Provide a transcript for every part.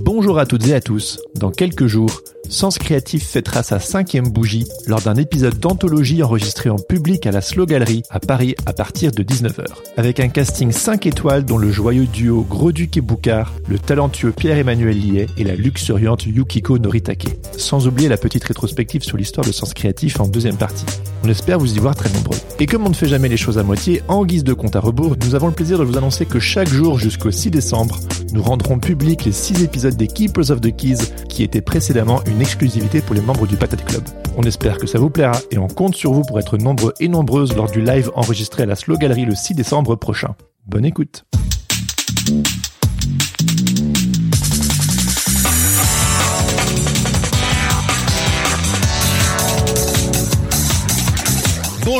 Bonjour à toutes et à tous. Dans quelques jours, Sens Créatif fêtera sa cinquième bougie lors d'un épisode d'anthologie enregistré en public à la Slow Gallery à Paris à partir de 19h. Avec un casting 5 étoiles dont le joyeux duo Gros-Duc et Boucard, le talentueux Pierre-Emmanuel Liet et la luxuriante Yukiko Noritake. Sans oublier la petite rétrospective sur l'histoire de Sens Créatif en deuxième partie. On espère vous y voir très nombreux. Et comme on ne fait jamais les choses à moitié, en guise de compte à rebours, nous avons le plaisir de vous annoncer que chaque jour jusqu'au 6 décembre, nous rendrons public les 6 épisodes des Keepers of the Keys qui étaient précédemment une exclusivité pour les membres du Patate Club. On espère que ça vous plaira et on compte sur vous pour être nombreux et nombreuses lors du live enregistré à la Slow Gallery le 6 décembre prochain. Bonne écoute.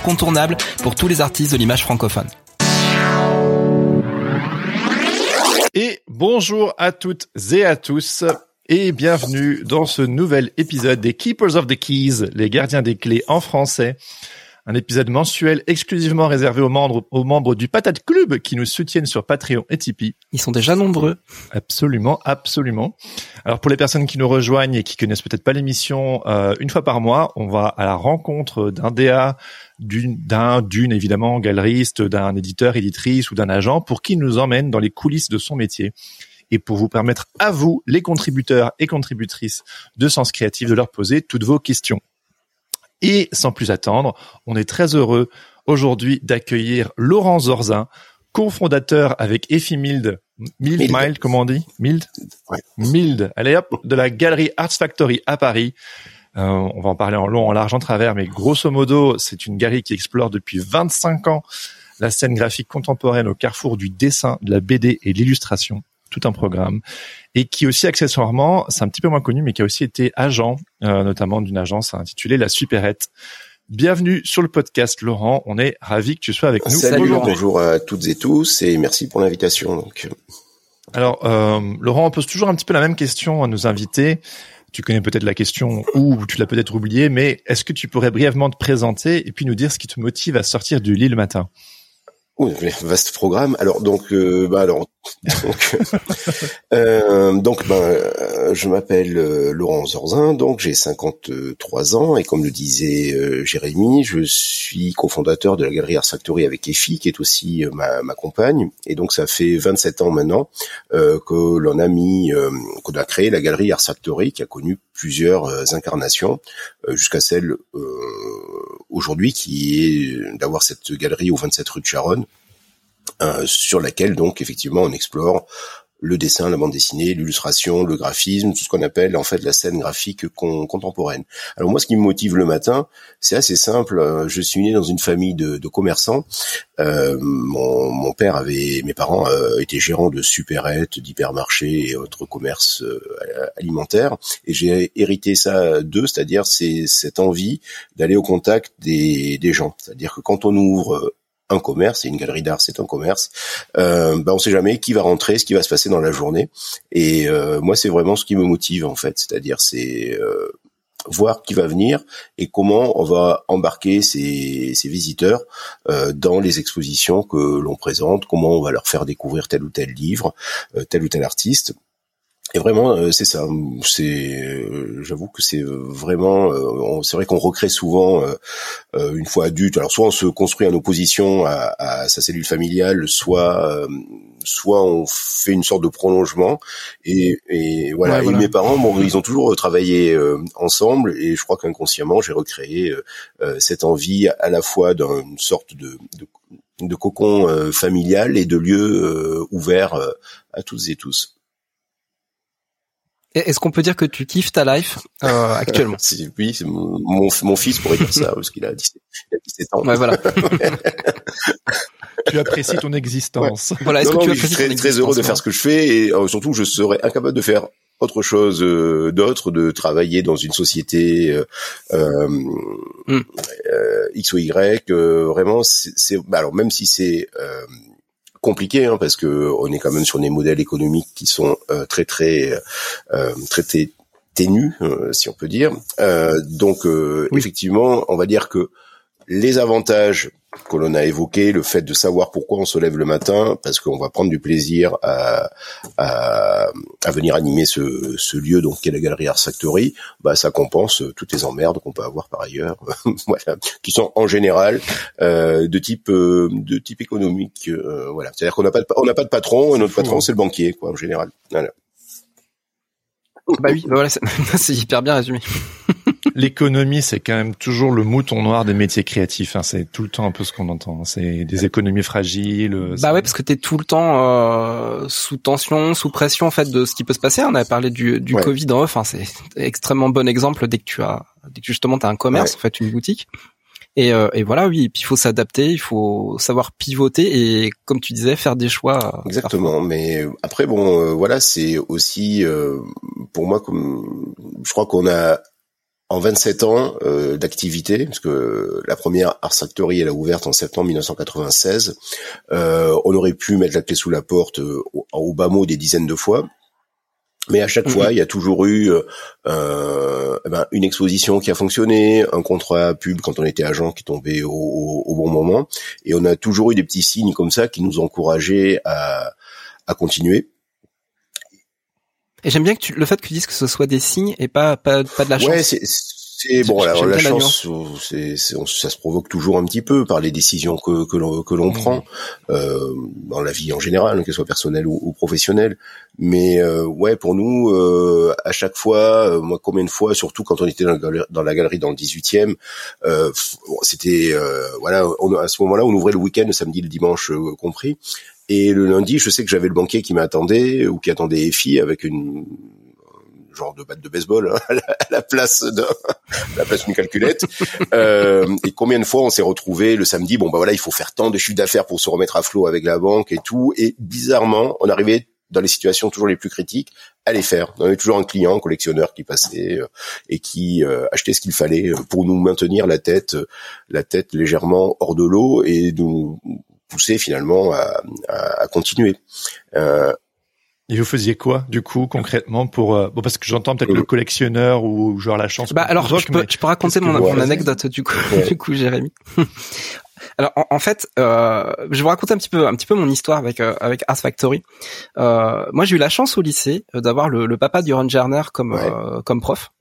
incontournable pour tous les artistes de l'image francophone. Et bonjour à toutes et à tous et bienvenue dans ce nouvel épisode des Keepers of the Keys, les gardiens des clés en français. Un épisode mensuel exclusivement réservé aux membres, aux membres du Patate Club qui nous soutiennent sur Patreon et Tipeee. Ils sont déjà nombreux. Absolument, absolument. Alors pour les personnes qui nous rejoignent et qui connaissent peut-être pas l'émission, euh, une fois par mois, on va à la rencontre d'un DA, d'une, d'un, d'une évidemment galeriste, d'un éditeur, éditrice ou d'un agent pour qui nous emmène dans les coulisses de son métier et pour vous permettre à vous, les contributeurs et contributrices de Sens Créatif, de leur poser toutes vos questions. Et sans plus attendre, on est très heureux aujourd'hui d'accueillir Laurent Zorzin, cofondateur avec Effie Mild, Mild, Mild, comment on dit? Mild? Ouais. Mild, allez hop, de la galerie Arts Factory à Paris. Euh, on va en parler en long, en large, en travers, mais grosso modo, c'est une galerie qui explore depuis 25 ans la scène graphique contemporaine au carrefour du dessin, de la BD et de l'illustration tout un programme et qui aussi accessoirement, c'est un petit peu moins connu, mais qui a aussi été agent, euh, notamment d'une agence intitulée La Supérette. Bienvenue sur le podcast, Laurent. On est ravi que tu sois avec nous. Salut, Bonjour. bonjour à toutes et tous et merci pour l'invitation. Donc, Alors, euh, Laurent, on pose toujours un petit peu la même question à nos invités. Tu connais peut-être la question ou tu l'as peut-être oubliée, mais est-ce que tu pourrais brièvement te présenter et puis nous dire ce qui te motive à sortir du lit le matin? Vaste programme. Alors donc, euh, bah alors donc, euh, donc ben, euh, je m'appelle euh, Laurent Zorzin, donc j'ai 53 ans et comme le disait euh, Jérémy, je suis cofondateur de la galerie Ars Factory avec Effie, qui est aussi ma, ma compagne. Et donc ça fait 27 ans maintenant que l'on a mis, qu'on a créé la galerie Ars Factory, qui a connu plusieurs incarnations jusqu'à celle aujourd'hui qui est d'avoir cette galerie au 27 rue de Charonne euh, sur laquelle donc effectivement on explore le dessin, la bande dessinée, l'illustration, le graphisme, tout ce qu'on appelle en fait la scène graphique con- contemporaine. Alors moi, ce qui me motive le matin, c'est assez simple. Euh, Je suis né dans une famille de, commerçants. Euh, mon, père avait, mes parents euh, étaient gérants de supérettes, d'hypermarchés et autres commerces euh, alimentaires, et j'ai hérité ça d'eux, c'est-à-dire c'est cette envie d'aller au contact des, des gens. C'est-à-dire que quand on ouvre un commerce, et une galerie d'art, c'est un commerce, euh, ben on sait jamais qui va rentrer, ce qui va se passer dans la journée. Et euh, moi, c'est vraiment ce qui me motive en fait, c'est-à-dire c'est euh, voir qui va venir et comment on va embarquer ces, ces visiteurs euh, dans les expositions que l'on présente, comment on va leur faire découvrir tel ou tel livre, euh, tel ou tel artiste. Et vraiment, euh, c'est ça. C'est, euh, j'avoue que c'est vraiment. euh, c'est vrai qu'on recrée souvent une fois adulte. Alors soit on se construit en opposition à, à sa cellule familiale, soit soit on fait une sorte de prolongement et, et voilà. Et mes parents, bon, ils ont toujours travaillé ensemble et je crois qu'inconsciemment j'ai recréé cette envie à la fois d'une sorte de, de, de cocon familial et de lieu ouvert à toutes et tous. Est-ce qu'on peut dire que tu kiffes ta life euh, actuellement? Oui, mon, mon, fils pourrait dire ça parce qu'il a, 17 ans. Ouais, voilà. tu apprécies ton existence. Voilà. Est-ce que tu apprécies je suis très, heureux de faire ce que je fais et euh, surtout je serais incapable de faire autre chose euh, d'autre, de travailler dans une société euh, mm. X ou Y. vraiment, c'est bah, alors même si c'est compliqué hein, parce que on est quand même sur des modèles économiques qui sont euh, très très euh, très ténus, euh, si on peut dire. Euh, donc effectivement, on va dire que les avantages que l'on a évoqué, le fait de savoir pourquoi on se lève le matin, parce qu'on va prendre du plaisir à, à, à venir animer ce, ce, lieu, donc qui est la galerie Art Factory, bah ça compense toutes les emmerdes qu'on peut avoir par ailleurs, voilà, qui sont en général euh, de type euh, de type économique, euh, voilà. C'est-à-dire qu'on n'a pas de, on n'a pas de patron, et notre patron hein. c'est le banquier, quoi, en général. Voilà. Bah oui, bah voilà, c'est hyper bien résumé. L'économie, c'est quand même toujours le mouton noir des métiers créatifs. Hein. C'est tout le temps un peu ce qu'on entend. C'est des économies fragiles. Bah ouais, parce que t'es tout le temps euh, sous tension, sous pression en fait de ce qui peut se passer. On avait parlé du, du Covid en off. Enfin, c'est extrêmement bon exemple dès que tu as, dès que justement t'as un commerce, en fait, une boutique. Et, euh, et, voilà, oui. puis il faut s'adapter, il faut savoir pivoter et, comme tu disais, faire des choix. Euh, Exactement. Mais après, bon, euh, voilà, c'est aussi pour moi comme je crois qu'on a en 27 ans euh, d'activité, parce que la première Art Factory elle a ouverte en septembre 1996, euh, on aurait pu mettre la clé sous la porte euh, au, bas mot des dizaines de fois. Mais à chaque fois, mhm. il y a toujours eu euh, eh ben, une exposition qui a fonctionné, un contrat pub quand on était agent qui tombait au, au, bon moment, et on a toujours eu des petits signes comme ça qui nous encourageaient à, à continuer. Et j'aime bien que tu, le fait que tu dises que ce soit des signes et pas pas, pas de la chance. Ouais, c'est bon la chance c'est ça se provoque toujours un petit peu par les décisions que que l'on que l'on mmh. prend euh, dans la vie en général qu'elle soit personnelle ou, ou professionnelle. Mais euh, ouais pour nous euh, à chaque fois euh, moi combien de fois surtout quand on était dans la galerie dans, la galerie dans le 18e euh, c'était voilà on, à ce moment-là on ouvrait le week-end le samedi le dimanche compris. Et le lundi, je sais que j'avais le banquier qui m'attendait ou qui attendait Effie avec une genre de batte de baseball hein, à la place de la place d'une calculette. euh, et combien de fois on s'est retrouvé le samedi Bon bah voilà, il faut faire tant de chiffres d'affaires pour se remettre à flot avec la banque et tout. Et bizarrement, on arrivait dans les situations toujours les plus critiques à les faire. On avait toujours un client, un collectionneur qui passait euh, et qui euh, achetait ce qu'il fallait pour nous maintenir la tête, la tête légèrement hors de l'eau et nous pousser finalement à, à, continuer. Euh, et vous faisiez quoi du coup concrètement pour euh, bon parce que j'entends peut-être le collectionneur ou genre la chance. Bah alors je peux, peux raconter mon, mon anecdote du coup du coup Jérémy. Alors en, fait, euh, je vais vous raconter un petit peu un petit peu mon histoire avec euh, avec Art Factory. Euh, moi, j'ai eu la chance au lycée euh, d'avoir le, le, papa du Ron Jarner comme comme prof.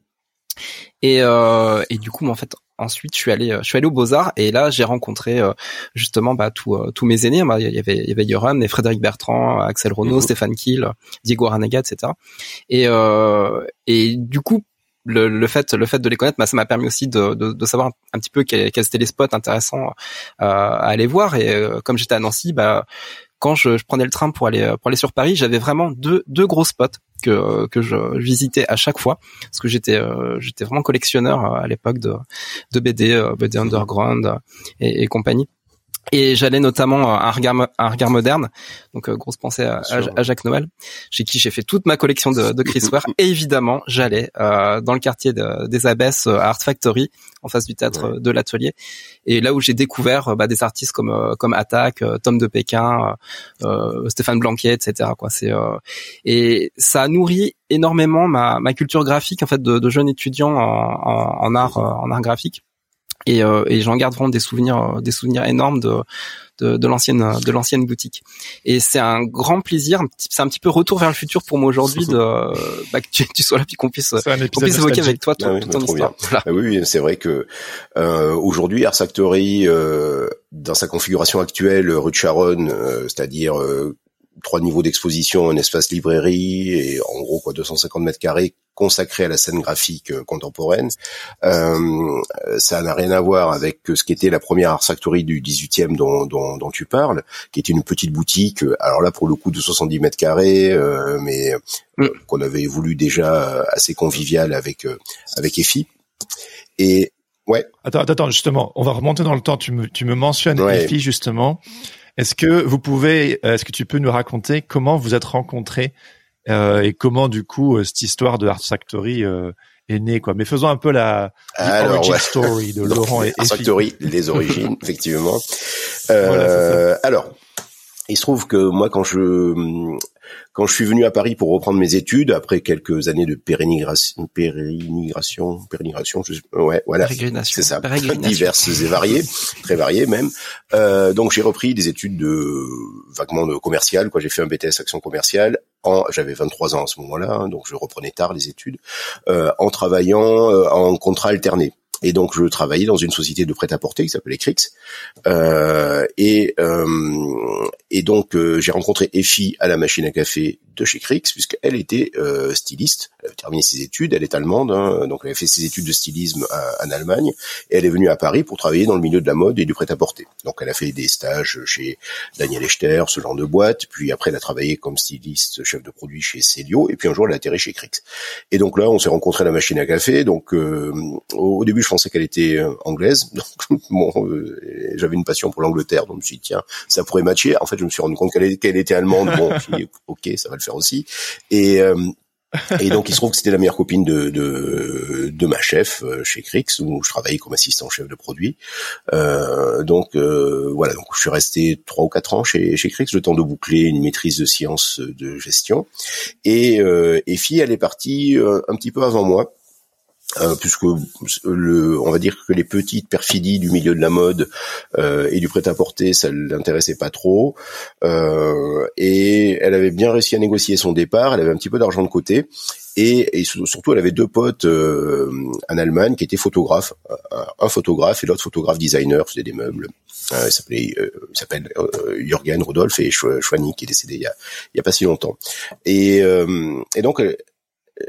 Et, euh, et du coup, en fait, ensuite, je suis allé, je suis allé aux Beaux Arts et là, j'ai rencontré euh, justement bah, tous euh, tous mes aînés. Bah, il y avait il y avait Yoran et Frédéric Bertrand, Axel Renault, mhm. Stéphane Kiel, Diego Ranega, etc. Et euh, et du coup, le, le, fait le fait de les connaître, bah, ça m'a permis aussi de, de, de, savoir un petit peu quels, étaient les spots intéressants euh, à aller voir. Et euh, comme j'étais à Nancy, bah quand je, je, prenais le train pour aller pour aller sur Paris, j'avais vraiment deux deux gros spots que que je visitais à chaque fois parce que j'étais euh, j'étais vraiment collectionneur euh, à l'époque de de BD euh, BD underground et, et compagnie. Et j'allais notamment à un regard, un regard moderne, donc grosse pensée à, à, Jacques Noël, chez qui j'ai fait toute ma collection de, de Chris Ware. Et évidemment, j'allais euh, dans le quartier de, des Abbesses à Art Factory, en face du théâtre de l'Atelier, et là où j'ai découvert bah, des artistes comme comme Attaque, Tom de Pékin, euh, Stéphane Blanquier, etc. Quoi, c'est et ça a nourri énormément ma, ma culture graphique en fait de, de jeunes étudiants en, en, en art en art graphique et, euh, et j'en garde vraiment des souvenirs euh, des souvenirs énormes de de, de l'ancienne de l'ancienne boutique. Et c'est un grand plaisir c'est un petit peu retour vers le futur pour moi aujourd'hui de bah, que tu, tu, sois là puis qu'on puisse qu'on puisse évoquer avec toi ah ton, histoire. ah oui c'est vrai que euh, aujourd'hui Ars Factory euh, dans sa configuration actuelle rue de Charonne c'est-à-dire trois niveaux d'exposition, un espace librairie et en gros quoi 250 mètres carrés consacré à la scène graphique euh, contemporaine. Euh, ça n'a rien à voir avec ce qu'était la première Art Factory du 18e dont, dont, dont, tu parles, qui était une petite boutique. Alors là, pour le coup, de 70 mètres carrés, euh, mais mm. qu'on avait voulu déjà assez convivial avec avec Effie. Et ouais. Attends, attends, justement, on va remonter dans le temps. Tu me tu me mentionnes ouais. Effie justement. Est-ce que vous pouvez, est-ce que tu peux nous raconter comment vous êtes rencontrés euh, et comment du coup euh, cette histoire de Art Factory euh, est née quoi. Mais faisons un peu la origin story de Laurent et Art Factory, les origines effectivement. Euh, alors, il se trouve que moi quand je quand je suis venu à Paris pour reprendre mes études après quelques années de pérénigration, pérénigration, pérénigration, je, ouais, voilà, c'est ça, diverses et variées, très variées même. Euh, donc j'ai repris des études de vaguement de commercial, quoi. J'ai fait un BTS action commerciale. J'avais 23 ans à ce moment-là, hein, donc je reprenais tard les études, euh, en travaillant euh, en contrat alterné. Et donc je travaillais dans une société de prêt-à-porter qui s'appelait Crix. Euh, et, euh, et donc euh, j'ai rencontré Effie à la machine à café de chez Crix, puisqu'elle était euh, styliste. Elle avait terminé ses études, elle est allemande, hein, donc elle a fait ses études de stylisme en Allemagne. Et elle est venue à Paris pour travailler dans le milieu de la mode et du prêt-à-porter. Donc elle a fait des stages chez Daniel Echter, ce genre de boîte. Puis après elle a travaillé comme styliste, chef de produit chez Celio. Et puis un jour elle a atterri chez Crix. Et donc là on s'est rencontré à la machine à café. Donc au début pensais qu'elle était euh, anglaise. Donc, bon, euh, j'avais une passion pour l'Angleterre, donc je me suis dit, tiens, ça pourrait matcher. En fait, je me suis rendu compte qu'elle était allemande. Bon, ok, ça va le faire aussi. Et euh, et donc il se trouve que c'était la meilleure copine de, de, de ma chef chez Crix où je travaillais comme assistant chef de produit. Euh, donc voilà, donc je suis resté trois ou quatre ans chez chez Crix, le temps de boucler une maîtrise de sciences de gestion. Et euh, Effie, elle est partie un petit peu avant moi. Euh, puisque le, on va dire que les petites perfidies du milieu de la mode euh, et du prêt-à-porter, ça l'intéressait pas trop. Euh, et elle avait bien réussi à négocier son départ. Elle avait un petit peu d'argent de côté. Et, et, surtout, elle avait deux potes euh, en Allemagne qui étaient photographes, un photographe et l'autre photographe designer, faisait des meubles. Euh, il s'appelait, euh, il s'appelle Jürgen Rudolf et Schwanny qui est décédé il y a, il y a pas si longtemps. Et, et donc, elle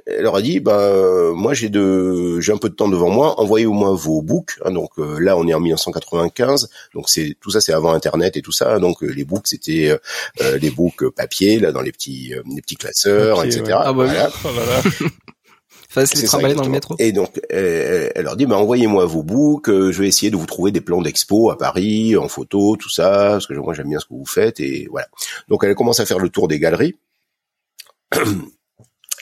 leur a dit bah moi j'ai de j'ai un peu de temps devant moi envoyez au moins vos books hein, donc euh, là on est en 1995 donc c'est tout ça c'est avant internet et tout ça donc euh, les books c'était euh, les books papier là dans les petits les petits classeurs etc ah bah voilà. oh Facile travailler dans le métro. Et donc, elle, leur dit, bah, envoyez-moi vos books, je vais essayer de vous trouver des plans d'expo à Paris, en photo, tout ça, parce que moi j'aime bien ce que vous faites, et voilà. Donc elle commence à faire le tour des galeries.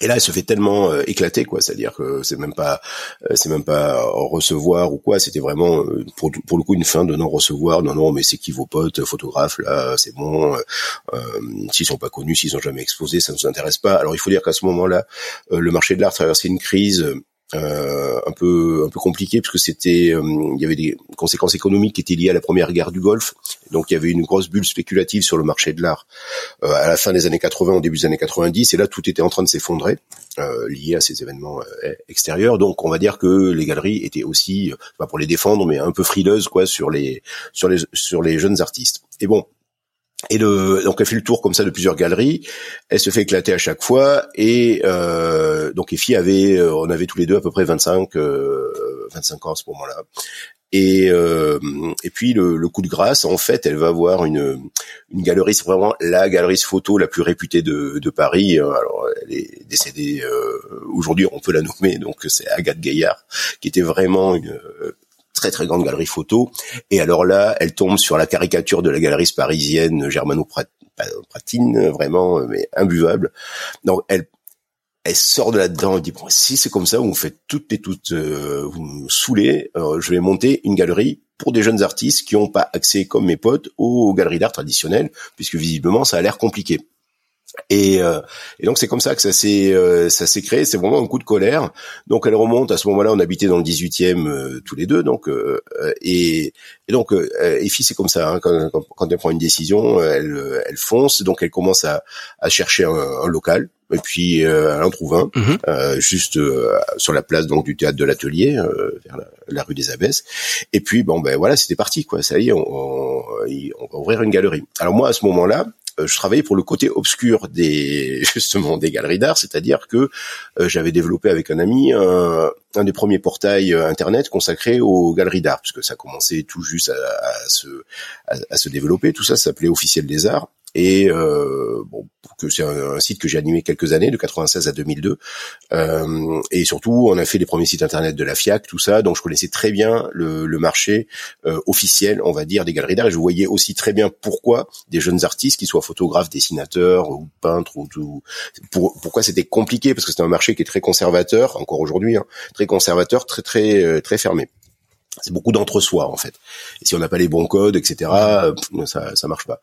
Et là, elle se fait tellement euh, éclater, quoi. C'est-à-dire que c'est même pas, euh, c'est même pas recevoir ou quoi. C'était vraiment euh, pour, pour le coup une fin de non recevoir. Non, non, mais c'est qui vos potes photographes là C'est bon. s'ils sont pas connus, s'ils ont jamais exposé, ça ne nous intéresse pas. Alors il faut dire qu'à ce moment-là, le marché de l'art traversait une crise euh, un peu un peu compliqué parce que c'était euh, il y avait des conséquences économiques qui étaient liées à la première guerre du Golfe. Donc il y avait une grosse bulle spéculative sur le marché de l'art euh, à la fin des années 80 au début des années 90 et là tout était en train de s'effondrer euh, lié à ces événements extérieurs. Donc on va dire que les galeries étaient aussi pas pour les défendre mais un peu frileuses quoi sur les sur les sur les jeunes artistes. Et bon et le, donc elle fait le tour comme ça de plusieurs galeries. Elle se fait éclater à chaque fois. Et euh, donc Effie avait, euh, on avait tous les deux à peu près 25, euh, 25 ans à ce moment-là. Et, euh, et puis le, le, coup de grâce, en fait, elle va avoir une, une galerie, c'est vraiment la galerie photo la plus réputée de, de Paris. Alors elle est décédée euh, aujourd'hui, on peut la nommer. Donc c'est Agathe Gaillard, qui était vraiment une très très grande galerie photo. Et alors là, elle tombe sur la caricature de la galeriste parisienne Germano Pratine, vraiment mais imbuvable. Donc elle elle sort de là-dedans et dit bon si c'est comme ça vous me faites toutes et toutes euh, vous me saoulez euh, je vais monter une galerie pour des jeunes artistes qui n'ont pas accès comme mes potes aux galeries d'art traditionnelles puisque visiblement ça a l'air compliqué et, euh, et, donc c'est comme ça que ça s'est euh, ça s'est créé. C'est vraiment un coup de colère. Donc elle remonte. À ce moment-là, on habitait dans le 18e euh, tous les deux. Donc et, et, donc Effie c'est comme ça. Hein, quand, quand, elle prend une décision, elle elle fonce. Donc elle commence à, à chercher un, un local. Et puis trouve un mhm. juste sur la place donc du théâtre de l'Atelier vers la, rue des Abbesses. Et puis bon ben voilà c'était parti quoi. Ça y est, on, on, on va ouvrir une galerie. Alors moi à ce moment-là je travaillais pour le côté obscur des justement des galeries d'art, c'est-à-dire que j'avais développé avec un ami un, des premiers portails internet consacrés aux galeries d'art, puisque ça commençait tout juste à, se à, se développer. Tout ça, s'appelait Officiel des Arts et euh, bon, que c'est un, site que j'ai animé quelques années, de 96 à 2002. Euh, et surtout, on a fait les premiers sites internet de la FIAC, tout ça, donc je connaissais très bien le, le marché euh, officiel, on va dire, des galeries d'art, et je voyais aussi très bien pourquoi des jeunes artistes, qu'ils soient photographes, dessinateurs ou peintres, ou tout, pour, pourquoi c'était compliqué, parce que c'est un marché qui est très conservateur, encore aujourd'hui, hein, très conservateur, très très euh, très fermé c'est beaucoup d'entre-soi en fait. Et si on n'a pas les bons codes, etc., ça ça marche pas.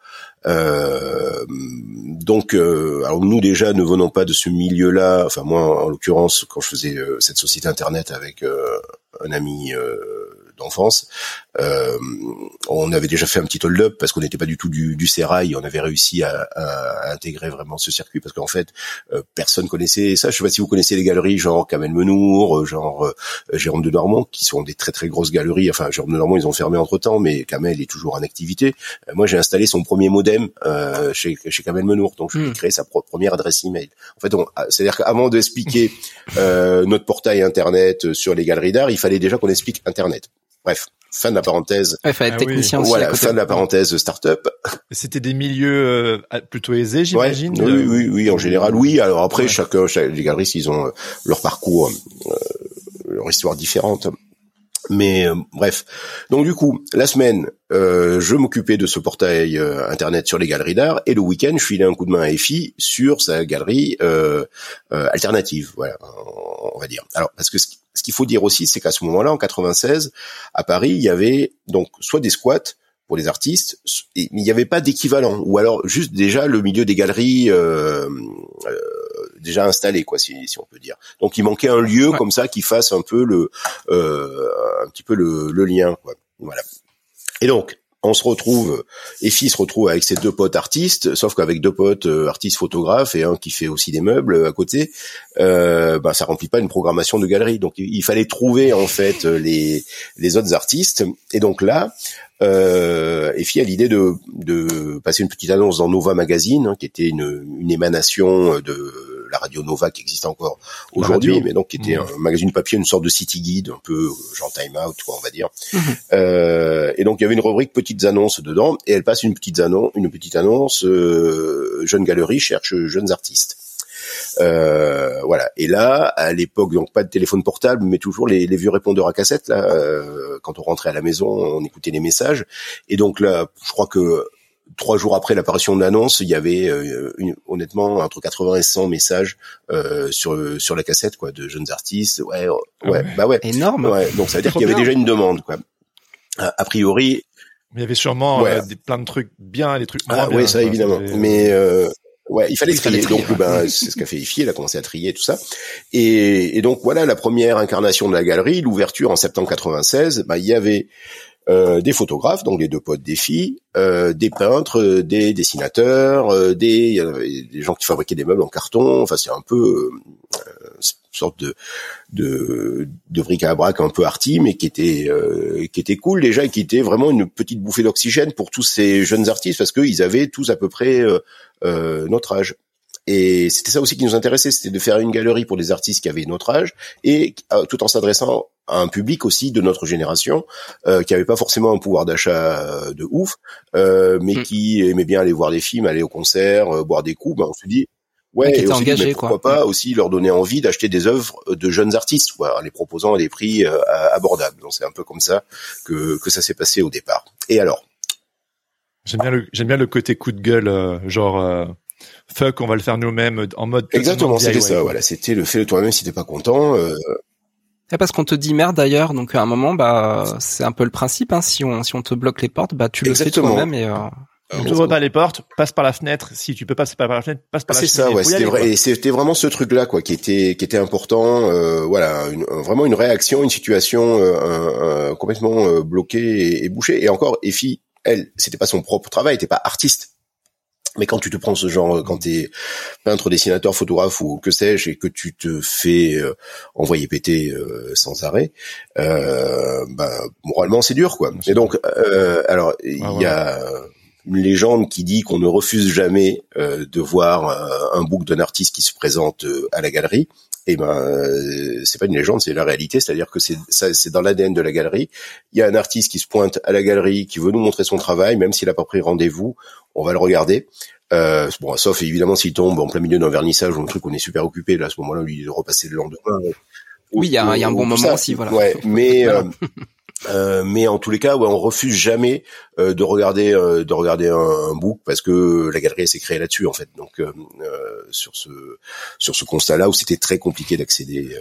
Euh, donc, euh, alors nous déjà ne venons pas de ce milieu-là. Enfin moi, en l'occurrence, quand je faisais euh, cette société internet avec un ami d'enfance. Euh, on avait déjà fait un petit hold-up parce qu'on n'était pas du tout du, du Serail. On avait réussi à, à, intégrer vraiment ce circuit parce qu'en fait, euh, personne connaissait ça. Je sais pas si vous connaissez les galeries genre Kamel Menour, euh, genre euh, Jérôme de Normand, qui sont des très très grosses galeries. Enfin, Jérôme de Normand, ils ont fermé entre temps, mais Kamel est toujours en activité. moi, j'ai installé son premier modem chez, chez Kamel Menour, donc je lui ai hmm. créé sa première adresse email. En fait, c'est-à-dire qu'avant d'expliquer notre portail internet sur les galeries d'art, il fallait déjà qu'on explique internet. Bref, fin de la parenthèse. Ouais, fallait être ah technicien aussi Voilà, fin de la parenthèse start-up. C'était des milieux euh, plutôt aisés, j'imagine. oui, oui, oui, en général, oui. Alors après, chacun, les galeristes, ils ont euh, leur parcours, euh, leur histoire différente. Mais bref. Donc du coup, la semaine, euh, je m'occupais de ce portail internet sur les galeries d'art et le week-end, je filais un coup de main à EFI sur sa galerie euh, alternative, voilà, on va dire. Alors parce que ce qu'il faut dire aussi, c'est qu'à ce moment-là, en 96, à Paris, il y avait donc soit des squats pour les artistes, mais il n'y avait pas d'équivalent, ou alors juste déjà le milieu des galeries euh, euh, déjà installé, quoi, si, si, on peut dire. Donc il manquait un lieu comme ça qui fasse un peu le, euh, un petit peu le, le lien, quoi. Voilà. Et donc, on se retrouve, Effie se retrouve avec ses deux potes artistes, sauf qu'avec deux potes euh, artistes photographes et un qui fait aussi des meubles à côté, euh, bah, ça remplit pas une programmation de galerie. Donc il, fallait trouver en fait les les autres artistes. Et donc là, euh, Effie a l'idée de, de passer une petite annonce dans Nova Magazine, hein, qui était une, une émanation de la radio Nova qui existe encore aujourd'hui, mais donc qui était mmh. un magazine papier, une sorte de city guide, un peu genre Time Out, quoi, on va dire. Mmh. Euh, et donc il y avait une rubrique petites annonces dedans, et elle passe une petite annonce, une petite annonce, euh, jeune galerie cherche jeunes artistes. Euh, voilà. Et là, à l'époque, donc pas de téléphone portable, mais toujours les, les vieux répondeurs à cassette. Là, euh, quand on rentrait à la maison, on écoutait les messages. Et donc là, je crois que trois jours après l'apparition de l'annonce, il y avait euh, une, honnêtement entre 80 et 100 messages euh, sur sur la cassette quoi de jeunes artistes. Ouais, ah ouais, bah ouais. Énorme. Ouais, donc ça veut dire qu'il y avait déjà une demande quoi. A, priori. Mais il y avait sûrement euh, des, plein de trucs bien, des trucs moins ah, bien. Oui, ça évidemment. Mais Ouais, il fallait trier. donc, ben, c'est ce qu'a fait IFI. Elle a commencé à trier tout ça. Et, et, donc, voilà la première incarnation de la galerie, l'ouverture en septembre 96. Ben, il y avait euh, des photographes, donc les deux potes des filles, euh, des peintres, euh, des dessinateurs, euh, des, des gens qui fabriquaient des meubles en carton. Enfin, c'est un peu une sorte de de, de bric-à-brac un peu arty, mais qui était qui était cool déjà et qui était vraiment une petite bouffée d'oxygène pour tous ces jeunes artistes parce qu'ils avaient tous à peu près notre âge. Et c'était ça aussi qui nous intéressait, c'était de faire une galerie pour des artistes qui avaient notre âge et tout en s'adressant à un public aussi de notre génération euh, qui avait pas forcément un pouvoir d'achat euh, de ouf, euh, mais mm. qui aimait bien aller voir des films, aller au concert, euh, boire des coups. Ben on se dit ouais, et aussi, engagé, pourquoi pas mm. aussi leur donner envie d'acheter des œuvres de jeunes artistes, quoi, en les proposant à des prix euh, abordables. Donc c'est un peu comme ça que que ça s'est passé au départ. Et alors? J'aime bien le j'aime bien le côté coup de gueule, genre fuck, on va le faire nous-mêmes en mode exactement, c'était ça. Voilà, c'était le fait de toi-même si t'es pas content. C'est parce qu'on te dit merde d'ailleurs, donc à un moment, bah, c'est un peu le principe. Hein, si on si on te bloque les portes, bah tu le fais toi-même et. Euh, on t'ouvre pas les portes, passe par la fenêtre. Si tu peux passer par la fenêtre, passe par la fenêtre. C'est ça, ouais. C'était vrai, et c'était vraiment ce truc-là, quoi, qui était qui était important. Euh, voilà, vraiment une réaction, une situation euh, euh complètement euh, bloquée et, et, bouchée. Et encore, Effie, elle, c'était pas son propre travail, elle était pas artiste. Mais quand tu te prends ce genre, quand t'es peintre, dessinateur, photographe ou que sais-je, et que tu te fais euh, envoyer péter euh, sans arrêt, euh, bah, moralement c'est dur, quoi. Et donc, euh, alors il y a une légende qui dit qu'on ne refuse jamais de voir un book d'un artiste qui se présente à la galerie eh ben euh, c'est pas une légende, c'est la réalité, c'est-à-dire que c'est c'est dans l'ADN de la galerie. Il y a un artiste qui se pointe à la galerie, qui veut nous montrer son travail, même s'il a pas pris rendez-vous, on va le regarder. Euh, bon, sauf évidemment s'il tombe en plein milieu d'un vernissage ou un truc, on est super occupé. Là, à ce moment-là, lui de repasser le lendemain. Oui, il y a, un bon moment aussi, voilà. Ouais, mais euh, euh, mais en tous les cas, on refuse jamais euh, de regarder euh, de un, un, book parce que la galerie s'est créée là-dessus en fait. Donc sur ce sur ce constat-là où c'était très compliqué d'accéder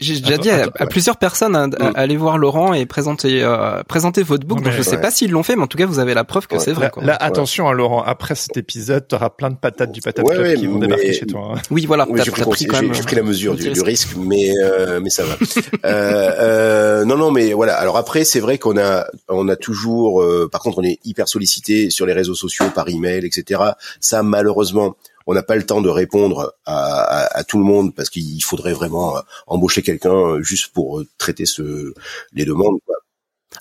j'ai déjà dit à, plusieurs personnes hein, mm. aller voir Laurent et présenter euh, présenter votre book. donc je sais pas s'ils l'ont fait, mais en tout cas vous avez la preuve que c'est vrai. Là, attention, à hein, Laurent. Après cet épisode, tu auras plein de patates du patate club qui vont débarquer chez toi. Hein. Oui, voilà. j'ai pris, pris, la mesure du, du, risque, mais euh, mais ça va. euh, euh, non, non, mais voilà. Alors après, c'est vrai qu'on a on a toujours. Euh, par contre, on est hyper sollicité sur les réseaux sociaux, par email, etc. Ça, malheureusement on n'a pas le temps de répondre à, tout le monde parce qu'il faudrait vraiment euh, embaucher quelqu'un euh, juste pour euh, traiter ce, les demandes.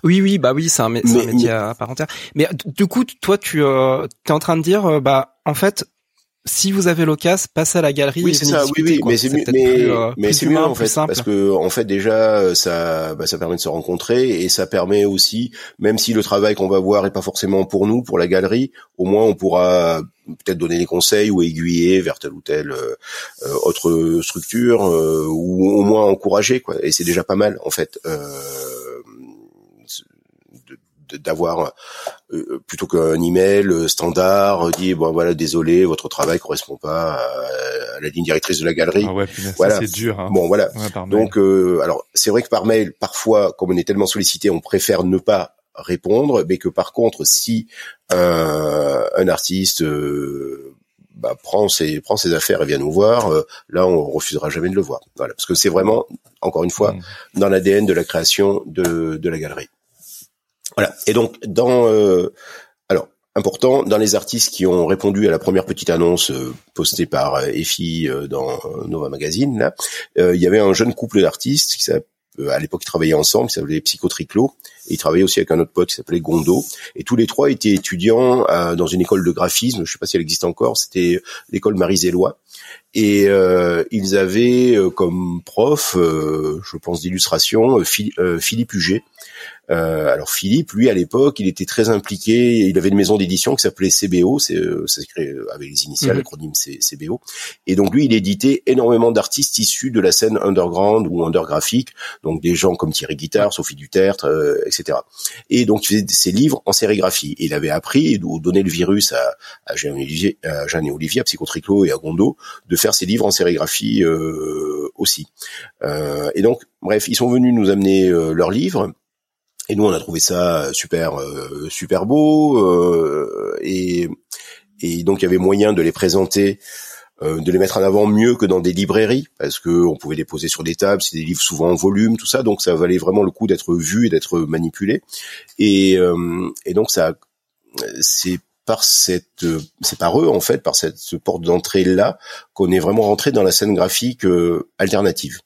Oui, oui, bah oui, c'est un, métier à part entière. Mais du coup, toi, tu euh, es en train de dire, bah, en fait, si vous avez l'occasion, passez à la galerie. Oui, c'est ça. oui, oui, mais c'est mieux, mais, mais c'est mieux en fait, parce que en fait déjà ça, bah, ça permet de se rencontrer et ça permet aussi, même si le travail qu'on va voir est pas forcément pour nous, pour la galerie, au moins on pourra peut-être donner des conseils ou aiguiller vers telle ou telle euh, euh, autre structure euh, ou au moins encourager quoi. Et c'est déjà pas mal en fait. D'avoir plutôt qu'un email standard dit bon voilà désolé votre travail correspond pas à, la ligne directrice de la galerie ah ouais, voilà c'est dur hein. bon voilà donc alors c'est vrai que par mail parfois comme on est tellement sollicité on préfère ne pas répondre, mais que par contre, si un, un artiste euh, bah, prend ses prend ses affaires et vient nous voir, euh, là on refusera jamais de le voir. Voilà, parce que c'est vraiment encore une fois mmh. dans l'ADN de la création de de la galerie. Voilà. Et donc dans euh, alors important dans les artistes qui ont répondu à la première petite annonce postée par Effie dans Nova Magazine là, il y avait un jeune couple d'artistes qui euh, à l'époque ils travaillaient ensemble, qui s'appelait Psychotriclo, et ils travaillaient aussi avec un autre pote qui s'appelait Gondo, et tous les trois étaient étudiants euh, dans une école de graphisme, je sais pas si elle existe encore, c'était l'école Marie-Zélois, et euh, ils avaient comme prof, je pense d'illustration, Philippe Huget, euh, alors Philippe, lui à l'époque, il était très impliqué. Il avait une maison d'édition qui s'appelait CBO, c'est euh, s'écrit euh, avec les initiales, mhm. l'acronyme CBO. Et donc lui, il éditait énormément d'artistes issus de la scène underground ou undergraphique, donc des gens comme Thierry Guitard, Sophie Dutertre, euh, etc. Et donc il faisait ses livres en sérigraphie. Et il avait appris ou donné le virus à, à Jeanne, Olivier, à Jeanne et Olivier, à Psychotriclo et à Gondo, de faire ses livres en sérigraphie aussi. et donc, bref, ils sont venus nous amener leurs livres. Et nous, on a trouvé ça super, euh, super beau. Euh, et, et donc, il y avait moyen de les présenter, euh, de les mettre en avant mieux que dans des librairies, parce que on pouvait les poser sur des tables. C'est des livres souvent en volume, tout ça. Donc, ça valait vraiment le coup d'être vu et d'être manipulé. Et, et donc, ça, c'est par cette, c'est par eux en fait, par cette porte d'entrée là, qu'on est vraiment rentré dans la scène graphique alternative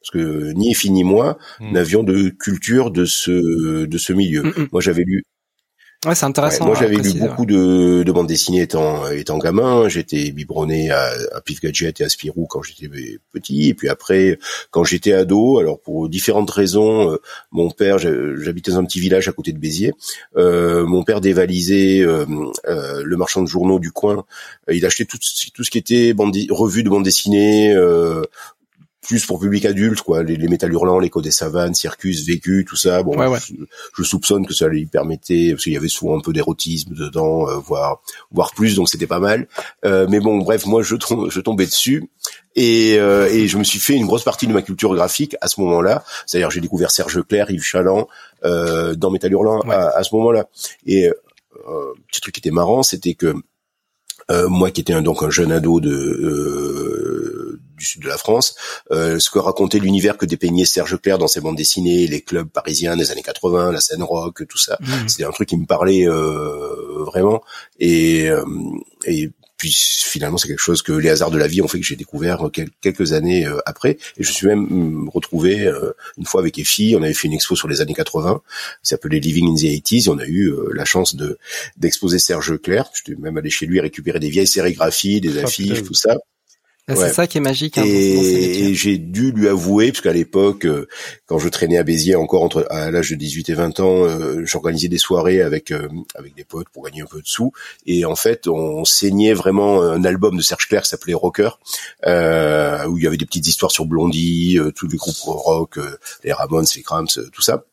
parce que ni Effie ni moi hmm. n'avions de culture de ce de ce milieu. Hmm, hmm. Moi, j'avais lu. Ouais, c'est intéressant. moi, j'avais lu beaucoup de, de bandes dessinées étant étant gamin. J'étais biberonné à, à Pif Gadget et à Spirou quand j'étais petit. Et puis après, quand j'étais ado, alors pour différentes raisons, euh, mon père, j'habitais dans un petit village à côté de Béziers. Euh, mon père dévalisait euh, euh, le marchand de journaux du coin. il achetait tout, tout ce qui était bande, revue de bande dessinée, plus pour public adulte, quoi, les, les métal hurlants, les codes des savanes, Circus, Vécu, tout ça. Bon, Je, soupçonne que ça lui permettait, parce qu'il y avait souvent un peu d'érotisme dedans, euh, voire voire plus, donc c'était pas mal. Euh, mais bon, bref, moi je, je tombais dessus et, euh, et je me suis fait une grosse partie de ma culture graphique à ce moment-là. C'est-à-dire j'ai découvert Serge Clair, Yves Chaland euh, dans Métal hurlant à, à, ce moment-là. Et euh, petit truc qui était marrant, c'était que moi qui étais un, donc un jeune ado de du sud de la France, euh, ce que racontait l'univers que dépeignait Serge Clair dans ses bandes dessinées, les clubs parisiens des années 80, la scène rock, tout ça. Mmh. C'était un truc qui me parlait euh, vraiment. Et, euh, et puis finalement, c'est quelque chose que les hasards de la vie ont fait que j'ai découvert quelques années euh, après. Et je suis même mm, retrouvé euh, une fois avec Effie. On avait fait une expo sur les années 80, qui s'appelait Living in the 80s. Et on a eu la chance de d'exposer Serge Leclerc. J'étais même allé chez lui récupérer des vieilles sérigraphies, des affiches, tout ça. C'est ça qui est magique. Hein, et, j'ai dû lui avouer, parce qu'à l'époque, euh, quand je traînais à Béziers, encore entre à l'âge de 18 et 20 ans, euh, j'organisais des soirées avec euh, avec des potes pour gagner un peu de sous. Et en fait, on saignait vraiment un album de Serge Clair qui s'appelait Rocker, où il y avait des petites histoires sur Blondie, tous les groupes rock, les Ramones, les Cramps, tout ça.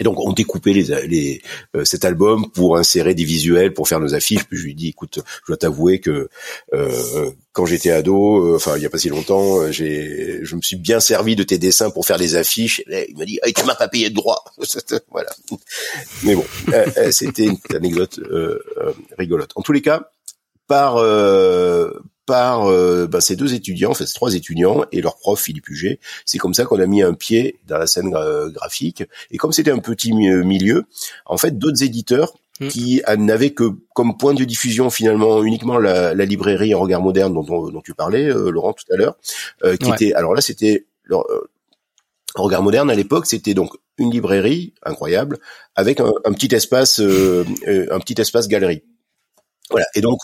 Et donc on découpait les, les euh, cet album pour insérer des visuels, pour faire nos affiches. Puis je lui dis, écoute, je dois t'avouer que euh, quand j'étais ado, euh, enfin il y a pas si longtemps, j'ai, je me suis bien servi de tes dessins pour faire des affiches. Il m'a dit, hey, tu m'as pas payé de droit. voilà. Mais bon, c'était une anecdote rigolote. En tous les cas, par par euh, ben, ces deux étudiants, en fait trois étudiants et leur prof Philippe Huget. C'est comme ça qu'on a mis un pied dans la scène graphique. Et comme c'était un petit milieu, en fait d'autres éditeurs mm. qui n'avaient que comme point de diffusion finalement uniquement la, la librairie en regard moderne dont, dont tu parlais euh, Laurent tout à l'heure, euh, qui était alors là c'était regard moderne à l'époque c'était donc une librairie incroyable avec un, un petit espace un petit espace galerie. Voilà et donc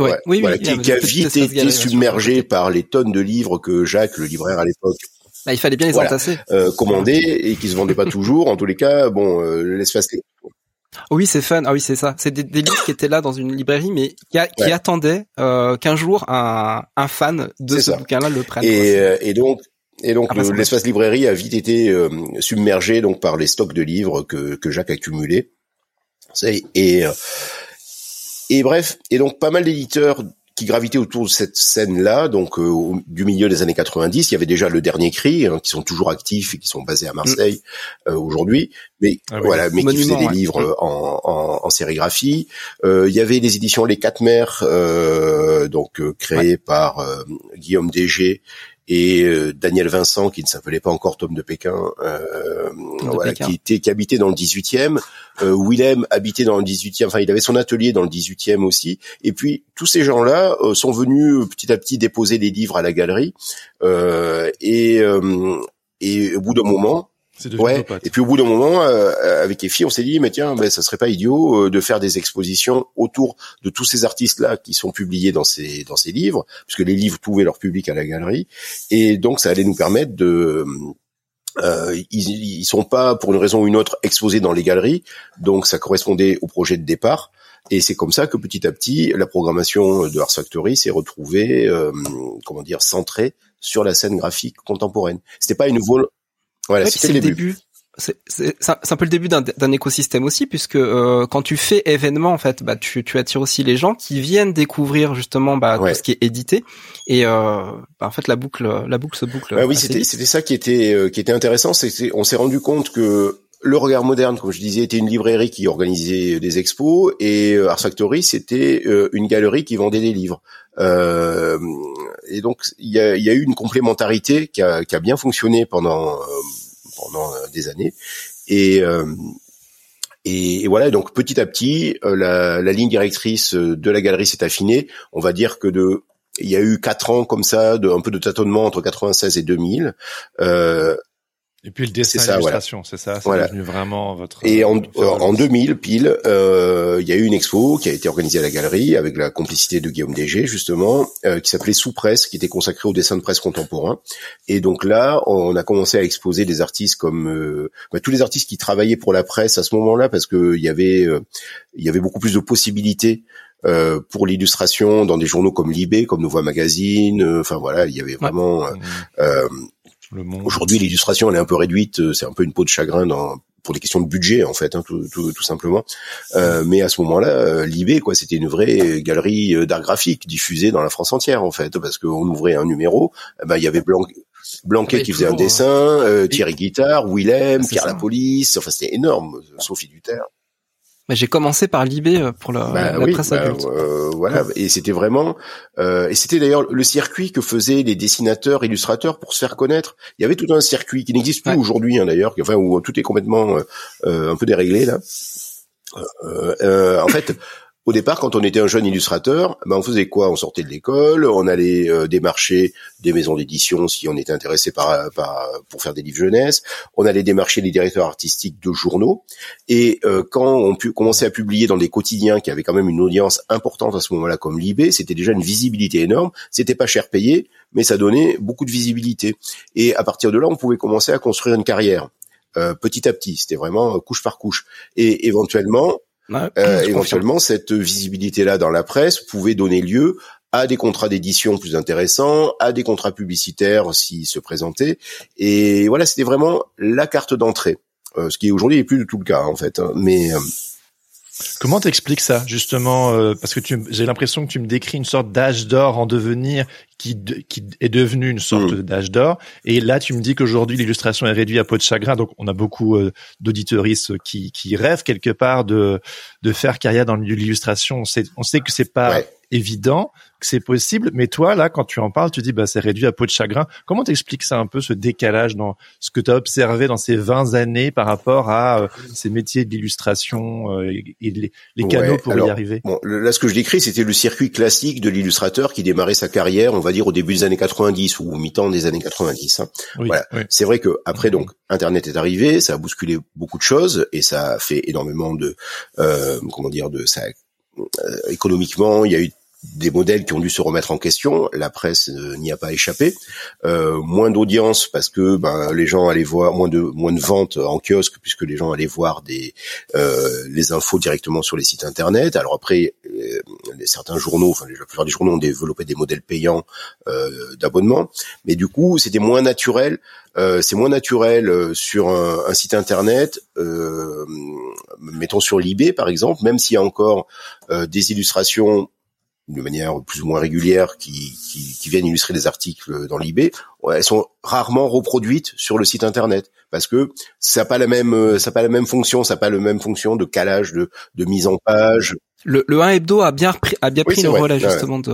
Ouais, oui, voilà, qui, a vite été submergé par les tonnes de livres que Jacques, le libraire à l'époque, bah, il fallait bien les entasser. Euh, commander et qui se vendaient pas toujours. En tous les cas, bon, euh, l'espace. Oui, c'est fun. Ah oui, c'est ça. C'est des, livres qui étaient là dans une librairie, mais qui, qui attendaient euh, qu'un jour un, un fan de ce bouquin-là le prenne. Et, euh, et donc, et donc l'espace librairie a vite été euh, submergé donc par les stocks de livres que, que Jacques accumulait. Et et bref, et donc pas mal d'éditeurs qui gravitaient autour de cette scène-là, donc euh, du milieu des années 90. Il y avait déjà le dernier cri, hein, qui sont toujours actifs et qui sont basés à Marseille mm. euh, aujourd'hui, mais ah voilà, mais qui faisaient des livres mm. en, en, en, sérigraphie. Euh, il y avait les éditions Les Quatre Mères, donc créées par Guillaume Dégé et euh, Daniel Vincent qui ne s'appelait pas encore Tom de Pékin, euh, voilà, qui était qui habitait dans le 18e. Euh, Willem habitait dans le 18e. Enfin, il avait son atelier dans le 18e aussi. Et puis tous ces gens-là euh, sont venus petit à petit déposer des livres à la galerie. et et au bout d'un moment, Ouais. Et puis au bout d'un moment, euh, avec Effie, on s'est dit, mais tiens, mais ça serait pas idiot euh, de faire des expositions autour de tous ces artistes-là qui sont publiés dans ces dans ces livres, puisque les livres trouvaient leur public à la galerie, et donc ça allait nous permettre de euh, ils, ils sont pas pour une raison ou une autre exposés dans les galeries, donc ça correspondait au projet de départ. Et c'est comme ça que petit à petit, la programmation de Ars Factory s'est retrouvée, euh, comment dire, centrée sur la scène graphique contemporaine. C'était pas une vol voilà, c'est le début. C'est un peu le début d'un écosystème aussi, puisque euh, quand tu fais événement, en fait, bah, tu, tu attires aussi les gens qui viennent découvrir justement bah, tout ce qui est édité, et euh, bah, en fait la boucle, la boucle se boucle. Bah oui, c'était c'était ça qui était euh, qui était intéressant, c'est on s'est rendu compte que le regard moderne, comme je disais, était une librairie qui organisait des expos et euh, Art Factory, c'était une galerie qui vendait des livres. Euh, et donc, il y a, y a, eu une complémentarité qui a, qui a bien fonctionné pendant pendant euh, des années. Et, euh, et, voilà, donc petit à petit, euh, la, la ligne directrice de la galerie s'est affinée. On va dire que de il y a eu quatre ans comme ça, de, un peu de tâtonnement entre 96 et 2000. Euh, et puis le dessin ça, l'illustration, c'est ça, c'est devenu vraiment votre. Et en, en 2000 pile, euh, il y a eu une expo qui a été organisée à la galerie avec la complicité de Guillaume Dégé justement, euh, qui s'appelait Sous Presse, qui était consacrée au dessin de presse contemporain. Et donc là, on a commencé à exposer des artistes comme euh, bah, tous les artistes qui travaillaient pour la presse à ce moment-là, parce que il y avait euh, il y avait beaucoup plus de possibilités euh, pour l'illustration dans des journaux comme Libé, comme Nouveau Magazine. Enfin voilà, il y avait vraiment. Euh, Aujourd'hui, l'illustration elle est un peu réduite, euh, c'est un peu une peau de chagrin dans pour des questions de budget en fait, hein, tout, tout, tout, simplement. Euh, mais à ce moment-là, euh, Libé, quoi, c'était une vraie galerie euh, d'art graphique diffusée dans la France entière en fait, parce qu'on ouvrait un numéro, eh ben il y avait Blanc Blanquet ah, qui faisait un dessin, euh, Thierry Guitard, Willem, Pierre la Police, enfin c'était énorme, Sophie Duterre j'ai commencé par Libé euh, pour la, bah la presse bah, adulte. Euh, voilà, et c'était vraiment, euh, et c'était d'ailleurs le circuit que faisaient les dessinateurs, illustrateurs pour se faire connaître. Il y avait tout un circuit qui n'existe plus aujourd'hui, hein, d'ailleurs, enfin où tout est complètement euh, un peu déréglé là. en fait, au départ, quand on était un jeune illustrateur, ben on faisait quoi? On sortait de l'école, on allait euh, démarcher des maisons d'édition si on était intéressé par, par, pour faire des livres jeunesse. On allait démarcher les directeurs artistiques de journaux. Et euh, quand on pu, commençait à publier dans des quotidiens qui avaient quand même une audience importante à ce moment-là, comme Libé, c'était déjà une visibilité énorme. C'était pas cher payé, mais ça donnait beaucoup de visibilité. Et à partir de là, on pouvait commencer à construire une carrière. Euh, petit à petit, c'était vraiment couche par couche. Et éventuellement, euh, éventuellement, cette visibilité-là dans la presse pouvait donner lieu à des contrats d'édition plus intéressants, à des contrats publicitaires s'ils se présentaient. Et voilà, c'était vraiment la carte d'entrée. Euh, ce qui aujourd'hui n'est plus du tout le cas en fait. Hein. Mais euh, Comment t'expliques ça justement Parce que j'ai l'impression que tu me décris une sorte d'âge d'or en devenir qui, qui est devenu une sorte d'âge d'or. Et là, tu me dis qu'aujourd'hui l'illustration est réduite à peau de chagrin. Donc, on a beaucoup euh, d'auditeuristes qui, qui rêvent quelque part de de faire carrière dans l'illustration. On sait, on sait que c'est pas évident, que c'est possible. Mais toi, là, quand tu en parles, tu dis, bah, c'est réduit à peau de chagrin. Comment t'expliques ça un peu, ce décalage dans ce que tu as observé dans ces 20 années par rapport à euh, ces métiers de l'illustration euh, et, les, les, canaux pour y arriver? bon, Là, ce que je décris, c'était le circuit classique de l'illustrateur qui démarrait sa carrière, on va dire, au début des années 90 ou au mi-temps des années 90. Hein. voilà. C'est vrai que après, donc, Internet est arrivé, ça a bousculé beaucoup de choses et ça a fait énormément de, euh, comment dire, de ça économiquement, il y a eu des modèles qui ont dû se remettre en question. La presse euh, n'y a pas échappé. Euh, moins d'audience parce que ben, les gens allaient voir moins de moins de ventes en kiosque puisque les gens allaient voir des euh, les infos directement sur les sites internet. Alors après, euh, certains journaux, enfin la plupart des journaux ont développé des modèles payants euh, d'abonnement, mais du coup c'était moins naturel. c'est moins naturel sur un, site internet, mettons sur l'eBay par exemple, même s'il y a encore des illustrations de manière plus ou moins régulière qui, viennent illustrer des articles dans l'eBay, elles sont rarement reproduites sur le site internet parce que ça n'a pas la même euh, ça pas la même fonction, ça n'a pas la même fonction de calage, de mise en page. Le, le 1 hebdo a bien pris, a bien pris le relais justement de,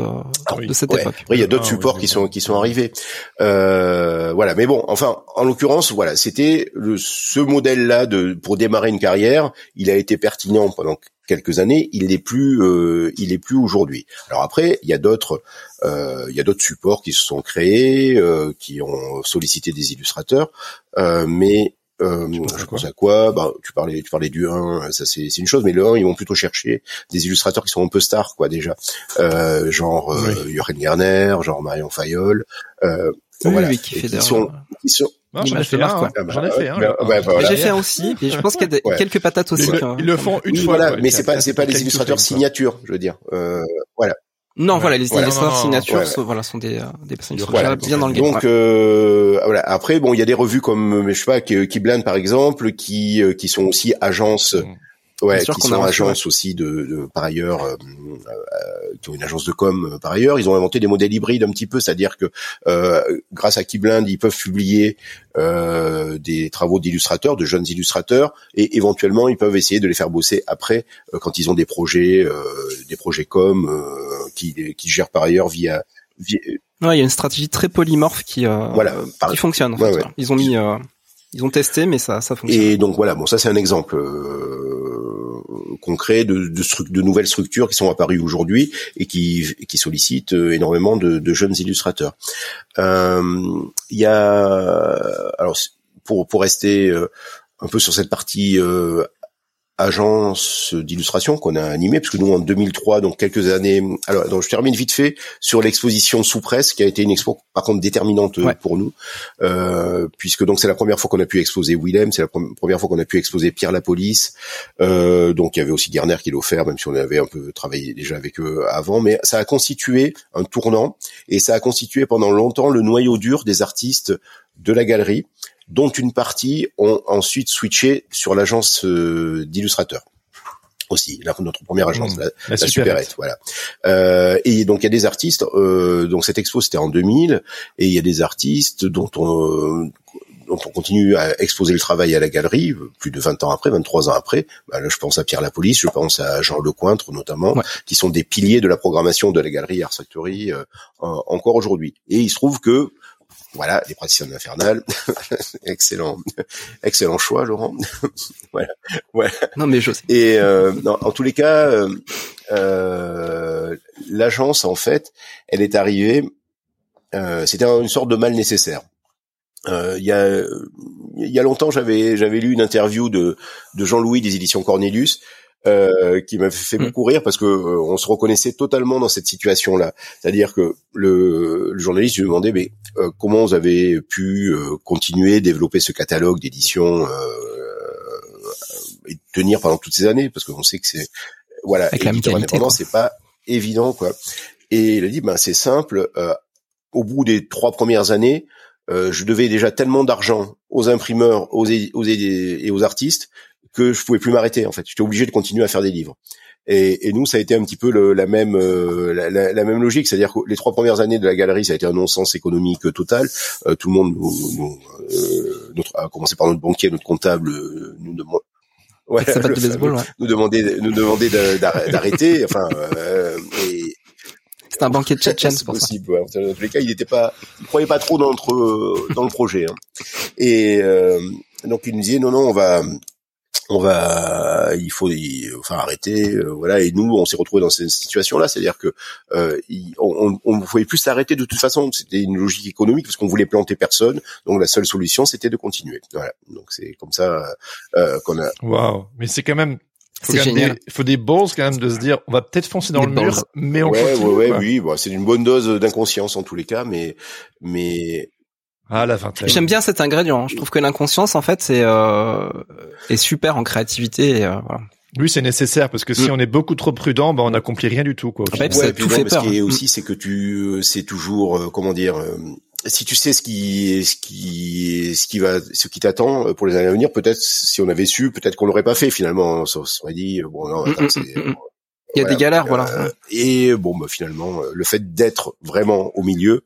de cette époque. Après, il y a d'autres ah, supports qui sont qui sont arrivés. Euh, voilà, mais bon, enfin, en l'occurrence, voilà, c'était ce modèle-là de pour démarrer une carrière, il a été pertinent pendant quelques années, il n'est plus, euh, il est plus aujourd'hui. Alors après, il y a d'autres, euh, il y a d'autres supports qui se sont créés, euh, qui ont sollicité des illustrateurs, euh, mais euh, je pense à quoi? Bah, tu parlais, tu parlais du 1, ça c'est une chose, mais le 1, ils vont plutôt chercher des illustrateurs qui sont un peu stars, quoi, déjà, euh, genre oui. Jochen Garner, genre Marion Fayol, euh, oui, voilà, oui, qui, fait qui sont, qui sont J'en ai fait un, hein. j'en ai fait un. J'ai fait un aussi, et je pense qu'il y a quelques patates aussi. Ils, le font une fois. Voilà, mais c'est pas, c'est pas les illustrateurs signature, je veux dire. Euh, voilà. Non, voilà, les illustrateurs signatures, sont, voilà, sont des, euh, des personnes qui sont voilà. bien dans le game. Donc, euh, voilà. Après, bon, il y a des revues comme, je sais pas, Keyblend par exemple, qui, euh, qui sont aussi agences. Ouais, qui sont agences aussi de, de, par ailleurs, euh, euh, qui ont une agence de com euh, par ailleurs. Ils ont inventé des modèles hybrides un petit peu, c'est-à-dire que euh, grâce à Keyblind, ils peuvent publier euh, des travaux d'illustrateurs, de jeunes illustrateurs, et éventuellement ils peuvent essayer de les faire bosser après quand ils ont des projets, des projets com qui, qui gèrent par ailleurs via. via Ouais, il y a une stratégie très polymorphe qui, voilà, qui fonctionne. En fait, Ils ont mis, ils ont testé, mais ça, ça fonctionne. Et donc voilà, bon, ça c'est un exemple concret de, de, de, nouvelles structures qui sont apparues aujourd'hui et qui, qui sollicitent euh, énormément de, de jeunes illustrateurs. Euh, il y a alors pour pour rester euh, un peu sur cette partie euh, agence d'illustration qu'on a animée, parce que nous en 2003, donc quelques années. Alors, donc, je termine vite fait sur l'exposition sous presse, qui a été une expo par contre déterminante pour nous, euh, puisque donc c'est la première fois qu'on a pu exposer Willem, c'est la première fois qu'on a pu exposer Pierre la Police. Euh, donc il y avait aussi Garner qui l'a offert, même si on avait un peu travaillé déjà avec eux avant, mais ça a constitué un tournant et ça a constitué pendant longtemps le noyau dur des artistes de la galerie dont une partie ont ensuite switché sur l'agence euh, d'illustrateurs aussi notre première agence, mmh, la, la, voilà. Euh, et donc il y a des artistes. Euh, donc cette expo c'était en 2000, et il y a des artistes dont on dont on continue à exposer le travail à la galerie, plus de 20 ans après, 23 ans après. Bah là, je pense à Pierre Lapolice, je pense à Jean Lecointre notamment, qui sont des piliers de la programmation de la galerie Art Factory encore aujourd'hui. Et il se trouve que voilà, les praticiens de l'infernal. excellent, excellent choix, Laurent. voilà, voilà. Non mais je. Et euh, en tous les cas, euh, euh, l'agence en fait, elle est arrivée. Euh, C'était une sorte de mal nécessaire. Euh, il y a il y a longtemps, j'avais j'avais lu une interview de de Jean-Louis des éditions Cornelius euh, qui m'a fait mm. beaucoup rire parce que euh, on se reconnaissait totalement dans cette situation-là. C'est-à-dire que le, le, journaliste lui demandait mais euh, comment vous avez pu continuer développer ce catalogue d'éditions et tenir pendant toutes ces années? Parce qu'on sait que c'est voilà éditeur indépendant c'est pas évident quoi. Et il a dit ben c'est simple au bout des trois premières années je devais déjà tellement d'argent aux imprimeurs, aux, aux et aux artistes que je pouvais plus m'arrêter en fait. J'étais obligé de continuer à faire des livres. Et, et, nous, ça a été un petit peu le, la même euh, la, la, même logique, c'est-à-dire que les trois premières années de la galerie, ça a été un non-sens économique total. Euh, tout le monde, nous, nous euh, notre, à commencer par notre banquier, notre comptable, euh, nous demande. Ouais, de baseball, ouais. nous demander nous demander d'arrêter enfin et c'est un banquier de Tchétchène, c'est possible. Ouais. Dans tous les cas, il n'était pas, il croyait pas trop dans notre dans le projet. Hein. Et donc il nous disait non non, on va on va, il faut, enfin arrêter, euh, voilà. Et nous, on s'est retrouvé dans cette situation-là, c'est-à-dire que euh, on, on, pouvait plus s'arrêter de toute façon. C'était une logique économique parce qu'on voulait planter personne. Donc la seule solution, c'était de continuer. Voilà. Donc c'est comme ça euh, qu'on a. Waouh Mais c'est quand même il faut, des, faut des balls quand même de se dire on va peut-être foncer dans le mur mais on ouais, continue. Ouais, ouais, oui, bon, c'est une bonne dose d'inconscience en tous les cas mais mais ah, la J'aime bien cet ingrédient. Hein. Je trouve que l'inconscience, en fait, c'est euh, est super en créativité. Et, euh, voilà. Oui, c'est nécessaire parce que si mm. on est beaucoup trop prudent, ben on n'accomplit rien du tout. Quoi. ouais, ça tout fait peur. Ce qui est aussi, c'est que tu, c'est toujours, euh, comment dire, euh, si tu sais ce qui, ce qui, ce qui va, ce qui t'attend pour les années à venir, peut-être si on avait su, peut-être qu'on l'aurait pas fait finalement. On serait dit, bon, non, attends, mm, mm, il y a des galères, voilà. et bon, bah, finalement, le fait d'être vraiment au milieu,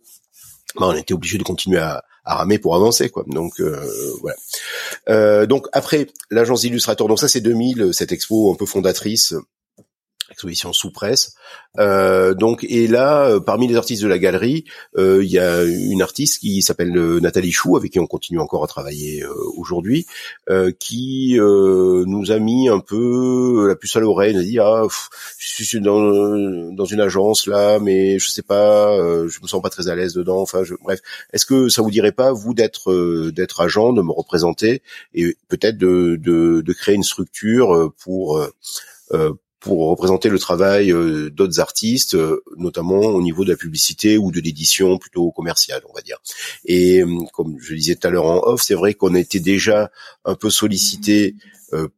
bah, on était obligé de continuer à, à ramer pour avancer quoi. Donc euh, voilà. Euh, donc après l'agence d'illustrateurs, donc ça c'est 2000 cette expo un peu fondatrice sous presse. Euh, donc et là, euh, parmi les artistes de la galerie, euh, il y a une artiste qui s'appelle Nathalie Chou, avec qui on continue encore à travailler aujourd'hui, qui nous a mis un peu la puce à l'oreille, nous a dit ah je suis dans, dans une agence là, mais je sais pas, je me sens pas très à l'aise dedans. Enfin je, bref, est-ce que ça vous dirait pas vous d'être d'être agent, de me représenter et peut-être de, de, de créer une structure pour pour représenter le travail euh, d'autres artistes, euh, notamment au niveau de la publicité ou de l'édition plutôt commerciale, on va dire. Et euh, comme je disais tout à l'heure en off, c'est vrai qu'on était déjà un peu sollicité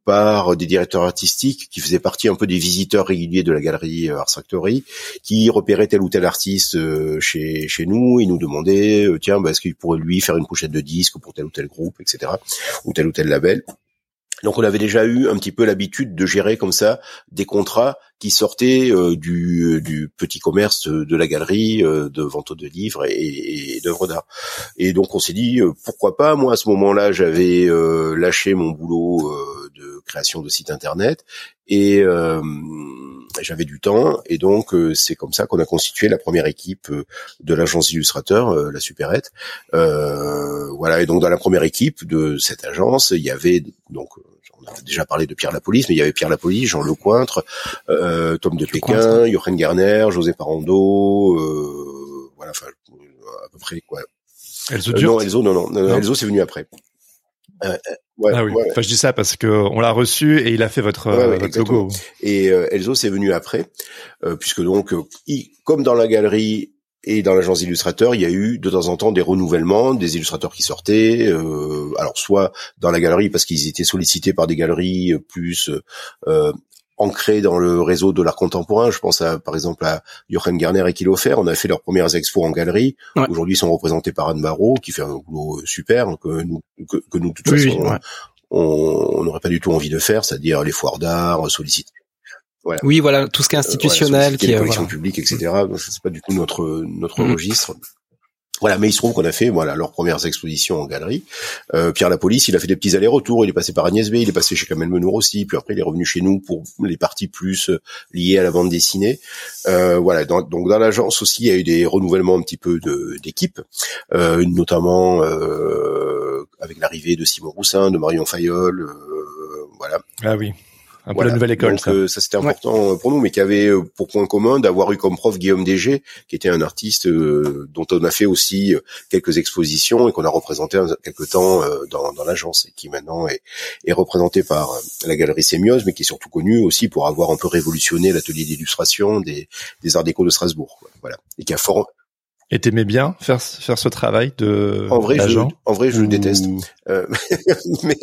par des directeurs artistiques qui faisaient partie un peu des visiteurs réguliers de la galerie Art Factory, qui repéraient tel ou tel artiste chez chez nous, ils nous demandaient tiens, bah, est-ce qu'il pourrait lui faire une pochette de disque pour tel ou tel groupe, etc. ou tel ou tel label. Donc on avait déjà eu un petit peu l'habitude de gérer comme ça des contrats qui sortaient euh, du, petit commerce de, la galerie, euh, de vente de livres et, et d'œuvres d'art. Et donc on s'est dit euh, pourquoi pas? Moi à ce moment-là j'avais lâché mon boulot de création de site internet et j'avais du temps et donc c'est comme ça qu'on a constitué la première équipe de l'agence illustrateur, la Superette. voilà et donc dans la première équipe de cette agence il y avait donc on a déjà parlé de Pierre Lapolice, mais il y avait Pierre Lapolice, Jean Lecointre, euh, Tom de Pékin, Jochen Garner, José Parando, euh, voilà, enfin à peu près quoi. Elzo euh, Non, Elzo, non, non, non, Elzo c'est venu après. Euh, euh, ouais, ah oui. Enfin, je dis ça parce que on l'a reçu et il a fait votre, votre logo. Et Elzo c'est venu après, puisque donc, comme dans la galerie, et dans l'agence d'illustrateurs, il y a eu de temps en temps des renouvellements, des illustrateurs qui sortaient, euh, alors soit dans la galerie parce qu'ils étaient sollicités par des galeries plus euh, ancrées dans le réseau de l'art contemporain. Je pense à, par exemple à Jochen Garner et Kilofer. On a fait leurs premières expos en galerie. Aujourd'hui, ils sont représentés par Anne Barrault, qui fait un boulot super que nous, que, nous de toute façon, on n'aurait pas du tout envie de faire, c'est-à-dire les foires d'art, solliciter oui, voilà, tout ce qui est institutionnel, qui est collection publique, etc. Donc, c'est pas du tout notre notre mm. registre. Voilà, mais il se trouve qu'on a fait voilà leurs premières expositions en galerie. Euh, Pierre la police, il a fait des petits allers-retours. Il est passé par Agnès B, il est passé chez Kamel Menour aussi. Puis après, il est revenu chez nous pour les parties plus euh, liées à la bande dessinée. Euh, voilà, donc dans l'agence aussi, il y a eu des renouvellements un petit peu d'équipe, euh, notamment euh, avec l'arrivée de Simon Roussin, de Marion Fayol. voilà. Ah oui un peu la nouvelle école. ça, euh, ça c'était important pour nous, mais qui avait euh, pour point commun d'avoir eu comme prof Guillaume Dégé, qui était un artiste euh, dont on a fait aussi quelques expositions et qu'on a représenté quelque temps dans, dans l'agence et qui maintenant est, est représenté par la galerie Sémiose, mais qui est surtout connu aussi pour avoir un peu révolutionné l'atelier d'illustration des, des arts déco de Strasbourg. Voilà, et qui a fort et t'aimais bien faire faire ce travail de en vrai je, en vrai je le déteste. Euh, mais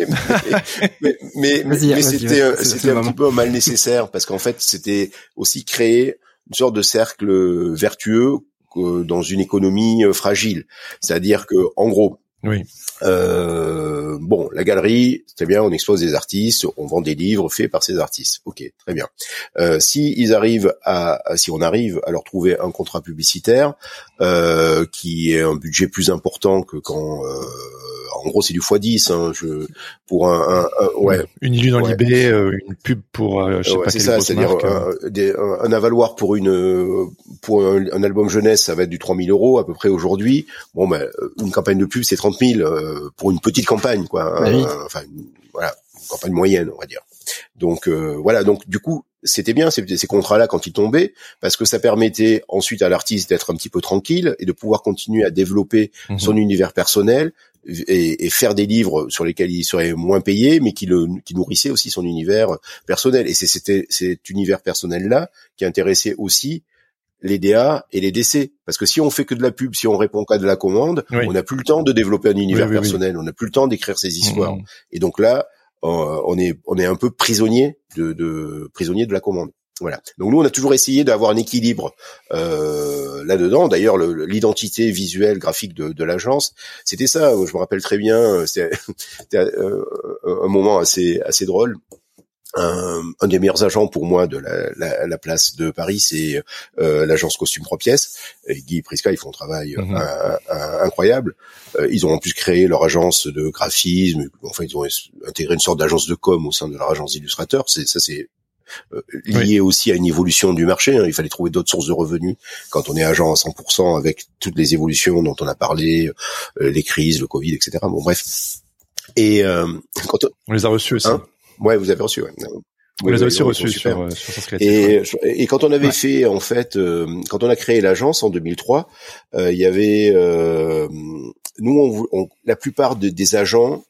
mais mais, mais, c'était c'était un petit peu un mal nécessaire parce qu'en fait c'était aussi créer une sorte de cercle vertueux dans une économie euh, fragile. C'est-à-dire que en gros oui. Euh, bon, la galerie, c'est bien, on expose des artistes, on vend des livres faits par ces artistes. Ok, très bien. Euh, si ils arrivent à, si on arrive à leur trouver un contrat publicitaire euh, qui est un budget plus important que quand euh, en gros c'est du x10 hein, je pour un, un, ouais. Une illu dans l'IB euh, une pub pour euh, je sais pas c'est ça c'est-à-dire un, un, avaloir pour une pour un, album jeunesse ça va être du 3000 euros à peu près aujourd'hui. Bon ben une campagne de pub c'est 30 000 pour une petite campagne quoi hein, bah enfin voilà une campagne moyenne on va dire. Donc voilà donc du coup c'était bien ces, ces contrats-là quand ils tombaient parce que ça permettait ensuite à l'artiste d'être un petit peu tranquille et de pouvoir continuer à développer mhm. son univers personnel et, et, faire des livres sur lesquels il serait moins payé, mais qui, le, qui nourrissait aussi son univers personnel. Et c'est cet univers personnel-là qui intéressait aussi les DA et les DC. Parce que si on fait que de la pub, si on répond qu'à de la commande, on n'a plus le temps de développer un univers personnel, on n'a plus le temps d'écrire ses histoires. Mhm. Et donc là, euh, on est on est un peu prisonnier de, de prisonnier de la commande. Voilà. Donc nous, on a toujours essayé d'avoir un équilibre euh, là-dedans. D'ailleurs, l'identité visuelle, graphique de, de l'agence, c'était ça. Je me rappelle très bien. C'était euh, un moment assez assez drôle. Un, un, des meilleurs agents pour moi de la, la, la place de Paris, c'est euh, l'agence Costume 3 pièces. Et Guy et Prisca, ils font un travail mhm. incroyable. Euh, ils ont en plus créé leur agence de graphisme. Enfin, ils ont intégré une sorte d'agence de com au sein de leur agence d'illustrateurs. Ça, c'est euh, lié aussi à une évolution du marché. Hein. Il fallait trouver d'autres sources de revenus quand on est agent à 100% avec toutes les évolutions dont on a parlé, les crises, le Covid, etc. Bon, bref. Et quand on... les a reçus aussi. Hein Ouais, vous avez reçu. Ouais. Vous les avez aussi reçus sur, euh, sur et, et quand on avait fait, en fait, euh, quand on a créé l'agence en 2003, euh, il y avait, euh, nous, on, la plupart des agents,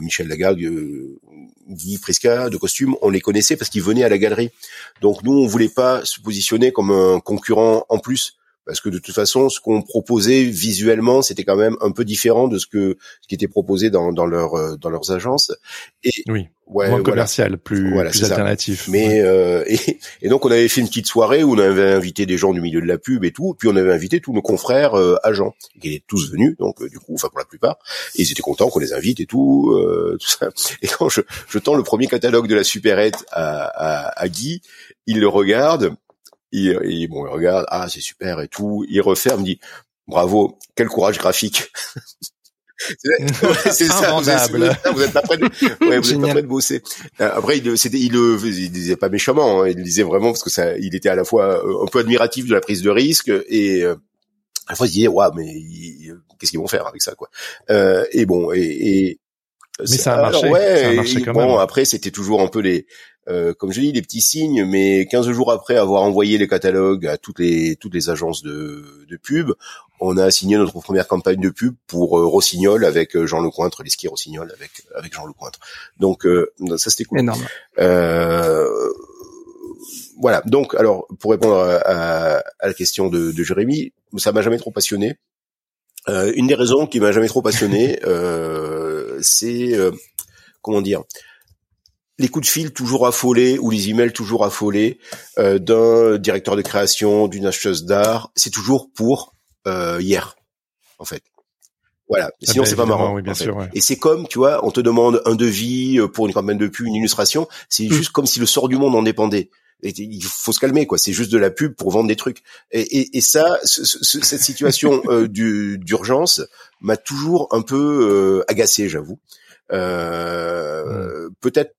Michel Lagarde, Guy Prisca de costume, on les connaissait parce qu'ils venaient à la galerie. Donc nous, on voulait pas se positionner comme un concurrent en plus parce que de toute façon, ce qu'on proposait visuellement, c'était quand même un peu différent de ce que ce qui était proposé dans, dans leur euh, dans leurs agences. Et oui, ouais, moins commercial, plus, plus alternatif. Mais euh, et, et, donc on avait fait une petite soirée où on avait invité des gens du milieu de la pub et tout, puis on avait invité tous nos confrères euh, agents qui étaient tous venus, donc du coup, enfin pour la plupart, et ils étaient contents qu'on les invite et tout, tout ça. Et quand je, je tends le premier catalogue de la supérette à, à, à Guy, il le regarde il, bon, il regarde, ah c'est super et tout, il referme, dit bravo, quel courage graphique. c'est ça, vous êtes, vous êtes pas prêt de, ouais, vous êtes pas prêt de bosser. Euh, après, il, il, il disait pas méchamment, hein, il le disait vraiment parce que ça, il était à la fois euh, un peu admiratif de la prise de risque et euh, à la fois il disait, waouh, mais qu'est-ce qu'ils vont faire avec ça, quoi. Euh, et bon, et, et mais ça a marché. ouais, ça a marché quand bon, après c'était toujours un peu les, euh, comme je dis, des petits signes, mais 15 jours après avoir envoyé les catalogues à toutes les toutes les agences de, de pub, on a signé notre première campagne de pub pour euh, Rossignol avec euh, Jean Lecointre, les skis Rossignol avec avec Jean Lecointre. Donc euh, ça c'était cool. Énorme. Euh, voilà. Donc alors pour répondre à, à, la question de, de Jérémy, ça m'a jamais trop passionné. Euh, une des raisons qui m'a jamais trop passionné, euh, c'est comment dire les coups de fil toujours affolés ou les emails toujours affolés euh, d'un directeur de création, d'une acheteuse d'art, c'est toujours pour euh, hier, en fait. Voilà. Ah Sinon, ben, c'est pas marrant. Oui, bien sûr, Et c'est comme, tu vois, on te demande un devis euh, pour une campagne de pub, une illustration. C'est mm. juste comme si le sort du monde en dépendait. il faut se calmer, quoi. C'est juste de la pub pour vendre des trucs. Et, et, et ça, cette situation euh, d'urgence m'a toujours un peu agacé, j'avoue. Euh, Peut-être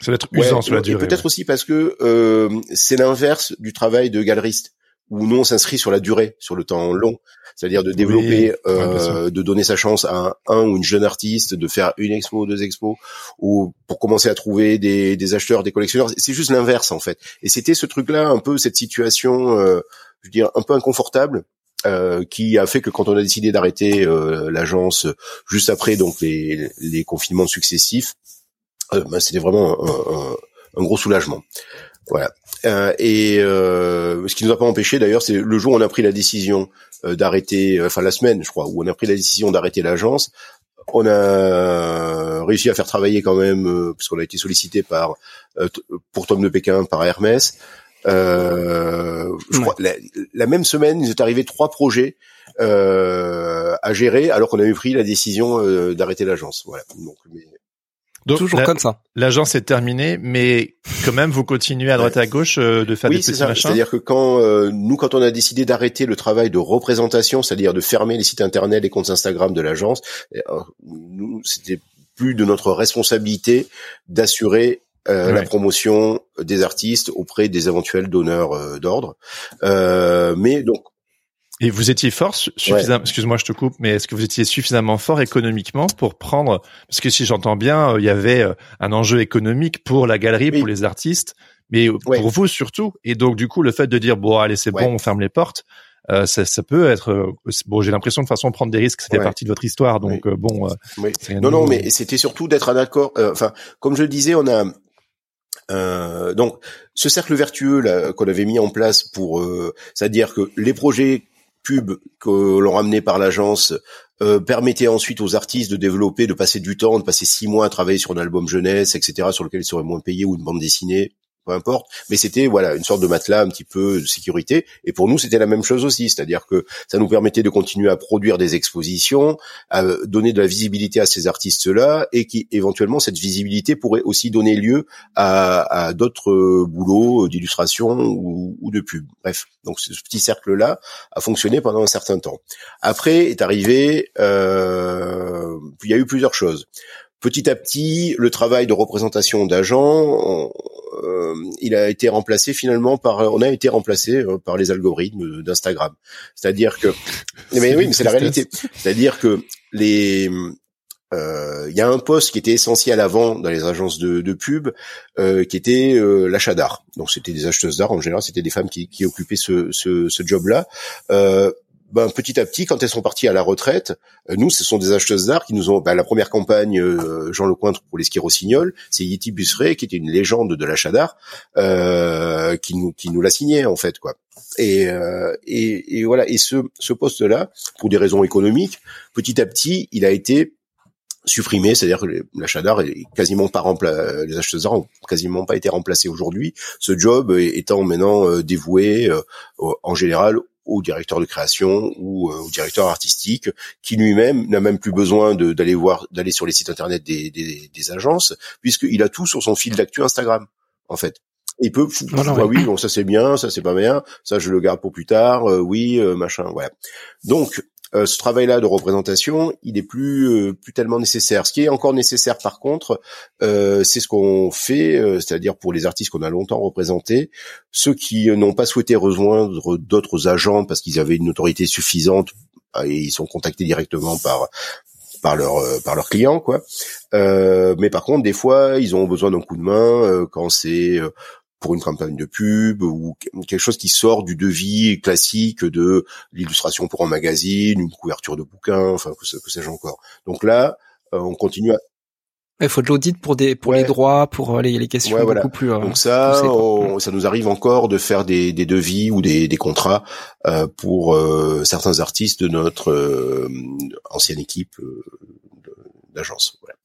ça va être usant sur la durée. Peut-être aussi parce que euh, c'est l'inverse du travail de galeriste, où nous on s'inscrit sur la durée, sur le temps long, c'est-à-dire de développer, euh, de donner sa chance à un, ou une jeune artiste, de faire une expo, deux expos, ou pour commencer à trouver des, des acheteurs, des collectionneurs. C'est juste l'inverse en fait. Et c'était ce truc-là, un peu cette situation, euh, je veux dire, un peu inconfortable. Euh, qui a fait que quand on a décidé d'arrêter euh, l'agence juste après donc les, les confinements successifs, euh, bah, c'était vraiment un, un, gros soulagement. Voilà. Euh, et euh, ce qui nous a pas empêché d'ailleurs, c'est le jour où on a pris la décision euh, d'arrêter, enfin la semaine, je crois, où on a pris la décision d'arrêter l'agence. On a réussi à faire travailler quand même, parce qu'on a été sollicité par pour Tom de Pékin par Hermès. Euh, je crois, la, la, même semaine, il est arrivé trois projets euh, à gérer, alors qu'on avait pris la décision d'arrêter l'agence. Voilà. Donc, mais, Toujours comme ça. L'agence est terminée, mais quand même, vous continuez à droite et à gauche euh, de faire des petits machins. C'est-à-dire que quand euh, nous, quand on a décidé d'arrêter le travail de représentation, c'est-à-dire de fermer les sites internet, les comptes Instagram de l'agence, euh, nous, c'était plus de notre responsabilité d'assurer la promotion des artistes auprès des éventuels donneurs d'ordre. mais donc et vous étiez fort suffisamment, excuse-moi, je te coupe, mais est-ce que vous étiez suffisamment fort économiquement pour prendre, parce que si j'entends bien, euh, il y avait euh, un enjeu économique pour la galerie, pour les artistes, mais pour vous surtout. Et donc, du coup, le fait de dire, bon, allez, c'est bon, on ferme les portes, euh, ça, ça, peut être bon. J'ai l'impression de façon prendre des risques, ça fait partie de votre histoire. Donc bon. non, non, mais c'était surtout d'être d'accord. Enfin, comme je le disais, on a donc ce cercle vertueux là qu'on avait mis en place pour, c'est-à-dire que les projets pub que l'on ramenait par l'agence euh, permettait ensuite aux artistes de développer, de passer du temps, de passer six mois à travailler sur un album jeunesse, etc., sur lequel ils seraient moins payés ou une bande dessinée peu importe. Mais c'était voilà une sorte de matelas un petit peu de sécurité. Et pour nous, c'était la même chose aussi, c'est-à-dire que ça nous permettait de continuer à produire des expositions, à donner de la visibilité à ces artistes-là, et qui éventuellement cette visibilité pourrait aussi donner lieu à, à d'autres boulots d'illustration ou, ou, de pub. Bref, donc ce petit cercle-là a fonctionné pendant un certain temps. Après est arrivé, euh, il y a eu plusieurs choses petit à petit, le travail de représentation d'agents, euh, il a été remplacé finalement par, on a été remplacé euh, par les algorithmes d'Instagram. C'est-à-dire que, mais oui, mais c'est la réalité. C'est-à-dire que les, euh, il y a un poste qui était essentiel avant dans les agences de, de pub, qui était l'achat d'art. Donc c'était des acheteuses d'art en général, c'était des femmes qui, qui occupaient ce, ce, ce job-là ben, petit à petit, quand elles sont parties à la retraite, euh, nous, ce sont des acheteuses d'art qui nous ont. Ben, la première campagne, euh, Jean Lecointre pour les skis Rossignol, c'est Yeti Busseray, qui était une légende de l'achat d'art, euh, qui nous qui nous l'a signé en fait, quoi. Et, euh, et, et voilà. Et ce ce poste-là, pour des raisons économiques, petit à petit, il a été supprimé, c'est-à-dire que l'achat d'art est quasiment pas remplacé, les acheteurs d'art ont quasiment pas été remplacés aujourd'hui. Ce job étant maintenant dévoué en général au directeur de création ou euh, au directeur artistique, qui lui-même n'a même plus besoin d'aller voir, d'aller sur les sites internet des, des, des agences, puisqu'il a tout sur son fil d'actu Instagram, en fait. Il peut, ah oui, bon, ça c'est bien, ça c'est pas bien, ça je le garde pour plus tard, euh, oui, euh, machin, voilà. Donc, euh, ce travail-là de représentation, il est plus euh, plus tellement nécessaire. Ce qui est encore nécessaire, par contre, euh, c'est ce qu'on fait, c'est-à-dire pour les artistes qu'on a longtemps représentés, ceux qui n'ont pas souhaité rejoindre d'autres agents parce qu'ils avaient une autorité suffisante et ils sont contactés directement par par leur par leurs clients quoi. mais par contre, des fois, ils ont besoin d'un coup de main quand c'est pour une campagne de pub ou quelque chose qui sort du devis classique de l'illustration pour un magazine, une couverture de bouquin, enfin que, sais-je encore. Donc là, euh, on continue à il faut de l'audit pour des pour les droits, pour euh, les, les questions beaucoup plus. Euh, Donc ça, ça nous arrive encore de faire des, des devis ou des, des contrats euh, pour certains artistes de notre ancienne équipe d'agence. Voilà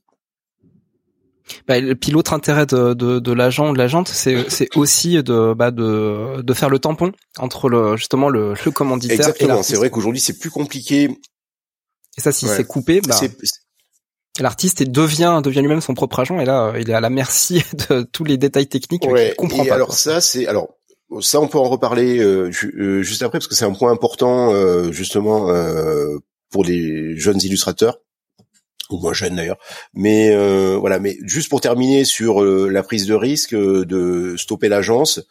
bah, puis l'autre intérêt de, de, de l'agent ou de l'agente, c'est, c'est aussi de, bah, de, de faire le tampon entre le, justement le, le commanditaire Exactement. C'est vrai qu'aujourd'hui c'est plus compliqué. Et ça, si c'est coupé, bah... l'artiste et devient devient lui-même son propre agent et là il est à la merci de tous les détails techniques ouais, comprend et alors ça c'est alors ça on peut en reparler euh, euh, juste après parce que c'est un point important euh, justement pour les jeunes illustrateurs ou moins jeunes d'ailleurs mais voilà mais juste pour terminer sur la prise de risque de stopper l'agence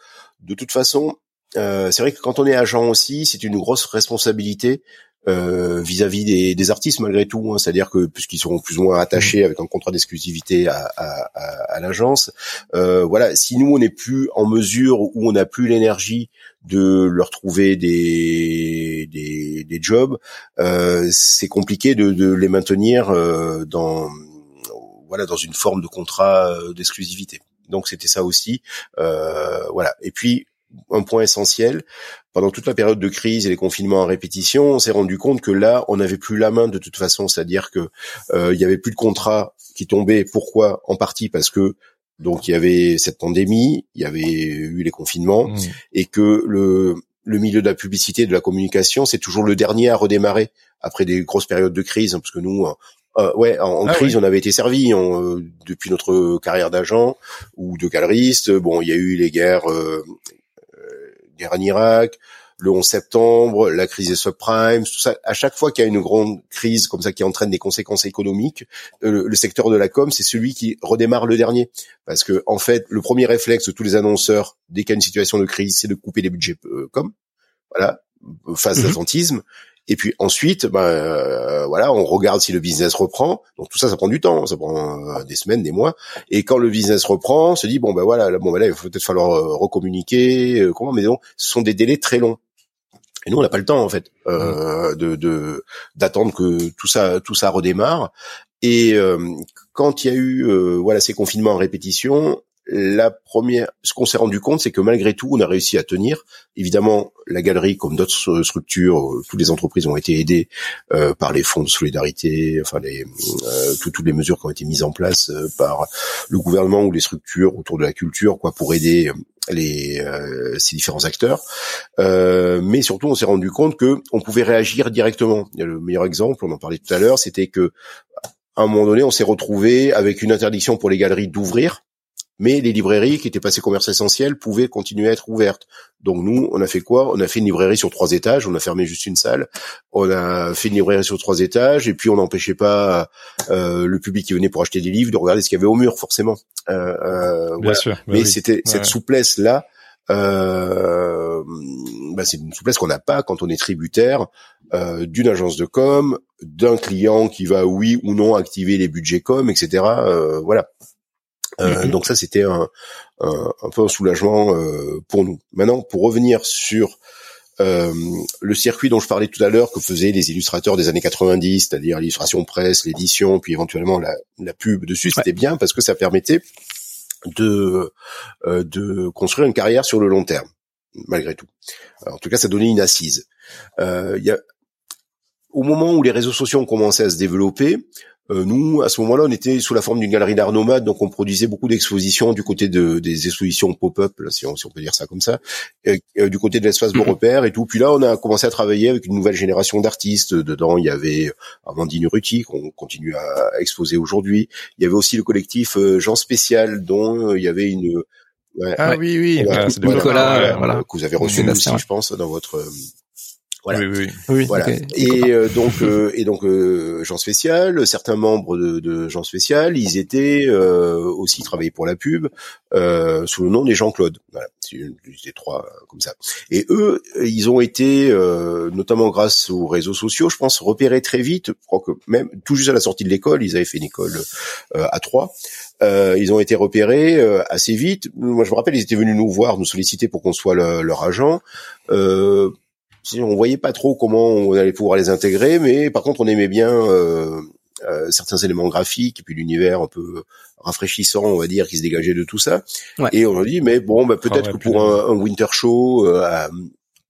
de toute façon c'est vrai que quand on est agent aussi c'est une grosse responsabilité euh, vis-à-vis des, des, artistes malgré tout, hein. c'est-à-dire que puisqu'ils seront plus ou moins attachés avec un contrat d'exclusivité à, à, à, à l'agence, euh, voilà, si nous on n'est plus en mesure ou on n'a plus l'énergie de leur trouver des des, des jobs, euh, c'est compliqué de, de, les maintenir euh, dans voilà dans une forme de contrat euh, d'exclusivité. Donc c'était ça aussi, voilà. Et puis un point essentiel. Pendant toute la période de crise et les confinements en répétition, on s'est rendu compte que là, on n'avait plus la main de toute façon, c'est-à-dire que euh, il y avait plus de contrats qui tombaient. Pourquoi? En partie parce que donc il y avait cette pandémie, il y avait eu les confinements mmh. et que le le milieu de la publicité, de la communication, c'est toujours le dernier à redémarrer après des grosses périodes de crise, hein, parce que nous, euh, ouais, en, ah crise, on avait été servi euh, depuis notre carrière d'agent ou de galeriste. Bon, il y a eu les guerres, euh, guerre en Irak, le 11 septembre, la crise des subprimes, tout ça. À chaque fois qu'il y a une grande crise comme ça qui entraîne des conséquences économiques, euh, le, secteur de la com, c'est celui qui redémarre le dernier. Parce que en fait, le premier réflexe de tous les annonceurs dès qu'il y a une situation de crise, c'est de couper les budgets euh, com. Voilà, face mmh d'attentisme. Et puis ensuite, ben euh, voilà, on regarde si le business reprend. Donc tout ça, ça prend du temps, ça prend euh, des semaines, des mois. Et quand le business reprend, on se dit bon ben voilà, bon ben là, il faut peut-être falloir euh, recommuniquer. comment Mais non, ce sont des délais très longs. Et nous, on n'a pas le temps en fait mmh. de d'attendre que tout ça tout ça redémarre. Et quand il y a eu voilà ces confinements en répétition, la première, ce qu'on s'est rendu compte, c'est que malgré tout, on a réussi à tenir. Évidemment, la galerie, comme d'autres structures, euh, toutes les entreprises ont été aidées euh, par les fonds de solidarité, enfin les, euh, toutes les mesures qui ont été mises en place par le gouvernement ou les structures autour de la culture, quoi, pour aider les ces différents acteurs. mais surtout, on s'est rendu compte que on pouvait réagir directement. Le meilleur exemple, on en parlait tout à l'heure, c'était que à un moment donné, on s'est retrouvé avec une interdiction pour les galeries d'ouvrir mais les librairies qui étaient passées commerce essentiel pouvaient continuer à être ouvertes. Donc nous, on a fait quoi? On a fait une librairie sur trois étages, on a fermé juste une salle, on a fait une librairie sur trois étages, et puis on n'empêchait pas euh, le public qui venait pour acheter des livres de regarder ce qu'il y avait au mur, forcément. Euh, euh, Bien sûr. Bah mais c'était cette souplesse là. Euh, bah c'est une souplesse qu'on n'a pas quand on est tributaire euh, d'une agence de com, d'un client qui va oui ou non activer les budgets com, etc. Euh, voilà. Euh, mhm. Donc ça, c'était un, un, un, peu un soulagement euh, pour nous. Maintenant, pour revenir sur euh, le circuit dont je parlais tout à l'heure que faisaient les illustrateurs des années 90, c'est-à-dire l'illustration presse, l'édition, puis éventuellement la, la pub dessus, c'était bien parce que ça permettait de euh, de construire une carrière sur le long terme, malgré tout. en tout cas, ça donnait une assise. Euh, y a, au moment où les réseaux sociaux ont commencé à se développer, euh, nous, à ce moment-là, on était sous la forme d'une galerie d'art nomade, donc on produisait beaucoup d'expositions du côté de, des expositions pop-up, si on, si on peut dire ça comme ça, euh, du côté de l'espace mhm. repère et tout. Puis là, on a commencé à travailler avec une nouvelle génération d'artistes. Dedans, il y avait Amandine Ruti, qu'on continue à exposer aujourd'hui. Il y avait aussi le collectif euh, Jean Spécial, dont il y avait une... ah oui, oui, Nicolas, voilà, que vous avez reçu aussi, je pense, dans votre voilà. Oui, oui, oui. Voilà. Et euh, donc, euh, et donc, euh, Jean Spécial, certains membres de, de Jean Spécial, ils étaient aussi travaillés pour la pub sous le nom des Jean-Claude. Voilà, c'était trois comme ça. Et eux, ils ont été, notamment grâce aux réseaux sociaux, je pense, repérés très vite. Je crois que même tout juste à la sortie de l'école, ils avaient fait une école à trois. ils ont été repérés assez vite. Moi, je me rappelle, ils étaient venus nous voir, nous solliciter pour qu'on soit leur agent. Euh, on voyait pas trop comment on allait pouvoir les intégrer, mais par contre on aimait bien euh, euh, certains éléments graphiques et puis l'univers un peu rafraîchissant, on va dire, qui se dégageait de tout ça. Et on a dit, mais bon, bah, peut-être que pour un, winter show euh, à,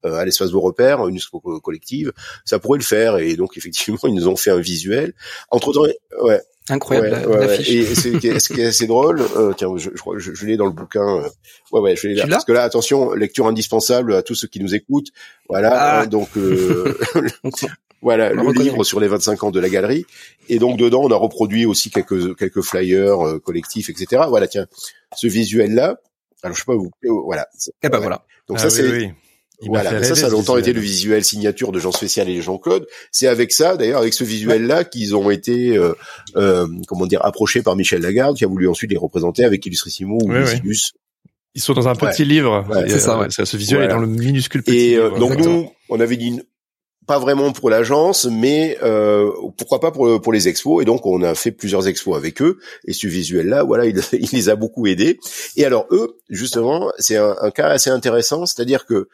à l'espace de repère, une expo collective, ça pourrait le faire. Et donc effectivement, ils nous ont fait un visuel. Entre temps, ouais, Incroyable ouais, Et ce qui est assez drôle, euh, tiens, je, je, je l'ai dans le bouquin. Euh, ouais, ouais, je l'ai là. Parce que là, attention, lecture indispensable à tous ceux qui nous écoutent. Voilà, ah. donc. Euh, voilà, le livre sur les 25 ans de la galerie. Et donc dedans, on a reproduit aussi quelques quelques flyers euh, collectifs, etc. Voilà, tiens, ce visuel là. Alors je sais pas vous, voilà. Et eh ben voilà. Donc ça ah c'est voilà, ça, ça a longtemps été le visuel signature de Jean Spécial et Jean-Claude. C'est avec ça, d'ailleurs, avec ce visuel-là, qu'ils ont été, euh, euh, comment dire, approchés par Michel Lagarde, qui a voulu ensuite les représenter avec Illustrissimo ou oui, Ils sont dans un petit livre. c'est ça, ouais. Ce visuel est dans le minuscule petit Et euh, donc nous, on avait dit pas vraiment pour l'agence, mais euh, pourquoi pas pour, pour les expos. Et donc on a fait plusieurs expos avec eux. Et ce visuel-là, voilà, il, il, les a beaucoup aidés. Et alors eux, justement, c'est un, un, cas assez intéressant, c'est-à-dire que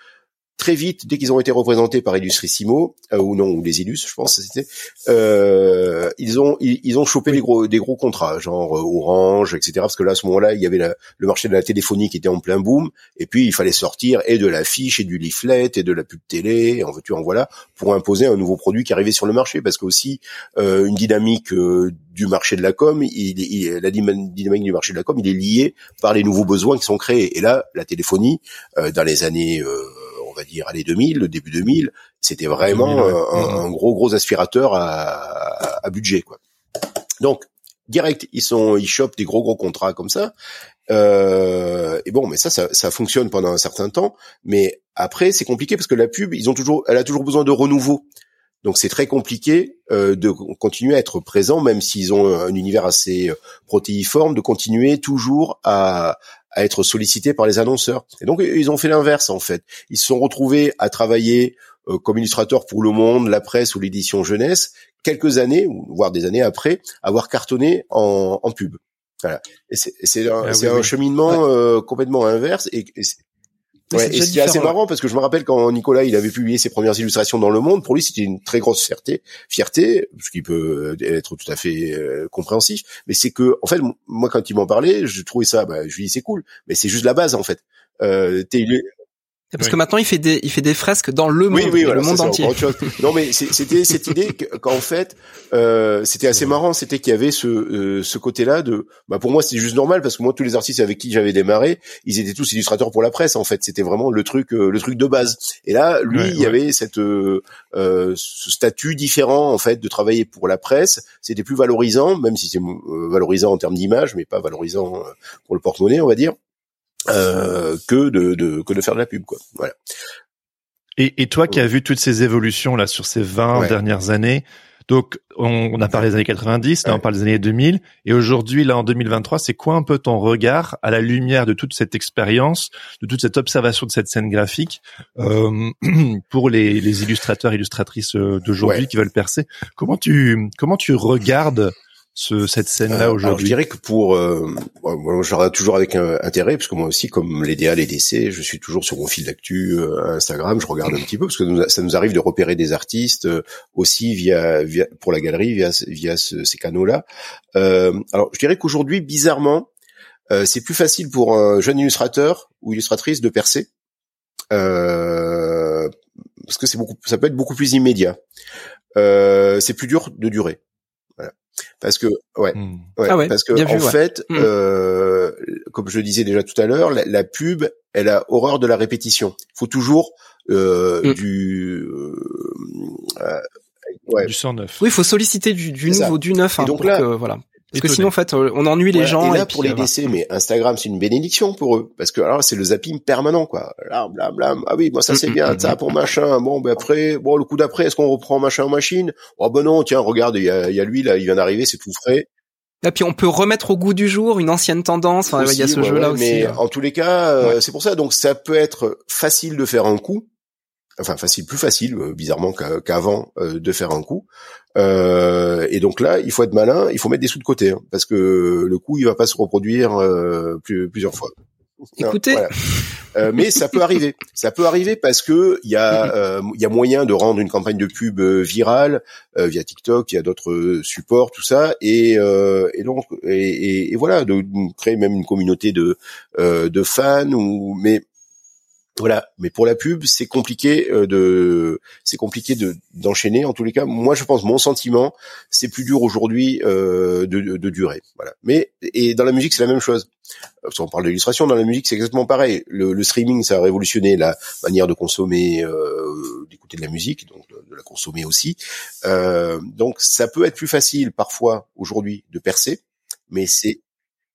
très vite, dès qu'ils ont été représentés par Illustrissimo euh, ou non, ou les Illus, je pense, c'était, euh, ils ont ils, ont chopé des gros des gros contrats, genre euh, Orange, etc. Parce que là, à ce moment-là, il y avait le marché de la téléphonie qui était en plein boom, et puis il fallait sortir et de l'affiche et du leaflet et de la pub télé, en veux-tu en voilà, pour imposer un nouveau produit qui arrivait sur le marché, parce qu'aussi euh, une dynamique euh, du marché de la com, il, il, la dynamique du marché de la com, il est lié par les nouveaux besoins qui sont créés. Et là, la téléphonie, dans les années va dire les 2000, le début 2000, c'était vraiment euh, mm-hmm. un, gros gros aspirateur à, à, budget quoi. Donc direct, ils sont ils chopent des gros gros contrats comme ça. Euh, et bon, mais ça, ça, ça fonctionne pendant un certain temps, mais après c'est compliqué parce que la pub, ils ont toujours, elle a toujours besoin de renouveau. Donc c'est très compliqué euh, de continuer à être présent, même s'ils ont un univers assez protéiforme, de continuer toujours à, à être sollicités par les annonceurs. Et donc ils ont fait l'inverse en fait. Ils se sont retrouvés à travailler euh, comme illustrateurs pour Le Monde, la presse ou l'édition jeunesse quelques années, voire des années après, avoir cartonné en, en pub. Voilà. C'est un, ah un cheminement euh, complètement inverse et, et Ouais, et c'était assez marrant parce que je me rappelle quand Nicolas il avait publié ses premières illustrations dans Le Monde, pour lui c'était une très grosse fierté, fierté, ce qui peut être tout à fait euh, compréhensif, mais c'est que en fait moi quand il m'en parlait, je trouvais ça, bah, je lui dis c'est cool, mais c'est juste la base en fait. Euh, parce que maintenant il fait des il fait des fresques dans le monde, le monde entier. non mais c'était cette idée qu'en fait euh, c'était assez marrant, c'était qu'il y avait ce euh, ce côté-là de bah pour moi c'était juste normal parce que moi tous les artistes avec qui j'avais démarré, ils étaient tous illustrateurs pour la presse en fait, c'était vraiment le truc euh, le truc de base. Et là lui il y avait cette euh, ce statut différent en fait de travailler pour la presse, c'était plus valorisant même si c'est valorisant en termes d'image mais pas valorisant pour le porte-monnaie on va dire. Euh, que de, de, que de faire de la pub quoi. Voilà. Et, et toi qui as vu toutes ces évolutions là sur ces 20 dernières années, donc on, on, a parlé des années 90, là on parle des années 2000, et aujourd'hui là en 2023, c'est quoi un peu ton regard à la lumière de toute cette expérience, de toute cette observation de cette scène graphique euh, pour les, les illustrateurs illustratrices euh, d'aujourd'hui qui veulent percer? Comment tu comment tu regardes ce, cette scène-là euh, aujourd'hui Je dirais que pour, euh, moi, je regarde toujours avec intérêt, parce que moi aussi, comme les DA, les DC, je suis toujours sur mon fil d'actu euh, Instagram, je regarde un petit peu, parce que ça nous arrive de repérer des artistes euh, aussi via, via pour la galerie, via, via ces canaux-là. alors, je dirais qu'aujourd'hui, bizarrement, c'est plus facile pour un jeune illustrateur ou illustratrice de percer. parce que c'est beaucoup, ça peut être beaucoup plus immédiat. c'est plus dur de durer parce que ouais, hmm. ouais ah parce que en fait, hmm. euh, comme je le disais déjà tout à l'heure, la, pub, elle a horreur de la répétition. Il faut toujours euh, hmm. du euh, ouais. du 109. Oui, il faut solliciter du, du nouveau, du neuf. Hein, donc là, voilà. Parce que sinon, en fait, on ennuie les gens. Et là, pour les décès, mais Instagram, c'est une bénédiction pour eux, parce que alors c'est le zapping permanent, quoi. Là, blam, blam. Ah oui, moi ça c'est bien, ça pour machin. Bon, ben après, bon, le coup d'après, est-ce qu'on reprend machin en machine? Oh ben non, tiens, regarde, il y a, y a lui là, il vient d'arriver, c'est tout frais. Et puis on peut remettre au goût du jour une ancienne tendance. Enfin, il y a ce jeu-là aussi. Mais en tous les cas, euh, c'est pour ça. Donc ça peut être facile de faire un coup, enfin facile, plus facile, euh, bizarrement qu'avant euh, de faire un coup. Euh, et donc là, il faut être malin, il faut mettre des sous de côté, hein, parce que le coup, il va pas se reproduire plus, plusieurs fois. Écoutez, mais ça peut arriver. Ça peut arriver parce que il y a il y a moyen de rendre une campagne de pub virale via TikTok, il y a d'autres supports, tout ça, et, et donc et, et, voilà, de, créer même une communauté de de fans ou mais Voilà, mais pour la pub, c'est compliqué euh, de, c'est compliqué de d'enchaîner. En tous les cas, moi, je pense, mon sentiment, c'est plus dur aujourd'hui euh, de, de, durer. Voilà. Mais et dans la musique, c'est la même chose. Si on parle d'illustration, dans la musique, c'est exactement pareil. Le, streaming, ça a révolutionné la manière de consommer, euh, d'écouter de la musique, donc de, la consommer aussi. Euh, donc, ça peut être plus facile parfois aujourd'hui de percer, mais c'est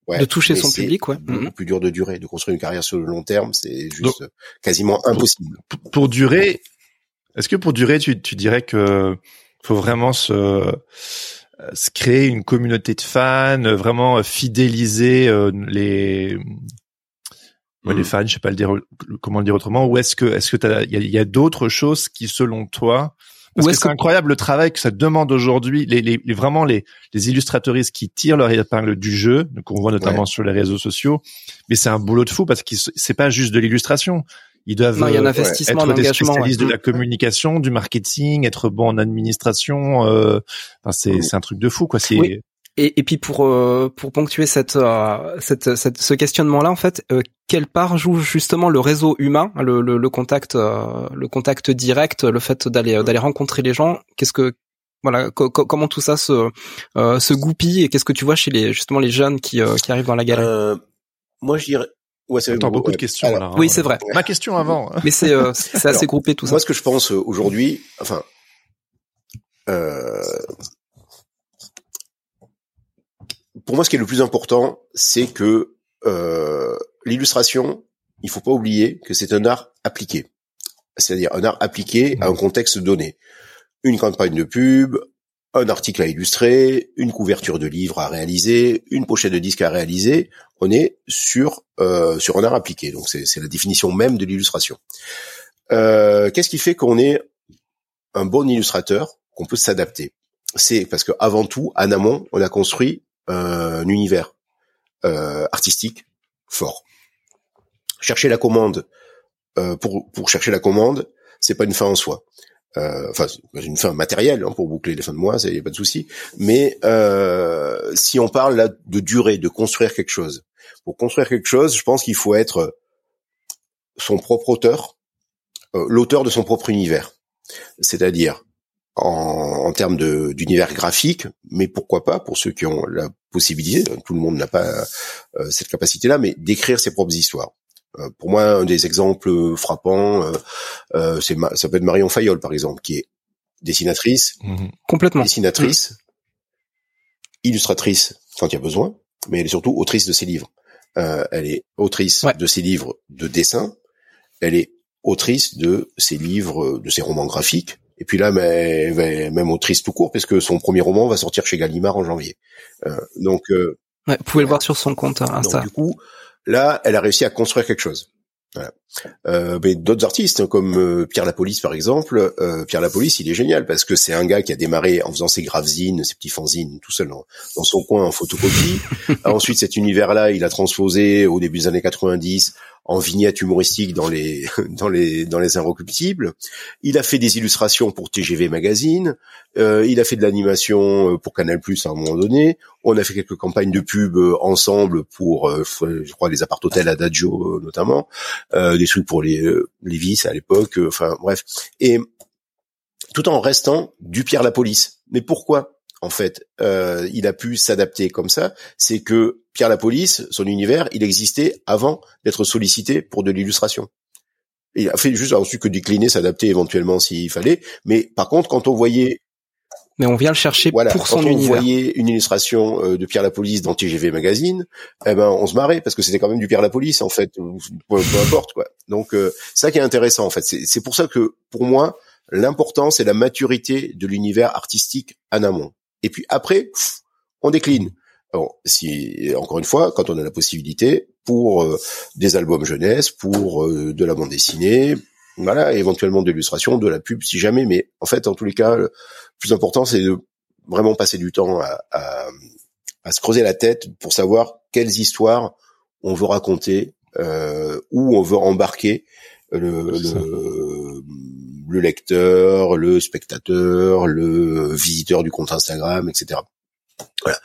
de toucher son public, ouais. Beaucoup mhm. plus dur de durer, de construire une carrière sur le long terme, c'est juste quasiment impossible. Pour, durer, est-ce que pour durer, tu, tu dirais que faut vraiment se, se créer une communauté de fans, vraiment fidéliser euh, les les mhm. fans, je sais pas le dire comment le dire autrement, ou est-ce que est-ce que il y a, y a d'autres choses qui selon toi parce que c'est incroyable le travail que ça demande aujourd'hui. Les, les, les, vraiment les, les illustrateuristes qui tirent leur épingle du jeu, qu'on voit notamment sur les réseaux sociaux. Mais c'est un boulot de fou parce que c'est pas juste de l'illustration. Ils doivent non, il y a un investissement, être des spécialistes de la communication, du marketing, être bon en administration. Euh, enfin, c'est c'est un truc de fou quoi. C'est et, et puis pour euh, pour ponctuer cette, euh, cette, cette ce questionnement-là, en fait, euh, quelle part joue justement le réseau humain, le, le, le contact le contact direct, le fait d'aller d'aller rencontrer les gens? Qu'est-ce que voilà, comment tout ça se se goupille et qu'est-ce que tu vois chez les justement les jeunes qui qui arrivent dans la galerie? Moi, je dirais Ouais, c'est beaucoup de questions. là, oui, c'est vrai. Ma question avant. Mais c'est c'est assez groupé tout ça. Moi, ce que je pense aujourd'hui, enfin, euh, pour moi, ce qui est le plus important, c'est que euh, l'illustration, il faut pas oublier que c'est un art appliqué, c'est-à-dire un art appliqué à un contexte donné. Une campagne de pub, un article à illustrer, une couverture de livre à réaliser, une pochette de disque à réaliser. On est sur euh, sur un art appliqué. Donc c'est la définition même de l'illustration. Euh, Qu'est-ce qui fait qu'on est un bon illustrateur, qu'on peut s'adapter? C'est parce que avant tout, en amont, on a construit un univers euh, artistique fort. Chercher la commande euh, pour chercher la commande, c'est pas une fin en soi. Euh, enfin, une fin matérielle hein, pour boucler les fins de mois, ça y a pas de souci. Mais euh, si on parle là de durée, de construire quelque chose, pour construire quelque chose, je pense qu'il faut être son propre auteur, euh, l'auteur de son propre univers. C'est-à-dire en, en termes d'univers graphique, mais pourquoi pas pour ceux qui ont la possibilité, tout le monde n'a pas euh, cette capacité-là, mais d'écrire ses propres histoires. Euh, pour moi, un des exemples frappants, euh, c'est ça peut être Marion Fayol, par exemple, qui est dessinatrice, mmh complètement dessinatrice, mmh. illustratrice quand il y a besoin, mais elle est surtout autrice de ses livres. elle est autrice de ses livres de dessin, elle est autrice de ses livres, de ses romans graphiques, et puis là, mais, même autrice tout court, puisque son premier roman va sortir chez Gallimard en janvier. Euh, donc, euh, ouais, vous pouvez le voir sur son compte hein, Insta. du coup, là, elle a réussi à construire quelque chose. Voilà. Euh, mais d'autres artistes hein, comme euh, Pierre Lapolice par exemple, euh, Pierre Lapolice il est génial parce que c'est un gars qui a démarré en faisant ses gravezines, ses petits fanzines tout seul dans, dans son coin en photocopie. Ensuite cet univers-là il a transposé au début des années 90 en vignette humoristique dans les dans les dans les inrecuptibles. Il a fait des illustrations pour TGV Magazine. Euh, il a fait de l'animation euh, pour Canal Plus à un moment donné. On a fait quelques campagnes de pub euh, ensemble pour, je crois, les appart hôtels Adagio notamment, des trucs pour les les vis à l'époque. Enfin bref. Et tout en restant du Pierre la police. Mais pourquoi en fait, euh, il a pu s'adapter comme ça, c'est que Pierre la Police, son univers, il existait avant d'être sollicité pour de l'illustration. Il a fait juste ensuite que décliner, s'adapter éventuellement s'il fallait. Mais par contre, quand on voyait mais on vient le chercher pour son univers. Quand on voyait une illustration euh, de Pierre la Police dans TGV Magazine, eh ben on se marrait parce que c'était quand même du Pierre la Police en fait, peu, importe quoi. Donc euh, ça qui est intéressant en fait. C'est pour ça que pour moi l'important c'est la maturité de l'univers artistique en amont. Et puis après, on décline. Alors, si encore une fois, quand on a la possibilité, pour euh, des albums jeunesse, pour euh, de la bande dessinée, voilà, éventuellement de l'illustration, de la pub si jamais. Mais en fait, en tous les cas, le plus important, c'est de vraiment passer du temps à, à, à, se creuser la tête pour savoir quelles histoires on veut raconter, euh, où on veut embarquer le, le, le lecteur, le spectateur, le visiteur du compte Instagram, etc. Voilà.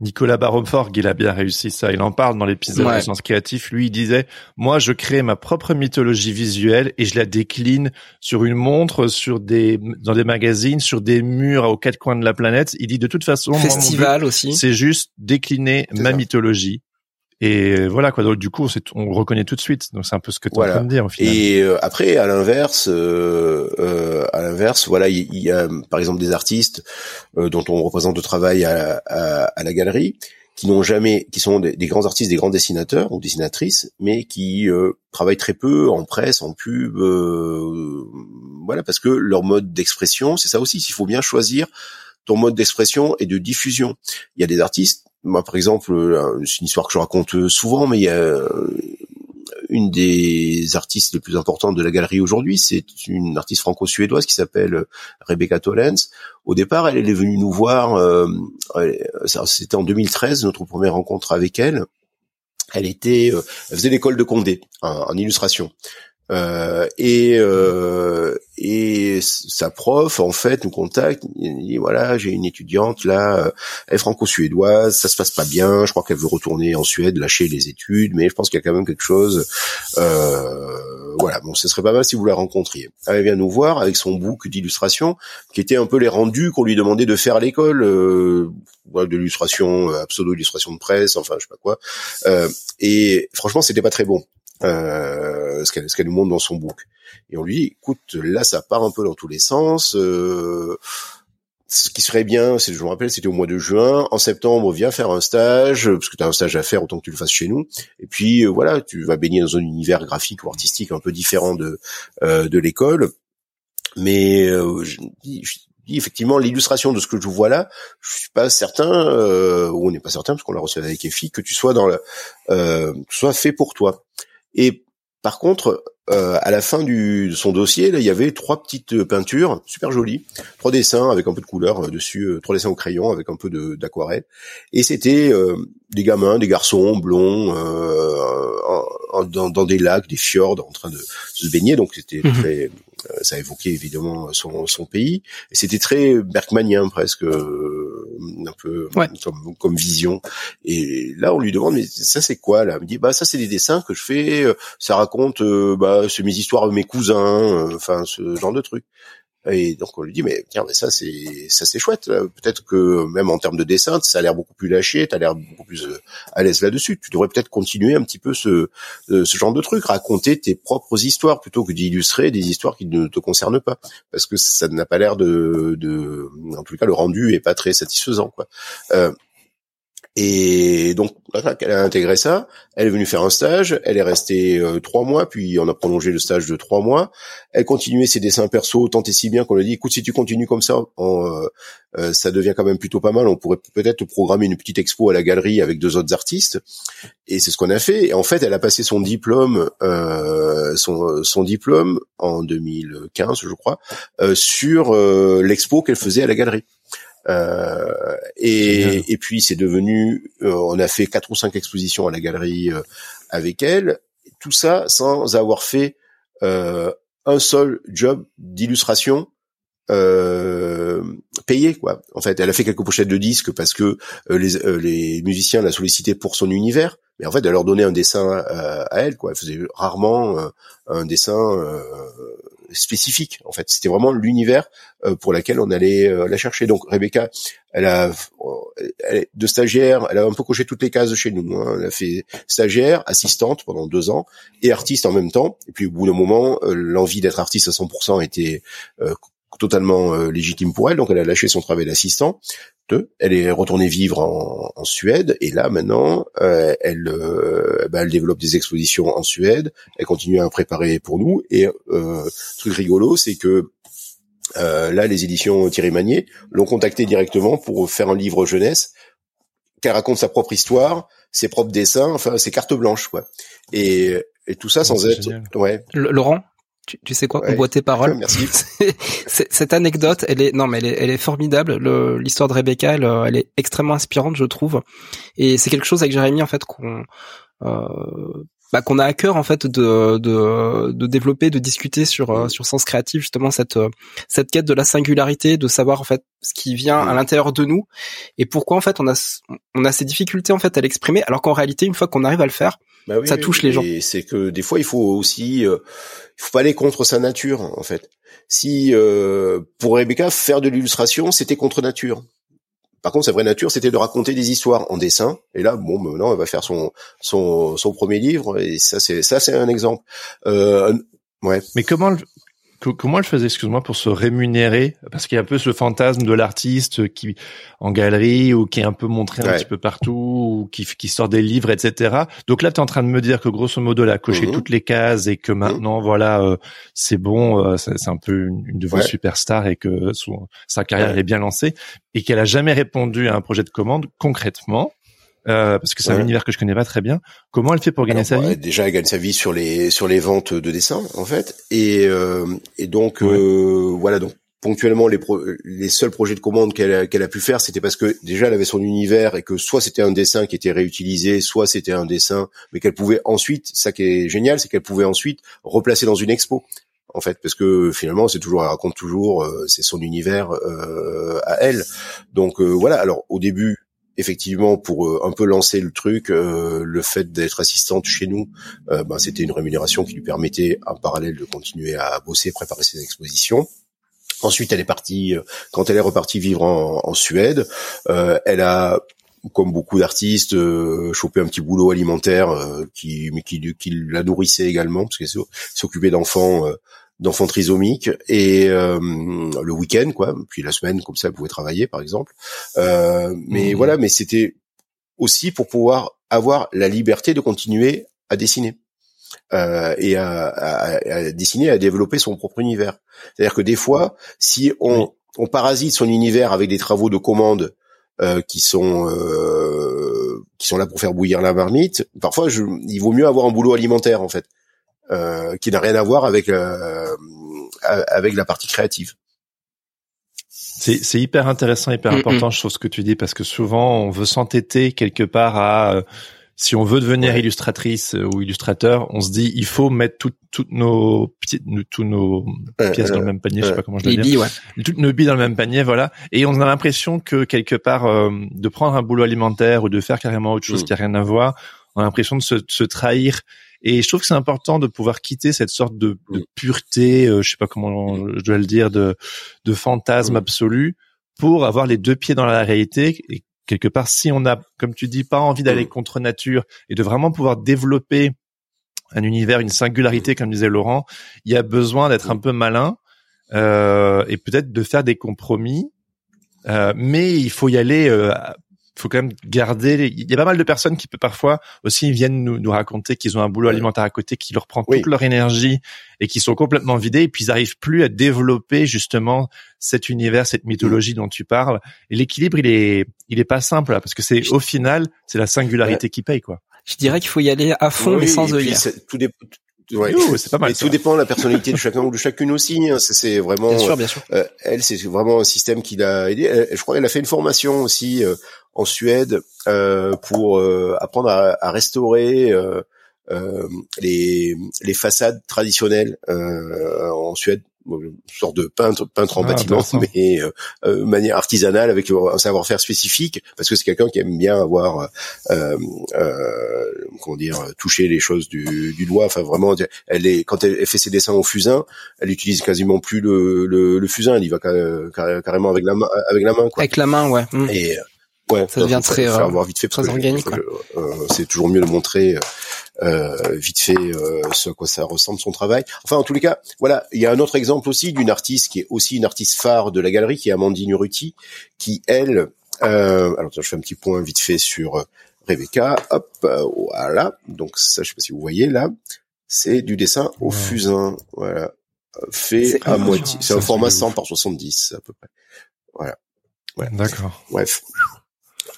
Nicolas Baromforg, il a bien réussi ça. Il en parle dans l'épisode de Sens Créatif. Lui, il disait, moi, je crée ma propre mythologie visuelle et je la décline sur une montre, sur des, dans des magazines, sur des murs aux quatre coins de la planète. Il dit, de toute façon, festival aussi. C'est juste décliner ma mythologie et voilà quoi. Donc, du coup, on reconnaît tout de suite. Donc c'est un peu ce que tu es en train de dire au final. Et euh, après, à l'inverse, euh, euh, à l'inverse, voilà, il y, a par exemple des artistes euh, dont on représente le travail à, à, à la galerie qui n'ont jamais, qui sont des, grands artistes, des grands dessinateurs ou dessinatrices, mais qui euh, travaillent très peu en presse, en pub, voilà, parce que leur mode d'expression, c'est ça aussi. Il faut bien choisir ton mode d'expression et de diffusion. Il y a des artistes moi, par exemple, euh, c'est une histoire que je raconte souvent, mais il y a euh, une des artistes les plus importantes de la galerie aujourd'hui, c'est une artiste franco-suédoise qui s'appelle Rebecca Tollens. Au départ, elle est venue nous voir, euh, c'était en 2013, notre première rencontre avec elle. Elle était, elle faisait l'école de Condé en illustration. Euh, et euh, et sa prof en fait nous contacte il dit voilà j'ai une étudiante là euh, elle est franco-suédoise ça se passe pas bien je crois qu'elle veut retourner en Suède lâcher les études mais je pense qu'il y a quand même quelque chose euh, voilà. Bon ce serait pas mal si vous la rencontriez. Elle vient nous voir avec son book d'illustration qui était un peu les rendus qu'on lui demandait de faire à l'école euh, de l'illustration euh, pseudo illustration de presse enfin je sais pas quoi. Et franchement c'était pas très bon euh, ce qu'elle qu'elle nous montre dans son book. Et on lui dit, écoute, là ça part un peu dans tous les sens. Euh, ce qui serait bien, c'est, je me rappelle, c'était au mois de juin. En septembre, viens faire un stage, parce que tu as un stage à faire, autant que tu le fasses chez nous. Et puis euh, voilà, tu vas baigner dans un univers graphique ou artistique un peu différent de euh, de l'école. Mais euh, je, dis, effectivement l'illustration de ce que je vois là, je suis pas certain, euh, ou on n'est pas certain parce qu'on l'a reçu avec Effie, que tu sois dans le, euh, soit fait pour toi. Et par contre, euh, à la fin du, de son dossier, là, il y avait trois petites peintures super jolies, trois dessins avec un peu de couleur euh, dessus, euh, trois dessins au crayon avec un peu d'aquarelle. Et c'était des gamins, des garçons blonds dans, dans, des lacs, des fjords, en train de, se baigner. Donc c'était mhm. très, ça évoquait évidemment son, son pays. Et c'était très bergmanien presque, un peu comme, comme vision. Et là, on lui demande mais ça c'est quoi là? Il me dit bah ça c'est des dessins que je fais. Ça raconte bah c'est mes histoires de mes cousins, euh, enfin ce genre de trucs. Et donc on lui dit mais tiens mais ça c'est ça c'est chouette. Peut-être que même en termes de dessin ça a l'air beaucoup plus lâché, t'as l'air beaucoup plus euh, à l'aise là-dessus. Tu devrais peut-être continuer un petit peu ce euh, ce genre de truc, raconter tes propres histoires plutôt que d'illustrer des histoires qui ne te concernent pas, parce que ça n'a pas l'air de, de en tout cas le rendu est pas très satisfaisant quoi. Euh, et donc, elle a intégré ça. Elle est venue faire un stage. Elle est restée euh, trois mois, puis on a prolongé le stage de trois mois. Elle continuait ses dessins perso tant et si bien qu'on lui a dit, écoute, si tu continues comme ça, euh, euh, ça devient quand même plutôt pas mal. On pourrait peut-être programmer une petite expo à la galerie avec deux autres artistes. Et c'est ce qu'on a fait. Et en fait, elle a passé son diplôme, son, son, diplôme en 2015, je crois, sur l'expo qu'elle faisait à la galerie. Euh, et, et, puis c'est devenu, euh, on a fait quatre ou cinq expositions à la galerie euh, avec elle. Tout ça sans avoir fait un seul job d'illustration euh, payé quoi. En fait, elle a fait quelques pochettes de disques parce que les, les, musiciens la sollicitaient pour son univers, mais en fait, elle leur donnait un dessin à elle quoi. Elle faisait rarement un dessin spécifique en fait. C'était vraiment l'univers euh, pour laquelle on allait euh, la chercher. Donc Rebecca, elle a elle de stagiaire, elle a un peu coché toutes les cases chez nous. Hein. Elle a fait stagiaire, assistante pendant deux ans et artiste en même temps. Et puis au bout d'un moment, euh, l'envie d'être artiste à 100% était totalement légitime pour elle, donc elle a lâché son travail d'assistant. Elle est retournée vivre en, Suède et là maintenant, euh, elle, euh, bah, elle développe des expositions en Suède. Elle continue à préparer pour nous. Et euh, truc rigolo, c'est que euh, là, les éditions Thierry Magnier l'ont contacté directement pour faire un livre jeunesse qu'elle raconte sa propre histoire, ses propres dessins, enfin ses cartes blanches, quoi. Et, et tout ça sans être. Ouais. Laurent, tu, tu, sais quoi, on boit tes paroles. Merci. cette anecdote, elle est non mais elle est, elle est formidable. L'histoire de Rebecca, elle, elle, est extrêmement inspirante, je trouve. Et c'est quelque chose avec Jérémy en fait qu'on euh, bah, qu'on a à cœur en fait de, de, de développer, de discuter sur euh, sur Sens Créatif justement cette euh, cette quête de la singularité, de savoir en fait ce qui vient à l'intérieur de nous et pourquoi en fait on a on a ces difficultés en fait à l'exprimer, alors qu'en réalité une fois qu'on arrive à le faire, bah ça touche les gens. Et c'est que des fois il faut aussi euh, il faut pas aller contre sa nature en fait. Si pour Rebecca faire de l'illustration c'était contre nature, par contre, sa vraie nature, c'était de raconter des histoires en dessin. Et là, bon, maintenant, elle va faire son son, son premier livre. Et ça, c'est ça, c'est un exemple. Euh, ouais. Mais comment comment elle faisait, excuse-moi, pour se rémunérer? Parce qu'il y a un peu ce fantasme de l'artiste qui en galerie ou qui est un peu montré un petit peu partout ou qui, qui sort des livres, etc. Donc là, tu es en train de me dire que grosso modo, elle a coché mhm. toutes les cases et que mhm. maintenant, voilà, euh, c'est bon, euh, c'est un peu une, une de vos superstars et que sa carrière est bien lancée et qu'elle a jamais répondu à un projet de commande concrètement. Euh, parce que c'est un univers que je connais pas très bien. Comment elle fait pour gagner sa vie Déjà, elle gagne sa vie sur les sur les ventes de dessins en fait, et euh, et donc euh, voilà donc ponctuellement les les seuls projets de commande qu'elle a, qu'elle a pu faire, c'était parce que déjà elle avait son univers et que soit c'était un dessin qui était réutilisé, soit c'était un dessin, mais qu'elle pouvait ensuite, ça qui est génial, c'est qu'elle pouvait ensuite replacer dans une expo en fait, parce que finalement, c'est toujours, elle raconte toujours, c'est son univers euh, à elle. Donc voilà. Alors au début, effectivement, pour euh, un peu lancer le truc, euh, le fait d'être assistante chez nous, euh, ben, c'était une rémunération qui lui permettait en parallèle de continuer à bosser, préparer ses expositions. Ensuite, elle est partie, quand elle est repartie vivre en, Suède, elle a comme beaucoup d'artistes, chopé un petit boulot alimentaire qui, qui la nourrissait également, parce qu'elle s'occupait d'enfants d'enfants trisomiques et euh, le week-end quoi. Puis la semaine comme ça elle pouvait travailler par exemple. Euh, mais mmh. voilà mais c'était aussi pour pouvoir avoir la liberté de continuer à dessiner euh, et à, à, à, dessiner à développer son propre univers. C'est-à-dire que des fois si on, on parasite son univers avec des travaux de commande euh, qui sont euh, qui sont là pour faire bouillir la marmite parfois je, il vaut mieux avoir un boulot alimentaire en fait qui n'a rien à voir avec euh, avec la partie créative. C'est hyper intéressant, hyper important, je trouve ce que tu dis, parce que souvent on veut s'entêter quelque part à euh, si on veut devenir illustratrice ou illustrateur, on se dit il faut mettre toutes nos petites, tous nos pièces dans le même panier, je sais pas comment je le dire, toutes nos billes dans le même panier, voilà. Et on a l'impression que quelque part de prendre un boulot alimentaire ou de faire carrément autre chose mm. qui a rien à voir, on a l'impression de se, de se trahir et je trouve que c'est important de pouvoir quitter cette sorte de, de pureté, euh, je sais pas comment je dois le dire, de, de fantasme absolu pour avoir les deux pieds dans la réalité. Et quelque part, si on a, comme tu dis, pas envie d'aller contre nature et de vraiment pouvoir développer un univers, une singularité, comme disait Laurent, il y a besoin d'être un peu malin euh, et peut-être de faire des compromis. Euh, mais il faut y aller euh, faut quand même garder. Il y a pas mal de personnes qui peut parfois aussi viennent nous, nous raconter qu'ils ont un boulot alimentaire à côté qui leur prend toute leur énergie et qui sont complètement vidés et puis ils arrivent plus à développer justement cet univers, cette mythologie dont tu parles. Et l'équilibre, il est, il est pas simple là, parce que c'est au final, c'est la singularité qui paye quoi. Je dirais qu'il faut y aller à fond mais sans œillères. Tout, Ouais. c'est pas mal. tout dépend de la personnalité de chacun ou de chacune aussi. Hein. C'est vraiment. Bien sûr, bien sûr. Euh, elle, c'est vraiment un système qui l'a aidé. je crois qu'elle a fait une formation aussi euh, en Suède euh, pour euh, apprendre à, à restaurer euh, les, les façades traditionnelles en Suède sorte de peintre peintre en ah, bâtiment mais euh, manière artisanale avec un savoir-faire spécifique parce que c'est quelqu'un qui aime bien avoir euh, euh, comment dire toucher les choses du, du doigt. Enfin vraiment elle est quand elle, fait ses dessins au fusain elle utilise quasiment plus le, le, le fusain. Elle y va carrément avec la main avec la main quoi. Avec la main ouais. Et Ouais, ça devient très euh, avoir vite fait très organique. Euh, c'est toujours mieux de montrer euh, vite fait euh, ce à quoi ça ressemble son travail. Enfin, en tous les cas, voilà, il y a un autre exemple aussi d'une artiste qui est aussi une artiste phare de la galerie, qui est Amandine Urruti, qui elle, alors je fais un petit point vite fait sur Rebecca. Hop, voilà. Donc ça, je sais pas si vous voyez là, c'est du dessin au fusain, voilà, fait à moitié. C'est un format 100 par 70 à peu près. Voilà. Ouais. D'accord. Bref.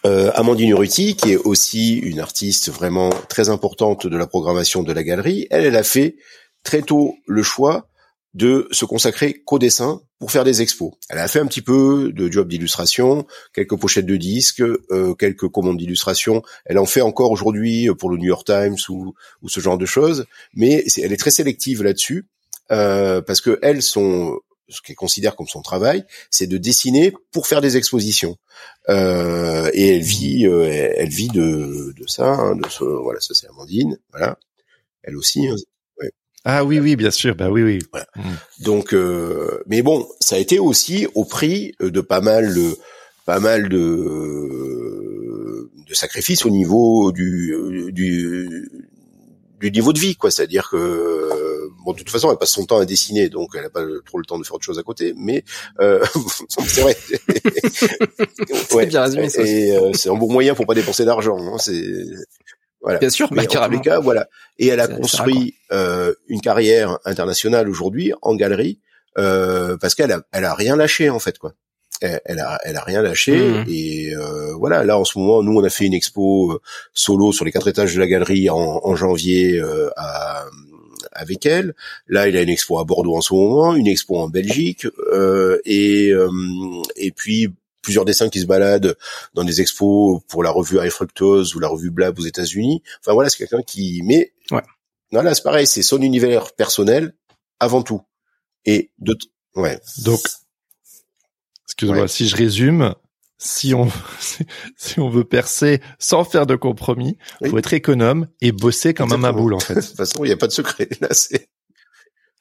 Euh, Amandine Urruti, qui est aussi une artiste vraiment très importante de la programmation de la galerie, elle, elle a fait très tôt le choix de se consacrer qu'au dessin pour faire des expos. Elle a fait un petit peu de job d'illustration, quelques pochettes de disques, euh, quelques commandes d'illustration. Elle en fait encore aujourd'hui pour le New York Times ou, ou ce genre de choses, mais elle est très sélective là-dessus euh, parce que elle, son ce qu'elle considère comme son travail, c'est de dessiner pour faire des expositions. Euh, et elle vit, euh, elle vit de, de ça, hein, de ce, voilà, ça c'est Amandine, voilà, elle aussi. Hein, ah oui, oui, bien sûr, bah oui, oui. Voilà. Mm. Donc, euh, mais bon, ça a été aussi au prix de pas mal, de, pas mal de, de sacrifices au niveau du, du, du niveau de vie, quoi. C'est-à-dire que bon, de toute façon, elle passe son temps à dessiner, donc elle n'a pas trop le temps de faire autre chose à côté. Mais euh, c'est vrai. ouais. bien résumé. Ça. Et euh, c'est un bon moyen pour pas dépenser d'argent. Hein. C'est voilà. Bien sûr, mais en tous les cas, voilà. Et elle a construit euh, une carrière internationale aujourd'hui en galerie euh, parce qu'elle a, elle a rien lâché en fait quoi. Elle, elle a, elle a rien lâché mmh. et euh, voilà. Là en ce moment, nous on a fait une expo euh, solo sur les quatre étages de la galerie en, en janvier euh, à avec elle. Là, il a une expo à Bordeaux en ce moment, une expo en Belgique, euh, et et puis plusieurs dessins qui se baladent dans des expos pour la revue High Fructose ou la revue Blab aux États-Unis. Enfin voilà, c'est quelqu'un qui mais ouais. non là c'est pareil, c'est son univers personnel avant tout. Et de ouais. Donc excuse-moi, si je résume, si on si on veut percer sans faire de compromis, il faut être économe et bosser comme un maboule en fait. de toute façon, il n'y a pas de secret là, c'est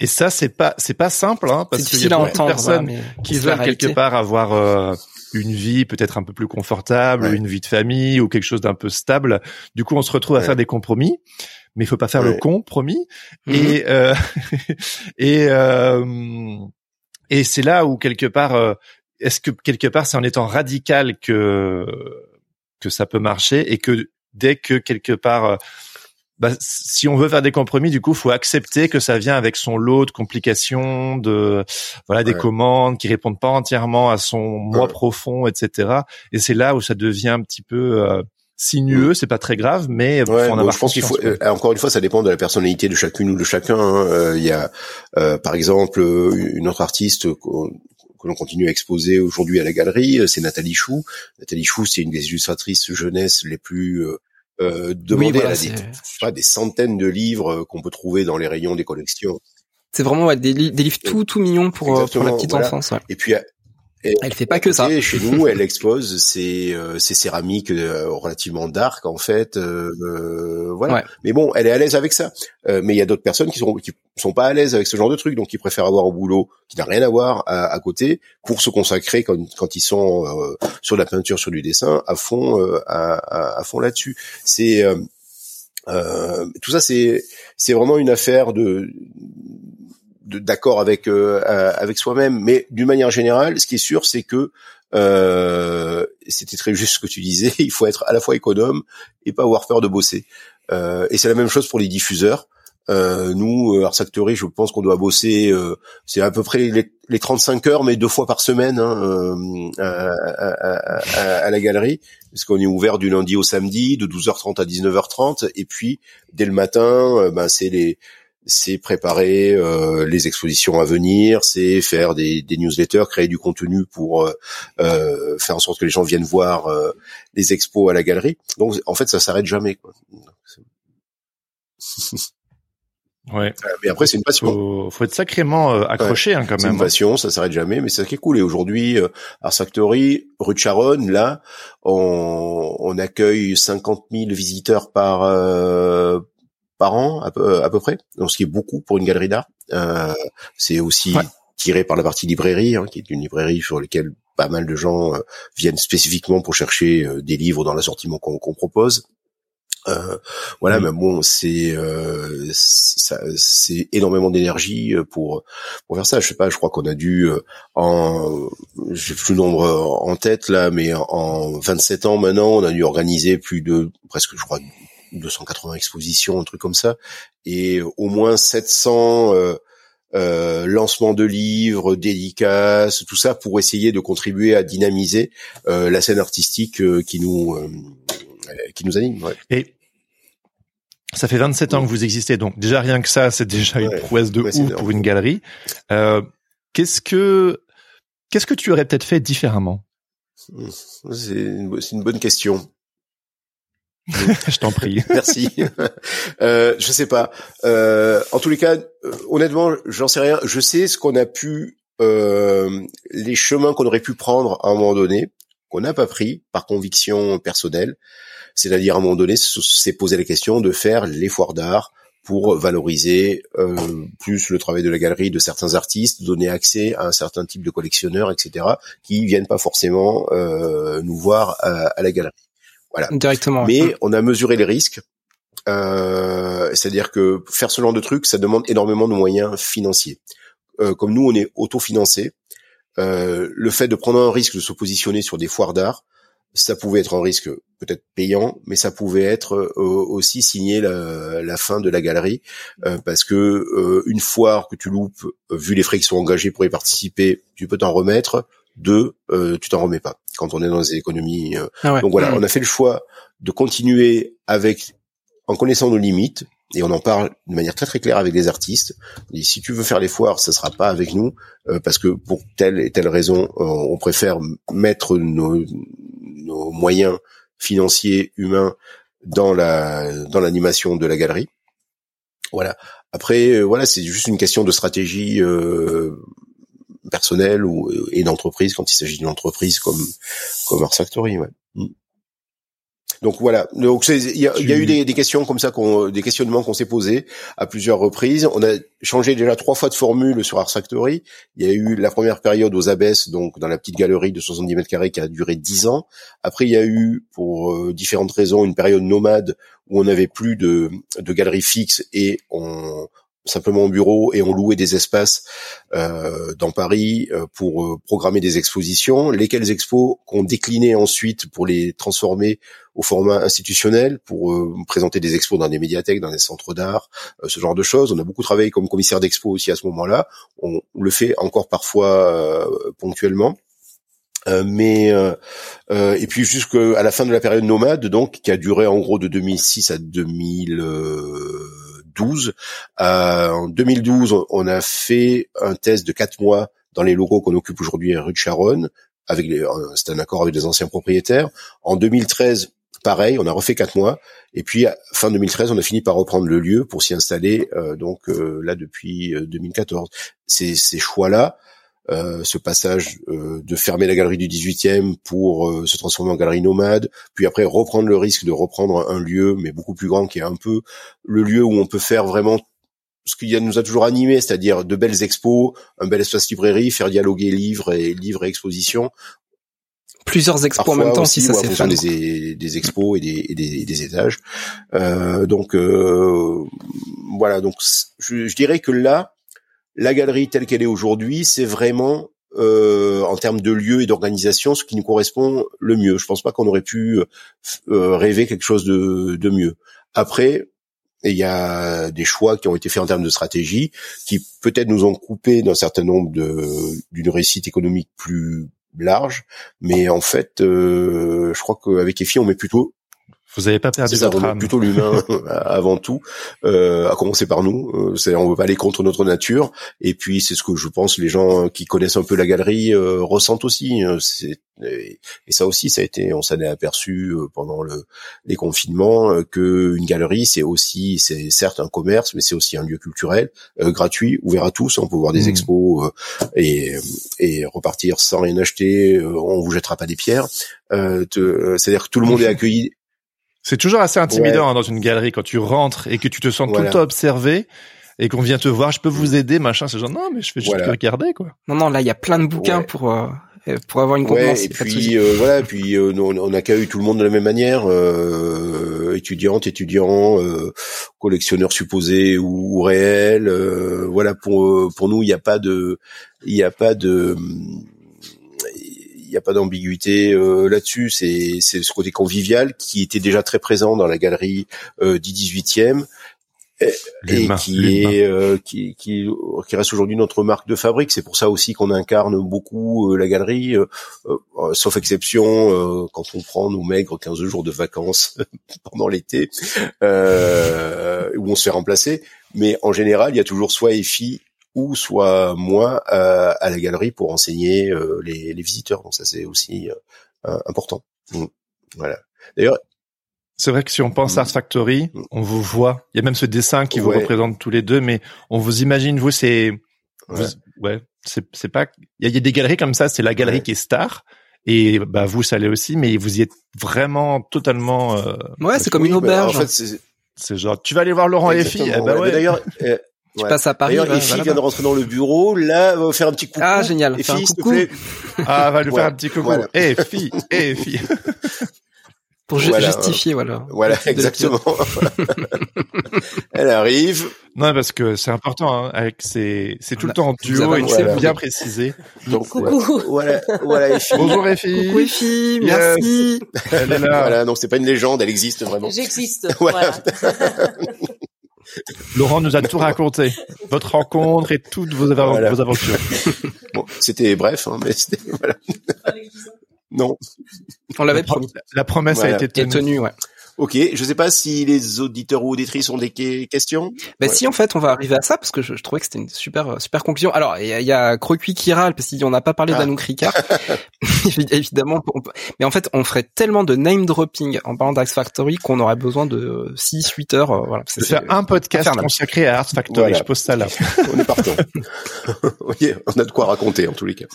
et ça, c'est pas, c'est pas simple, hein, parce qu'il y a beaucoup de personnes qui veulent quelque part avoir euh, une vie peut-être un peu plus confortable, une vie de famille ou quelque chose d'un peu stable. Du coup, on se retrouve à faire des compromis, mais il faut pas faire le compromis. Mhm. Et euh, et euh, et c'est là où quelque part, euh, est-ce que quelque part c'est en étant radical que que ça peut marcher et que dès que quelque part bah, si on veut faire des compromis, du coup, faut accepter que ça vient avec son lot de complications, de voilà des commandes qui répondent pas entièrement à son moi profond, etc. Et c'est là où ça devient un petit peu euh, sinueux. Mm. C'est pas très grave, mais en avoir je pense qu'il faut. Euh, encore une fois, ça dépend de la personnalité de chacune ou de chacun. Hein. Euh, il y a, par exemple, une autre artiste que l'on continue à exposer aujourd'hui à la galerie, c'est Nathalie Chou. Nathalie Chou, c'est une des illustratrices jeunesse les plus euh, demander à des, pas, des centaines de livres euh, qu'on peut trouver dans les rayons des collections. C'est vraiment ouais, des, des, livres tout tout mignons pour, euh, pour la petite enfance. Ouais. Et puis et elle fait pas que ça. Chez nous, elle expose ses, euh, ses céramiques euh, relativement dark en fait. Euh, voilà. Mais bon, elle est à l'aise avec ça. mais il y a d'autres personnes qui sont qui sont pas à l'aise avec ce genre de truc, donc qui préfèrent avoir un boulot qui n'a rien à voir à, à, côté pour se consacrer quand, quand ils sont sur la peinture, sur du dessin, à fond à, à, à, fond là-dessus. C'est tout ça, c'est c'est vraiment une affaire de d'accord avec euh, avec soi-même, mais d'une manière générale, ce qui est sûr, c'est que euh, c'était très juste ce que tu disais. Il faut être à la fois économe et pas avoir peur de bosser. Euh, et c'est la même chose pour les diffuseurs. Euh, nous, Ars Factory, je pense qu'on doit bosser, euh, c'est à peu près les, les, 35 heures, mais deux fois par semaine hein, à, à, à, la galerie, parce qu'on est ouvert du lundi au samedi, de 12h30 à 19h30, et puis dès le matin, ben, c'est les c'est préparer euh, les expositions à venir, c'est faire des, des, newsletters, créer du contenu pour euh, euh faire en sorte que les gens viennent voir euh, les expos à la galerie. Donc en fait, ça s'arrête jamais. Quoi. Ouais. Mais après, c'est une passion. Faut, faut être sacrément accroché hein, quand même. C'est une hein. passion, ça s'arrête jamais, mais c'est ça qui est cool. Et aujourd'hui, euh, Art Factory, rue de Charonne, là, on, on accueille 50 000 visiteurs par par an à peu, à peu près, donc ce qui est beaucoup pour une galerie d'art. Euh, c'est aussi tiré par la partie librairie, hein, qui est une librairie sur laquelle pas mal de gens euh, viennent spécifiquement pour chercher euh, des livres dans l'assortiment qu'on propose. Euh, voilà, mais bon, c'est euh, c'est énormément d'énergie pour pour faire ça. Je sais pas, je crois qu'on a dû en j'ai plus le nombre en tête là, mais en 27 ans maintenant, on a dû organiser plus de presque, je crois, 280 expositions, un truc comme ça, et au moins 700 euh, euh, lancements de livres, dédicaces, tout ça pour essayer de contribuer à dynamiser euh, la scène artistique euh, qui nous euh, qui nous anime. Ouais. Et Ça fait 27 ans que vous existez, donc déjà rien que ça, c'est déjà une prouesse de ouf pour une galerie. Euh, qu'est-ce que qu'est-ce que tu aurais peut-être fait différemment? C'est une, une, bonne question. je t'en prie. Merci. euh, je sais pas. Euh, en tous les cas, euh, honnêtement, j'en sais rien. Je sais ce qu'on a pu, euh, les chemins qu'on aurait pu prendre à un moment donné, qu'on n'a pas pris par conviction personnelle. C'est-à-dire à un moment donné, c'est poser la question de faire les foires d'art pour valoriser plus le travail de la galerie de certains artistes, donner accès à un certain type de collectionneurs, etc., qui viennent pas forcément nous voir à, la galerie. Voilà. Directement. Mais on a mesuré les risques. Euh, c'est-à-dire que faire ce genre de truc, ça demande énormément de moyens financiers. Euh, comme nous, on est autofinancé, euh, le fait de prendre un risque de se positionner sur des foires d'art, ça pouvait être un risque peut-être payant, mais ça pouvait être euh, aussi signer la, la, fin de la galerie, euh, parce que euh, une foire que tu loupes, vu les frais qui sont engagés pour y participer, tu peux t'en remettre. Deux, tu t'en remets pas quand on est dans des économies. Ah donc voilà, mmh. on a fait le choix de continuer avec en connaissant nos limites, et on en parle de manière très très claire avec les artistes. Et si tu veux faire les foires, ça sera pas avec nous euh, parce que pour telle et telle raison, euh, on préfère mettre nos, nos, moyens financiers, humains dans la dans l'animation de la galerie. Voilà. Après, euh, voilà, c'est juste une question de stratégie personnelle ou et d'entreprise quand il s'agit d'une entreprise comme comme Art Factory. Ouais. Mm. Donc voilà. Donc il y a, y a, eu des, des, questions comme ça, qu'on, des questionnements qu'on s'est posés à plusieurs reprises. On a changé déjà trois fois de formule sur Ars Factory. Il y a eu la première période aux Abbesses, donc dans la petite galerie de 70 mètres carrés qui a duré 10 ans. Après, il y a eu, pour euh, différentes raisons, une période nomade où on n'avait plus de, de galerie fixe et on, simplement au bureau et on louait des espaces euh, dans Paris euh, pour euh, programmer des expositions, lesquelles expos qu'on déclinait ensuite pour les transformer au format institutionnel, pour présenter des expos dans des médiathèques, dans des centres d'art, ce genre de choses. On a beaucoup travaillé comme commissaire d'expo aussi à ce moment-là. On, le fait encore parfois ponctuellement. mais et puis jusqu'à la fin de la période nomade, donc qui a duré en gros de 2006 à 2000. 2012. Euh, en 2012, on a fait un test de quatre mois dans les locaux qu'on occupe aujourd'hui à rue de Charonne. Avec les, c'est un accord avec les anciens propriétaires. En 2013, pareil, on a refait quatre mois. Et puis fin 2013, on a fini par reprendre le lieu pour s'y installer. Euh, donc euh, là depuis 2014, ces, ces choix-là euh, ce passage euh, de fermer la galerie du 18e pour euh, se transformer en galerie nomade, puis après reprendre le risque de reprendre un lieu, mais beaucoup plus grand, qui est un peu le lieu où on peut faire vraiment ce qui nous a toujours animé, c'est-à-dire de belles expos, un bel espace librairie, faire dialoguer livres et livres et expositions. Plusieurs expos en même temps, si ça c'est des, des expos et des, et des, des étages. Euh, donc voilà, donc je, je dirais que là, la galerie telle qu'elle est aujourd'hui, c'est vraiment euh, en termes de lieu et d'organisation ce qui nous correspond le mieux. Je pense pas qu'on aurait pu euh, rêver quelque chose de, de mieux. Après, il y a des choix qui ont été faits en termes de stratégie qui peut-être nous ont coupé d'un certain nombre d'une réussite économique plus large, mais en fait, euh, je crois qu'avec EFI, on met plutôt vous n'avez pas perdu votre âme. Plutôt l'humain avant tout, euh, à commencer par nous. Euh, c'est on veut pas aller contre notre nature. Et puis c'est ce que je pense les gens qui connaissent un peu la galerie euh, ressentent aussi. Euh, c'est, et, ça aussi, ça a été, on s'en est aperçu euh, pendant le, les confinements que une galerie, c'est aussi, c'est certes un commerce, mais c'est aussi un lieu culturel gratuit, ouvert à tous. On peut voir des mmh. expos et, et repartir sans rien acheter. on vous jettera pas des pierres. C'est-à-dire que tout le monde est accueilli c'est toujours assez intimidant hein, dans une galerie quand tu rentres et que tu te sens tout le temps observé et qu'on vient te voir, je peux vous aider, machin. C'est genre non, mais je fais juste regarder quoi. Non, non, là il y a plein de bouquins pour euh, pour avoir une contenance. et puis euh, voilà, puis euh, on, accueille tout le monde de la même manière, euh, étudiante, étudiant, collectionneur supposé ou, réel. voilà pour pour nous, il n'y a pas de il n'y a pas de n'y a pas d'ambiguïté euh, là-dessus. C'est c'est ce côté convivial qui était déjà très présent dans la galerie euh, du 18e et, qui est euh, qui, qui, qui reste aujourd'hui notre marque de fabrique. C'est pour ça aussi qu'on incarne beaucoup euh, la galerie, euh, sauf exception quand on prend nos maigres 15 jours de vacances pendant l'été où on se fait remplacer. Mais en général, il y a toujours soit EFI ou soit moi à la galerie pour enseigner les, les visiteurs. Donc ça c'est aussi important. Mm. Voilà. D'ailleurs, c'est vrai que si on pense à mm. Art Factory, mm. on vous voit. Il y a même ce dessin qui vous représente tous les deux, mais on vous imagine, vous, c'est, ouais, c'est, c'est pas, il y, a des galeries comme ça, c'est la galerie qui est star. Et bah vous, ça l'est aussi, mais vous y êtes vraiment totalement. Euh, ouais, c'est comme une bah, auberge. en fait, c'est genre, tu vas aller voir Laurent Effy. Eh ouais. D'ailleurs, eh, tu passes à Paris. D'ailleurs, Effy vient de rentrer dans le bureau. Là, va faire un petit coucou. Ah, génial. Effy, s'il te plaît. Ah, va lui faire un petit coucou. Eh, fille, eh, fille. Pour justifier, voilà. Voilà, exactement. Elle arrive. Non, parce que c'est important, hein, avec c'est, c'est tout le temps en duo et c'est bien précisé. Donc, coucou. Voilà, voilà, Effie. Bonjour Effie. Coucou Effie, merci. Elle est là. Voilà, donc c'est pas une légende, elle existe vraiment. J'existe. Voilà. Laurent nous a tout raconté, votre rencontre et toutes vos, vos aventures. bon, c'était bref, hein, mais c'était voilà. Non. On l'avait promis. La promesse a été tenue. ouais. Ok, je sais pas si les auditeurs ou auditrices ont des questions. Ben si, en fait, on va arriver à ça parce que je, trouvais que c'était une super super conclusion. Alors, il y a, Crocuit qui râle parce qu'on n'a pas parlé ah. d'Anouk Ricard, évidemment. Mais en fait, on ferait tellement de name dropping en parlant d'Axe Factory qu'on aurait besoin de 6-8 heures. Euh, voilà. C'est faire un podcast consacré à Art Factory. Je pose ça là. on est partant. oui, on a de quoi raconter en tous les cas.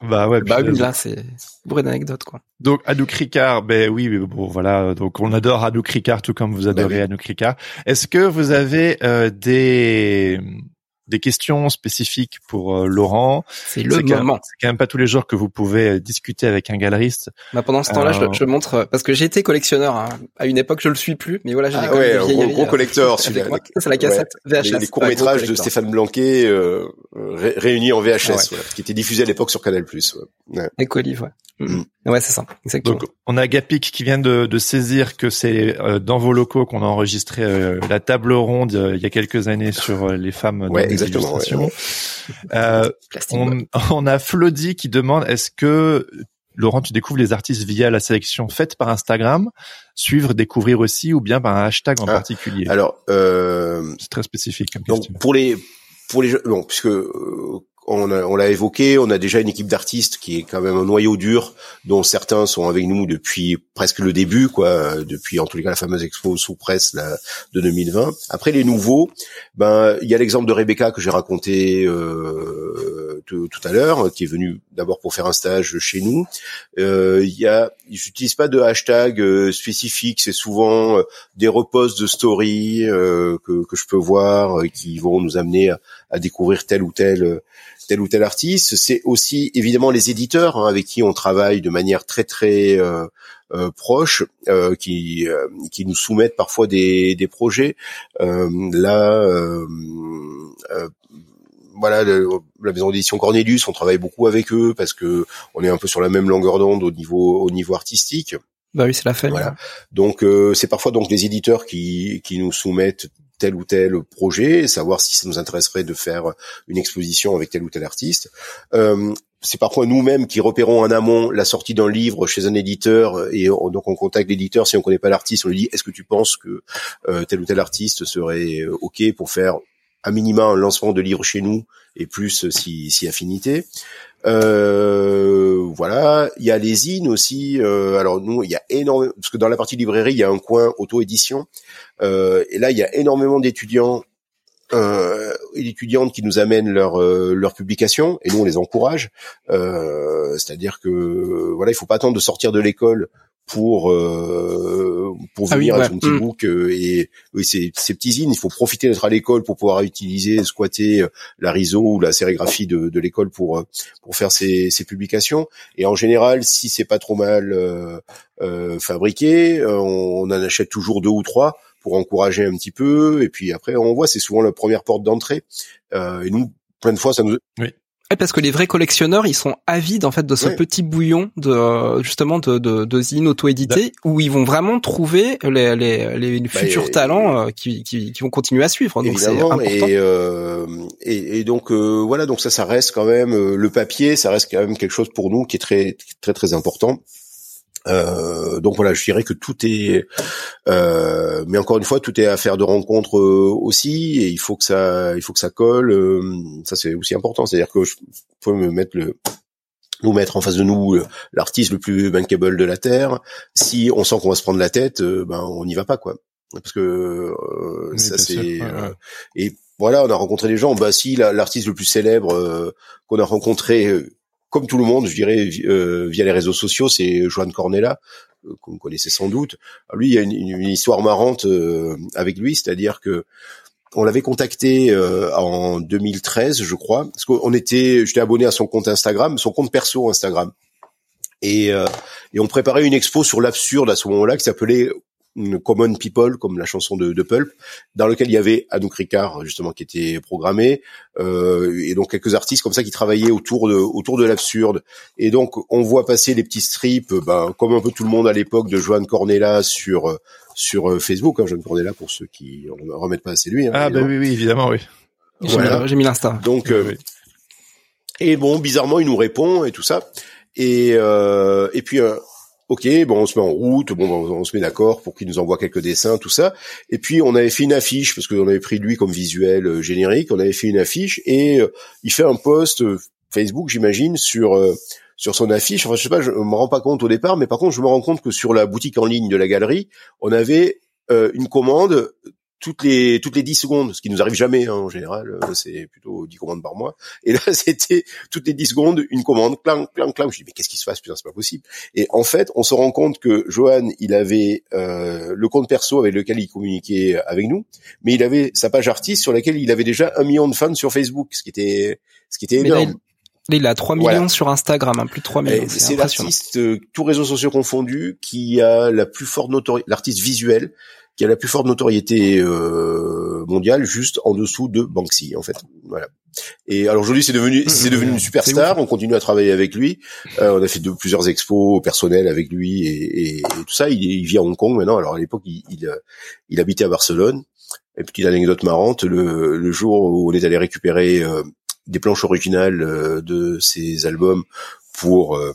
Bah ouais. Bah oui, là c'est bourré d'anecdotes quoi. Donc Anouk Ricard, ben oui, bon voilà, donc on adore Anouk Ricard tout comme vous adorez bah Anouk Ricard. Est-ce que vous avez euh, des des questions spécifiques pour euh, Laurent. C'est le moment. C'est quand même pas tous les jours que vous pouvez euh, discuter avec un galeriste. Bah pendant ce temps-là, je, je, montre parce que j'ai été collectionneur hein. à une époque, je le suis plus, mais voilà, j'ai ah, ouais, gros, gros collecteur. c'est la cassette VHS. Les, courts métrages de Stéphane Blanquet euh, réunis en VHS, ah qui étaient diffusés à l'époque sur Canal+. Ouais. Écolivre, ouais. Mm. Ouais, c'est ça, exactement. Donc, on a Gapic qui vient de, de saisir que c'est euh, dans vos locaux qu'on a enregistré euh, la table ronde euh, il y a quelques années sur les femmes ouais, exactement, on, on, a Flody qui demande est-ce que Laurent, tu découvres les artistes via la sélection faite par Instagram, suivre, découvrir aussi, ou bien par un hashtag en ah, particulier? Alors, c'est très spécifique. Comme donc pour les pour les bon, puisque on, l'a évoqué, on a déjà une équipe d'artistes qui est quand même un noyau dur, dont certains sont avec nous depuis presque le début, quoi, depuis en tous les cas la fameuse expo sous presse de 2020. Après les nouveaux, ben il y a l'exemple de Rebecca que j'ai raconté euh, tout, à l'heure, qui est venue d'abord pour faire un stage chez nous. Euh, il y a, j'utilise pas de hashtag euh, spécifique, c'est souvent des reposts de story que, que je peux voir qui vont nous amener à, à découvrir tel ou tel tel ou tel artiste. C'est aussi évidemment les éditeurs hein, avec qui on travaille de manière très très euh, euh, proche, euh, qui qui nous soumettent parfois des, des projets. là, voilà, la maison d'édition Cornelius, on travaille beaucoup avec eux parce que on est un peu sur la même longueur d'onde au niveau au niveau artistique. Bah oui, c'est la fête. Voilà. Donc c'est parfois donc les éditeurs qui qui nous soumettent tel ou tel projet, savoir si ça nous intéresserait de faire une exposition avec tel ou tel artiste. Euh, c'est parfois nous-mêmes qui repérons en amont la sortie d'un livre chez un éditeur et donc on contacte l'éditeur si on connaît pas l'artiste, on lui dit est-ce que tu penses que euh, tel ou tel artiste serait euh, ok pour faire à minima un lancement de livre chez nous et plus si, si affinité. Euh, voilà, il y a les zines aussi. Euh, alors nous, il y a énormément parce que dans la partie librairie, il y a un coin auto-édition. Euh, et là, il y a énormément d'étudiants euh, et d'étudiantes qui nous amènent leur euh, leur publication et nous on les encourage. Euh, C'est-à-dire que voilà, il faut pas attendre de sortir de l'école pour euh, pour ah venir avec son petit mm. book euh, et oui, ces, ces petits zines, il faut profiter d'être à l'école pour pouvoir utiliser, squatter euh, la RISO ou la sérigraphie de, de l'école pour pour faire ses, ses, publications. Et en général, si c'est pas trop mal euh, fabriqué, on, on, en achète toujours deux ou trois pour encourager un petit peu. Et puis après, on voit, c'est souvent la première porte d'entrée. et nous, plein de fois, ça nous oui. Parce que les vrais collectionneurs, ils sont avides en fait de ce petit bouillon de justement de de, de zine auto-édité où ils vont vraiment trouver les les, les bah, futurs talents euh, qui, qui, qui vont continuer à suivre. Donc c'est important. Et, euh, et, et donc euh, voilà, donc ça ça reste quand même euh, le papier, ça reste quand même quelque chose pour nous qui est très très très important. Euh, donc voilà, je dirais que tout est, euh, mais encore une fois, tout est affaire de rencontre euh, aussi, et il faut que ça, il faut que ça colle. Euh, ça c'est aussi important, c'est-à-dire que je peux me mettre le, nous mettre en face de nous l'artiste le plus bankable de la terre. Si on sent qu'on va se prendre la tête, ben on n'y va pas quoi, parce que ça c'est et voilà, on a rencontré des gens. Bah si l'artiste le plus célèbre qu'on a rencontré comme tout le monde, je dirais, euh, via les réseaux sociaux, c'est Joan Cornella, euh, que vous connaissez sans doute. lui, il y a une, histoire marrante euh, avec lui, c'est-à-dire que on l'avait contacté en 2013, je crois, parce qu'on était, j'étais abonné à son compte Instagram, son compte perso Instagram, et, et on préparait une expo sur l'absurde à ce moment-là qui s'appelait Common People, comme la chanson de, de, Pulp, dans lequel il y avait Anouk Ricard justement qui était programmé, euh, et donc quelques artistes comme ça qui travaillaient autour de autour de l'absurde. Et donc on voit passer les petits strips, ben, comme un peu tout le monde à l'époque de Joan Cornella sur sur euh, Facebook. Hein, Joan Cornella pour ceux qui ne remettent pas assez lui. Hein, ah ben oui oui évidemment oui. J'ai mis l'insta. Donc euh, et bon bizarrement il nous répond et tout ça. Et euh, et puis Ok, bon, on se met en route, bon, on se met d'accord pour qu'il nous envoie quelques dessins, tout ça. Et puis on avait fait une affiche parce qu'on avait pris lui comme visuel euh, générique. On avait fait une affiche et euh, il fait un post euh, Facebook, j'imagine, sur sur son affiche. Enfin, je sais pas, je me rends pas compte au départ, mais par contre, je me rends compte que sur la boutique en ligne de la galerie, on avait une commande toutes les toutes les 10 secondes, ce qui nous arrive jamais hein, en général, euh, c'est plutôt 10 commandes par mois. Et là, c'était toutes les 10 secondes une commande, clang, clang, clang. Je dis mais qu'est-ce qui se passe? Putain, c'est pas possible. Et en fait, on se rend compte que Johan, il avait euh, le compte perso avec lequel il communiquait avec nous, mais il avait sa page artiste sur laquelle il avait déjà un million de fans sur Facebook, ce qui était ce qui était énorme. Là, il a 3 millions sur Instagram, hein, plus de 3 millions. C'est l'artiste, euh, tous réseaux sociaux confondus, qui a la plus forte notoriété, l'artiste visuel, qui a la plus forte notoriété euh, mondiale, juste en dessous de Banksy, en fait. Voilà. Et alors aujourd'hui, c'est devenu, mmh, c'est devenu une superstar. On continue à travailler avec lui. Euh, on a fait de, plusieurs expos personnels avec lui et, et, tout ça. Il, il, vit à Hong Kong maintenant. Alors à l'époque, il, il, il, habitait à Barcelone. Et petite anecdote marrante, le, le jour où on est allé récupérer euh, des planches originales euh, de ses albums pour euh,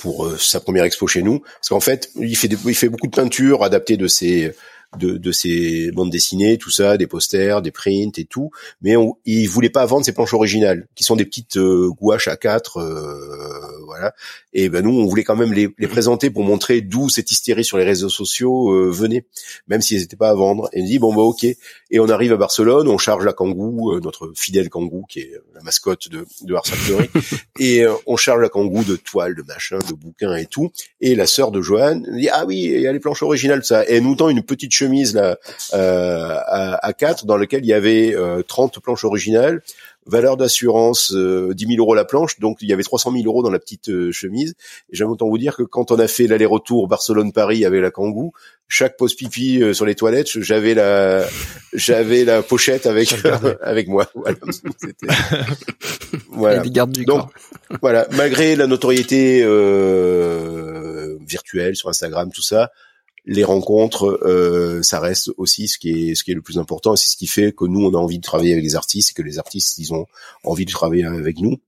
pour euh, sa première expo chez nous, parce qu'en fait, il fait, il fait beaucoup de peintures adaptées de ses de, de ses bandes dessinées, tout ça, des posters, des prints et tout, mais on, il voulait pas vendre ses planches originales, qui sont des petites euh, gouaches à quatre, euh, voilà. Et ben nous, on voulait quand même les, les présenter pour montrer d'où cette hystérie sur les réseaux sociaux euh, venait, même s'ils n'étaient pas à vendre. Et on dit bon bah ok. Et on arrive à Barcelone, on charge la Kangoo, euh, notre fidèle Kangoo qui est la mascotte de, de Ars et euh, on charge la Kangoo de toiles, de machins, de bouquins et tout. Et la sœur de Johan dit ah oui, il y a les planches originales ça. Et elle nous tend une petite chemise là euh, à, à 4 dans lequel il y avait 30 euh, planches originales, valeur d'assurance euh, 10 000 euros la planche, donc il y avait 300 000 euros dans la petite euh, chemise. Et j'aime autant vous dire que quand on a fait l'aller-retour Barcelone-Paris avec la Kangoo, chaque pause pipi sur les toilettes, j'avais la j'avais la pochette avec avec moi. Voilà. voilà. Donc voilà, malgré la notoriété euh, virtuelle sur Instagram, tout ça, les rencontres, euh, ça reste aussi ce qui est ce qui est le plus important. C'est ce qui fait que nous on a envie de travailler avec les artistes et que les artistes ils ont envie de travailler avec nous.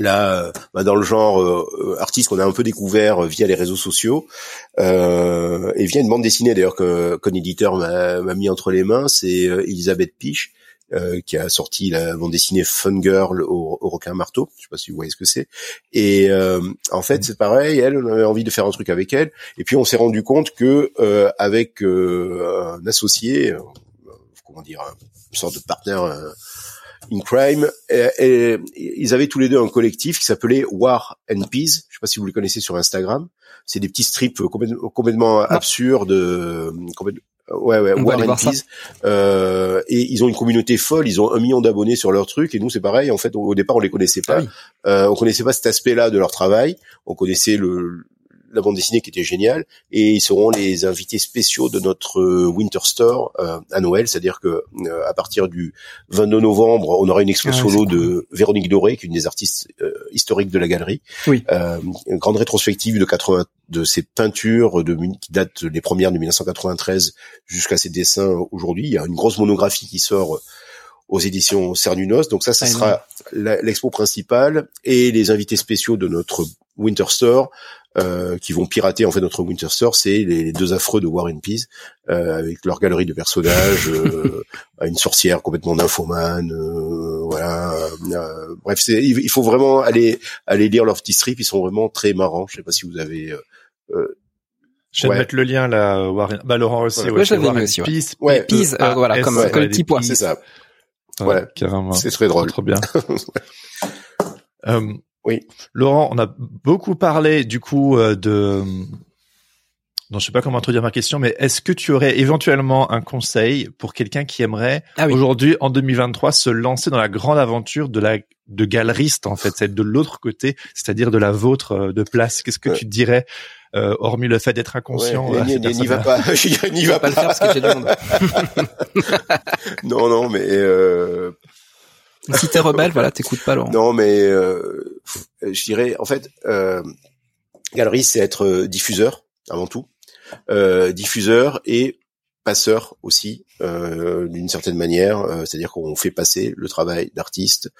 Là, bah dans le genre euh, artiste qu'on a un peu découvert via les réseaux sociaux euh, et via une bande dessinée d'ailleurs que qu'un éditeur m'a mis entre les mains, c'est Elisabeth Piche euh, qui a sorti la bande dessinée Fun Girl au, au requin marteau. Je sais pas si vous voyez ce que c'est. Et euh, en fait, c'est pareil. Elle, on avait envie de faire un truc avec elle. Et puis on s'est rendu compte que euh, avec un associé, comment dire, une sorte de partenaire in crime, et, ils avaient tous les deux un collectif qui s'appelait War and Peace. Je sais pas si vous les connaissez sur Instagram. C'est des petits strips complètement, complètement absurdes, complètement Ouais, ouais, Euh, et ils ont une communauté folle, ils ont un million d'abonnés sur leur truc, et nous c'est pareil. En fait, au, départ, on les connaissait pas. Ah euh, on connaissait pas cet aspect-là de leur travail. On connaissait le la bande dessinée qui était géniale, et ils seront les invités spéciaux de notre Winter Store à Noël, c'est-à-dire que à partir du 22 novembre, on aura une expo ah solo de Véronique Doré, qui est une des artistes historiques de la galerie, oui. une grande rétrospective de 80 de ses peintures de, qui datent les premières de 1993 jusqu'à ses dessins aujourd'hui. Il y a une grosse monographie qui sort aux éditions Cernunos. Donc ça, ce sera l'expo principale et les invités spéciaux de notre Winter Store euh, qui vont pirater en fait notre Winter Store, c'est les, deux affreux de War and Peace euh, avec leur galerie de personnages, euh, une sorcière complètement nymphomane, euh, voilà. Euh, bref, il faut vraiment aller aller lire leurs petits strips, ils sont vraiment très marrants. Je sais pas si vous avez je vais mettre le lien là, Warren. Bah Laurent aussi. Ouais, je l'avais aussi. Peace, ouais. Peace, voilà, comme, comme le petit pois. C'est ça. Ouais, carrément. C'est très drôle. Trop bien. euh, oui. Laurent, on a beaucoup parlé du coup euh, de. Non, je sais pas comment introduire ma question, mais est-ce que tu aurais éventuellement un conseil pour quelqu'un qui aimerait ah aujourd'hui, en 2023, se lancer dans la grande aventure de la de galeriste en fait, celle de l'autre côté, c'est-à-dire de la vôtre euh, de place? Qu'est-ce que tu dirais euh, hormis le fait d'être inconscient. Ouais, n'y va pas. Je n'y va pas. pas le faire parce que j'ai du monde. non, non, mais. Euh... Si t'es rebelle, voilà, t'écoutes pas Laurent. Non, mais euh, je dirais, en fait, euh, galerie, c'est être euh, diffuseur avant tout, euh, diffuseur et passeur aussi euh, d'une certaine manière, euh, c'est-à-dire qu'on fait passer le travail d'artiste,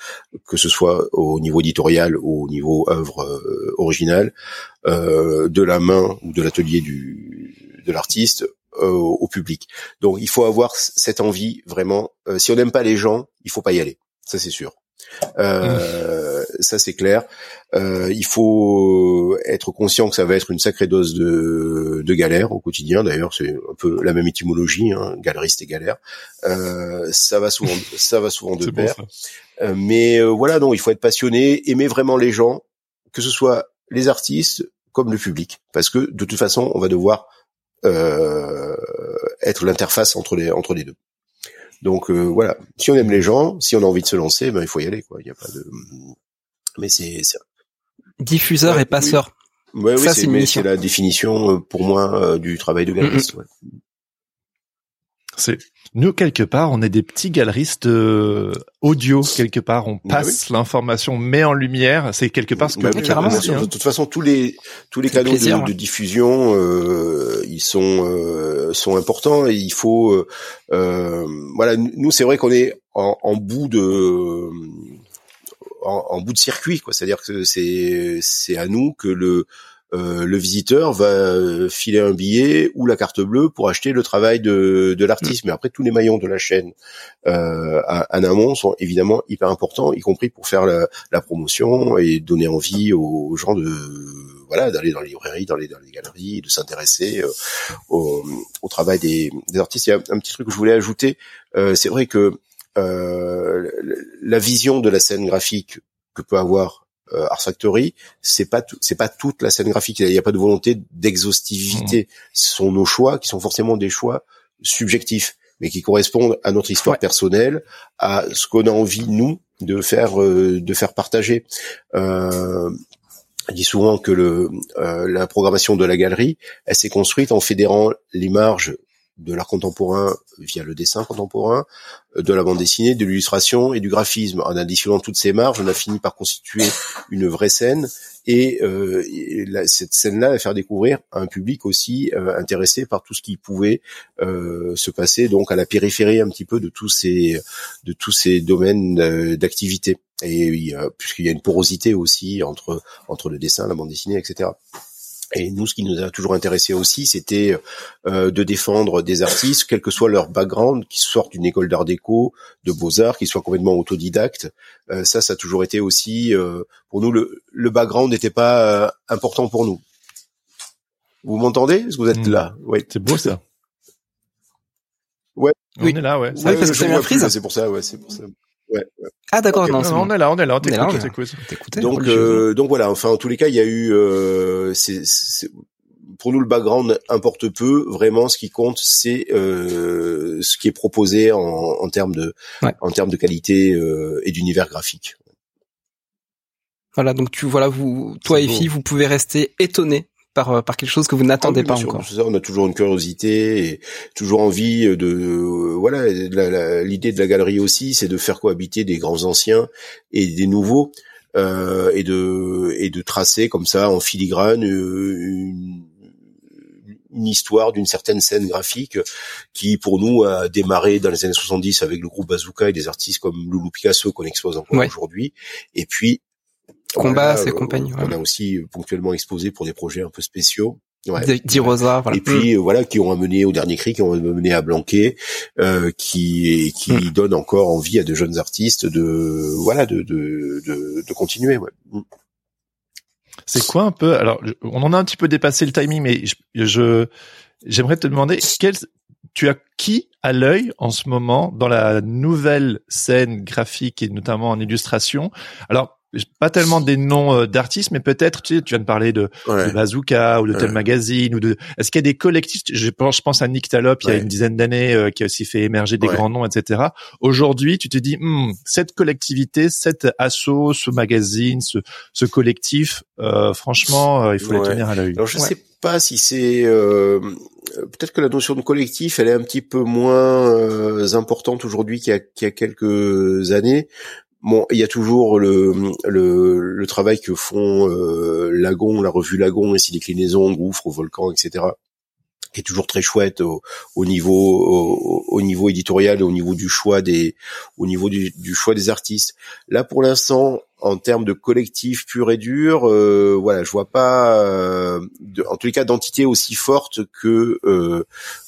que ce soit au niveau éditorial ou au niveau œuvre euh, originale, euh, de la main ou de l'atelier du de l'artiste au public. Donc il faut avoir cette envie vraiment. si on n'aime pas les gens, il faut pas y aller, ça c'est sûr. Euh, ça c'est clair. Euh, il faut être conscient que ça va être une sacrée dose de, de galère au quotidien. D'ailleurs, c'est un peu la même étymologie, hein, galeriste et galère. Euh, ça va souvent, ça va souvent de pair. Euh, mais euh, voilà, donc il faut être passionné, aimer vraiment les gens, que ce soit les artistes comme le public, parce que de toute façon, on va devoir euh, être l'interface entre les entre les deux. Donc euh, voilà, si on aime les gens, si on a envie de se lancer, ben il faut y aller quoi. Il y a pas de. Mais c'est diffuseur et passeur. Ouais, oui, c'est la définition euh, pour moi euh, du travail de galeriste. Ouais. C'est nous quelque part, on est des petits galeristes euh, audio quelque part. On bah passe l'information, met en lumière. C'est quelque part ce que. Bah, carrément, de toute façon, tous les tous les canaux de, de, diffusion, euh, ils sont euh, sont importants et il faut. voilà, nous c'est vrai qu'on est en, en, bout de en, en bout de circuit, quoi. C'est-à-dire que c'est c'est à nous que le euh, le visiteur va euh, filer un billet ou la carte bleue pour acheter le travail de, de l'artiste. Mm. Mais après, tous les maillons de la chaîne euh, en amont sont évidemment hyper importants, y compris pour faire la, la promotion et donner envie aux gens de voilà d'aller dans les librairies, dans les, dans les galeries, de s'intéresser euh, au, au, travail des, des, artistes. Il y a un petit truc que je voulais ajouter. c'est vrai que la vision de la scène graphique que peut avoir euh, Art Factory, c'est pas c'est pas toute la scène graphique. Il n'y a pas de volonté d'exhaustivité. Mmh. Ce sont nos choix qui sont forcément des choix subjectifs, mais qui correspondent à notre histoire personnelle, à ce qu'on a envie nous de faire euh, de faire partager. Euh, je dis souvent que le, euh, la programmation de la galerie, elle s'est construite en fédérant les marges de l'art contemporain via le dessin contemporain, euh, de la bande dessinée, de l'illustration et du graphisme. En additionnant toutes ces marges, on a fini par constituer une vraie scène et, euh, cette scène-là va faire découvrir un public aussi euh, intéressé par tout ce qui pouvait euh, se passer donc à la périphérie un petit peu de tous ces de tous ces domaines d'activité et puisqu'il y a une porosité aussi entre entre le dessin, la bande dessinée, etc. Et nous, ce qui nous a toujours intéressé aussi, c'était euh, de défendre des artistes, quel que soit leur background, qu'ils sortent d'une école d'art déco, de beaux-arts, qu'ils soient complètement autodidactes. Euh, ça, ça a toujours été aussi, euh, pour nous, le, le background n'était pas euh, important pour nous. Vous m'entendez? Est-ce que vous êtes hmm. là? Oui. C'est beau ça. Ouais. On est là, ouais. C'est ouais, parce que c'est pour ça, ouais, c'est pour ça. Ouais, Ah d'accord, non, on est là, on est là, on t'écoute, Donc, euh, donc voilà. Enfin, en tous les cas, il y a eu. Euh, c'est, pour nous, le background importe peu. Vraiment, ce qui compte, c'est euh, ce qui est proposé en, en termes de, en termes de qualité euh, et d'univers graphique. Voilà, donc tu voilà, vous, toi et fille, vous pouvez rester étonnés par par quelque chose que vous n'attendez ah pas encore. on a toujours une curiosité et toujours envie de voilà l'idée de la galerie aussi, c'est de faire cohabiter des grands anciens et des nouveaux euh, et de et de tracer comme ça en filigrane une une histoire d'une certaine scène graphique qui, pour nous, a démarré dans les années 70 avec le groupe Bazooka et des artistes comme Loulou Picasso qu'on expose encore aujourd'hui. Et puis, Combat, ses compagnies. On a aussi ponctuellement exposé pour des projets un peu spéciaux. Ouais. voilà. Et puis mm. voilà, qui ont amené au dernier cri, qui ont amené à Blanquet, euh, qui qui mm. donne encore envie à de jeunes artistes de voilà de de de, de continuer. Ouais. Mm. C'est quoi un peu Alors, on en a un petit peu dépassé le timing, mais je j'aimerais te demander quel tu as qui à l'œil en ce moment dans la nouvelle scène graphique et notamment en illustration? Alors pas tellement des noms euh, d'artistes, mais peut-être tu, sais, tu viens de parler de, Bazooka ou de Tel Magazine ou de. Est-ce qu'il y a des collectifs? Je pense, je pense à Nick Talop il y a une dizaine d'années euh, qui a aussi fait émerger des grands noms, etc. Aujourd'hui, tu te dis hmm, cette collectivité, cette asso, ce magazine, ce, ce collectif, euh, franchement, il faut les tenir à l'œil. Alors je sais pas si c'est peut-être que la notion de collectif, elle est un petit peu moins importante aujourd'hui qu'il y, y, a quelques années. Bon, il y a toujours le, le, le travail que font euh, Lagon, la revue Lagon, et ses déclinaisons, Gouffre, Volcan, etc., qui est toujours très chouette au, au niveau au, niveau éditorial au niveau du choix des au niveau du, du choix des artistes. Là, pour l'instant, en termes de collectif pur et dur, euh, voilà, je vois pas, euh, en tous les cas, d'entité aussi forte que euh,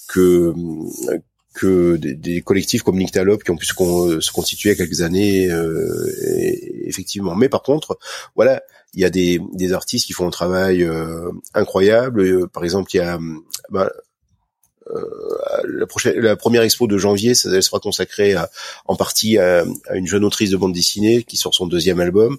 que que des, collectifs comme Nyctalope qui ont pu se, constituer il y a quelques années, euh, effectivement. Mais par contre, voilà, il y a des, des artistes qui font un travail euh, incroyable. Euh, par exemple, il y a bah, la, prochaine, la première expo de janvier, ça elle sera consacrée à, en partie à, une jeune autrice de bande dessinée qui sort son deuxième album,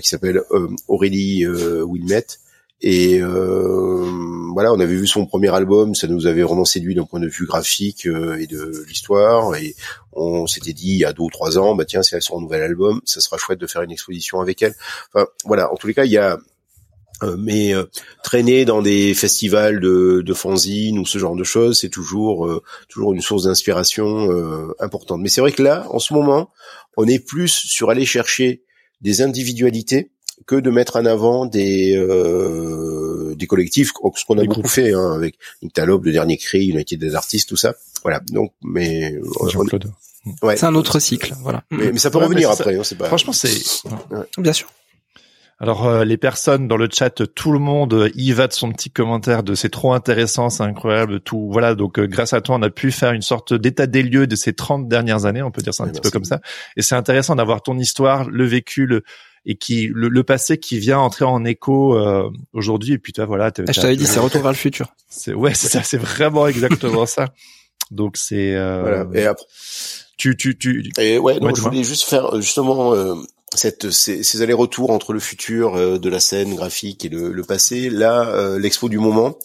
qui s'appelle Aurélie Wilmette et euh, voilà, on avait vu son premier album, ça nous avait vraiment séduit d'un point de vue graphique euh, et de l'histoire. Et on s'était dit il y a deux ou trois ans, bah tiens, sort un nouvel album, ça sera chouette de faire une exposition avec elle. Enfin voilà, en tous les cas, il y a euh, mais traîner dans des festivals de, de fanzine ou ce genre de choses, c'est toujours toujours une source d'inspiration importante. Mais c'est vrai que là, en ce moment, on est plus sur aller chercher des individualités que de mettre en avant des euh, des collectifs, ce qu'on a beaucoup fait hein, avec Nictalope, le dernier cri, United des artistes, tout ça. Voilà. Donc, mais ouais. c'est un autre cycle. Voilà. Mais, ça peut revenir après. Hein, pas... Franchement, c'est bien sûr. Alors euh, les personnes dans le chat, tout le monde y va de son petit commentaire de c'est trop intéressant, c'est incroyable, tout. Voilà, donc euh, grâce à toi, on a pu faire une sorte d'état des lieux de ces 30 dernières années, on peut dire ça un petit peu comme ça. Et c'est intéressant d'avoir ton histoire, le vécu, le, et qui le, le, passé qui vient entrer en écho euh, aujourd'hui. Et puis toi voilà je t'avais dit c'est retour vers le futur. C'est ouais c'est ça c'est vraiment exactement ça. Donc c'est euh, voilà. Et après tu tu tu et ouais, donc je voulais juste faire justement euh, cette ces, ces allers-retours entre le futur euh, de la scène graphique et le, le passé. Là euh, l'expo du moment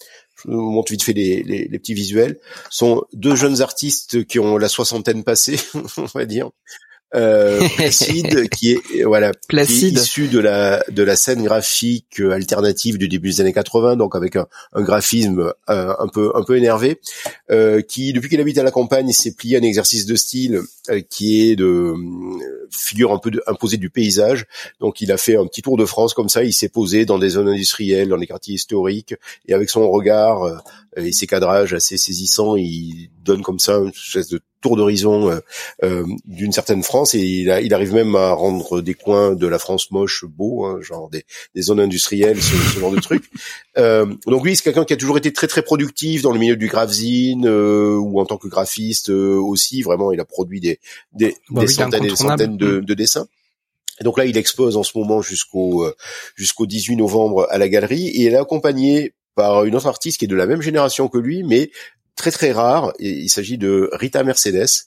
je vous montre vite fait les, les, les, petits visuels, sont deux jeunes artistes qui ont la soixantaine passée, on va dire, euh, Placide, qui est voilà Placide. issu de la de la scène graphique euh, alternative du début des années 80, donc avec un, un graphisme euh, un peu un peu énervé, euh, qui depuis qu'il habite à la campagne s'est plié à un exercice de style euh, qui est de figure un peu de, imposée du paysage. Donc il a fait un petit tour de France comme ça, il s'est posé dans des zones industrielles, dans des quartiers historiques, et avec son regard et ses cadrages assez saisissants, il donne comme ça une espèce de tour d'horizon euh, euh, d'une certaine France et il, a, il, arrive même à rendre des coins de la France moche beaux, hein, genre des, des, zones industrielles, ce, ce genre de trucs. Euh, donc lui, c'est quelqu'un qui a toujours été très très productif dans le milieu du graphisine euh, ou en tant que graphiste aussi. Vraiment, il a produit des, des, bah des centaines et des centaines de, de dessins. Et donc là, il expose en ce moment jusqu'au jusqu'au 18 novembre à la galerie et il est accompagné par une autre artiste qui est de la même génération que lui, mais très très rare. Il s'agit de Rita Mercedes,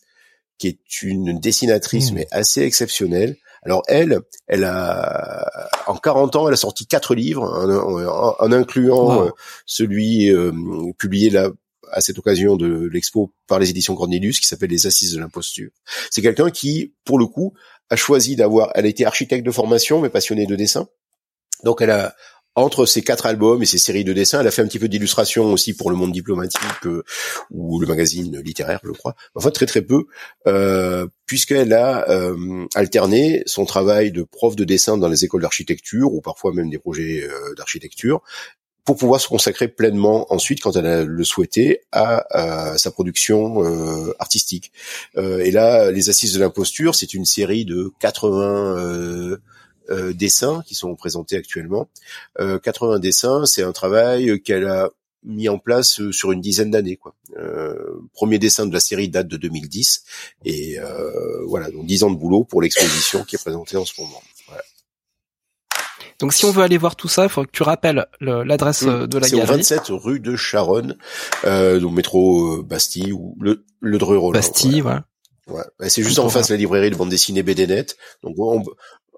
qui est une dessinatrice hmm. mais assez exceptionnelle. Alors elle, elle a en 40 ans, elle a sorti quatre livres, en, incluant euh, celui euh, publié là à cette occasion de l'expo par les éditions Cornelius, qui s'appelle Les Assises de l'imposture. C'est quelqu'un qui, pour le coup, a choisi d'avoir. Elle a été architecte de formation, mais passionnée de dessin. Donc elle a entre ces quatre albums et ces séries de dessins, elle a fait un petit peu d'illustration aussi pour le monde diplomatique euh, ou le magazine littéraire, je crois. Enfin, très très peu, euh, puisqu'elle a euh, alterné son travail de prof de dessin dans les écoles d'architecture ou parfois même des projets euh, d'architecture pour pouvoir se consacrer pleinement ensuite, quand elle le souhaité, à, sa production euh, artistique. et là, les Assises de l'imposture, c'est une série de 80 euh, dessins qui sont présentés actuellement. 80 euh, dessins, c'est un travail qu'elle a mis en place euh, sur une dizaine d'années. Premier dessin de la série date de 2010 et voilà donc 10 ans de boulot pour l'exposition qui est présentée en ce moment. Donc si on veut aller voir tout ça, il faut que tu rappelles l'adresse mmh. de la galerie. C'est au 27 rue de Charonne, euh, donc métro Bastille ou le, le Dreux Bastille, voilà. Ouais. C'est juste en face de la librairie de bande dessinée BDnet. Donc on,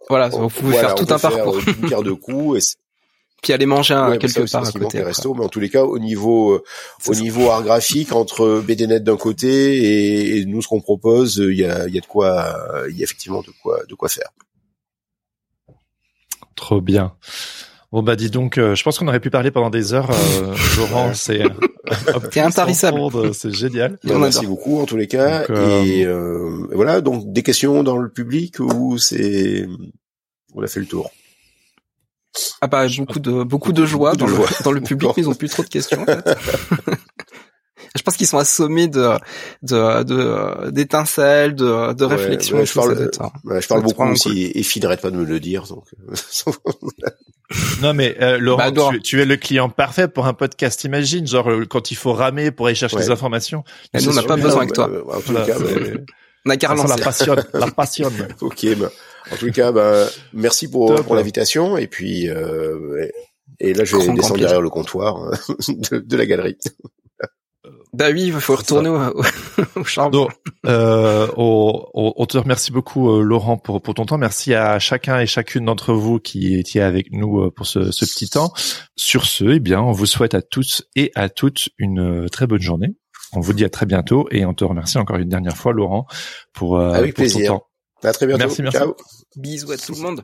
voilà, vous pouvez faire tout un parcours. Faire une paire de coups et puis aller manger un, quelque part à côté. Resto, mais en tous les cas, au niveau euh, au niveau art graphique, entre BDNet d'un côté et, nous ce qu'on propose, il y a, y a de quoi, il y a effectivement de quoi de quoi faire. Trop bien. Bon bah dis donc, euh, je pense qu'on aurait pu parler pendant des heures. Euh, Laurent, c'est intarissable. C'est génial. merci beaucoup en tous les cas. et voilà, donc des questions dans le public ou c'est on a fait le tour? Ah bah beaucoup de beaucoup de joie, dans, Le, dans le public, mais ils ont plus trop de questions. En fait. je pense qu'ils sont assommés de de d'étincelles, de, de, réflexions. je, parle, je parle beaucoup aussi, et Phil n'arrête pas de me le dire. Donc. non mais euh, Laurent, bah, tu, es le client parfait pour un podcast. Imagine, genre euh, quand il faut ramer pour aller chercher des informations. nous, on n'a pas besoin avec toi. en tout cas, on a carrément la passion, la passion. ok, bah, en tout cas, bah, merci pour, pour l'invitation et puis euh, et là je vais descendre derrière le comptoir de, de la galerie. Bah oui, il faut retourner au, au charbon. euh, on, te remercie beaucoup, euh, Laurent, pour, pour ton temps. Merci à chacun et chacune d'entre vous qui étiez avec nous euh, pour ce, ce petit temps. Sur ce, eh bien, on vous souhaite à tous et à toutes une euh, très bonne journée. On vous dit à très bientôt et on te remercie encore une dernière fois, Laurent, pour, avec pour plaisir. ton temps. À très bientôt. Merci, merci. Ciao. Bisous à tout le monde.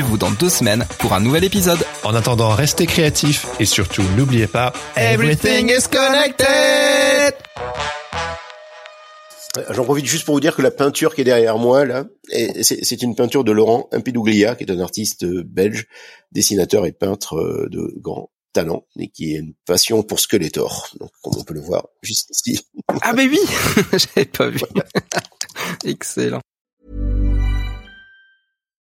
vous dans deux semaines pour un nouvel épisode. En attendant, restez créatifs et surtout n'oubliez pas Everything is connected. J'en profite juste pour vous dire que la peinture qui est derrière moi là, c'est une peinture de Laurent Impidouglia, qui est un artiste belge, dessinateur et peintre euh, de grand talent et qui a une passion pour Skeletor. Donc, comme on peut le voir juste ici. Ah mais oui, j'avais pas vu. Excellent.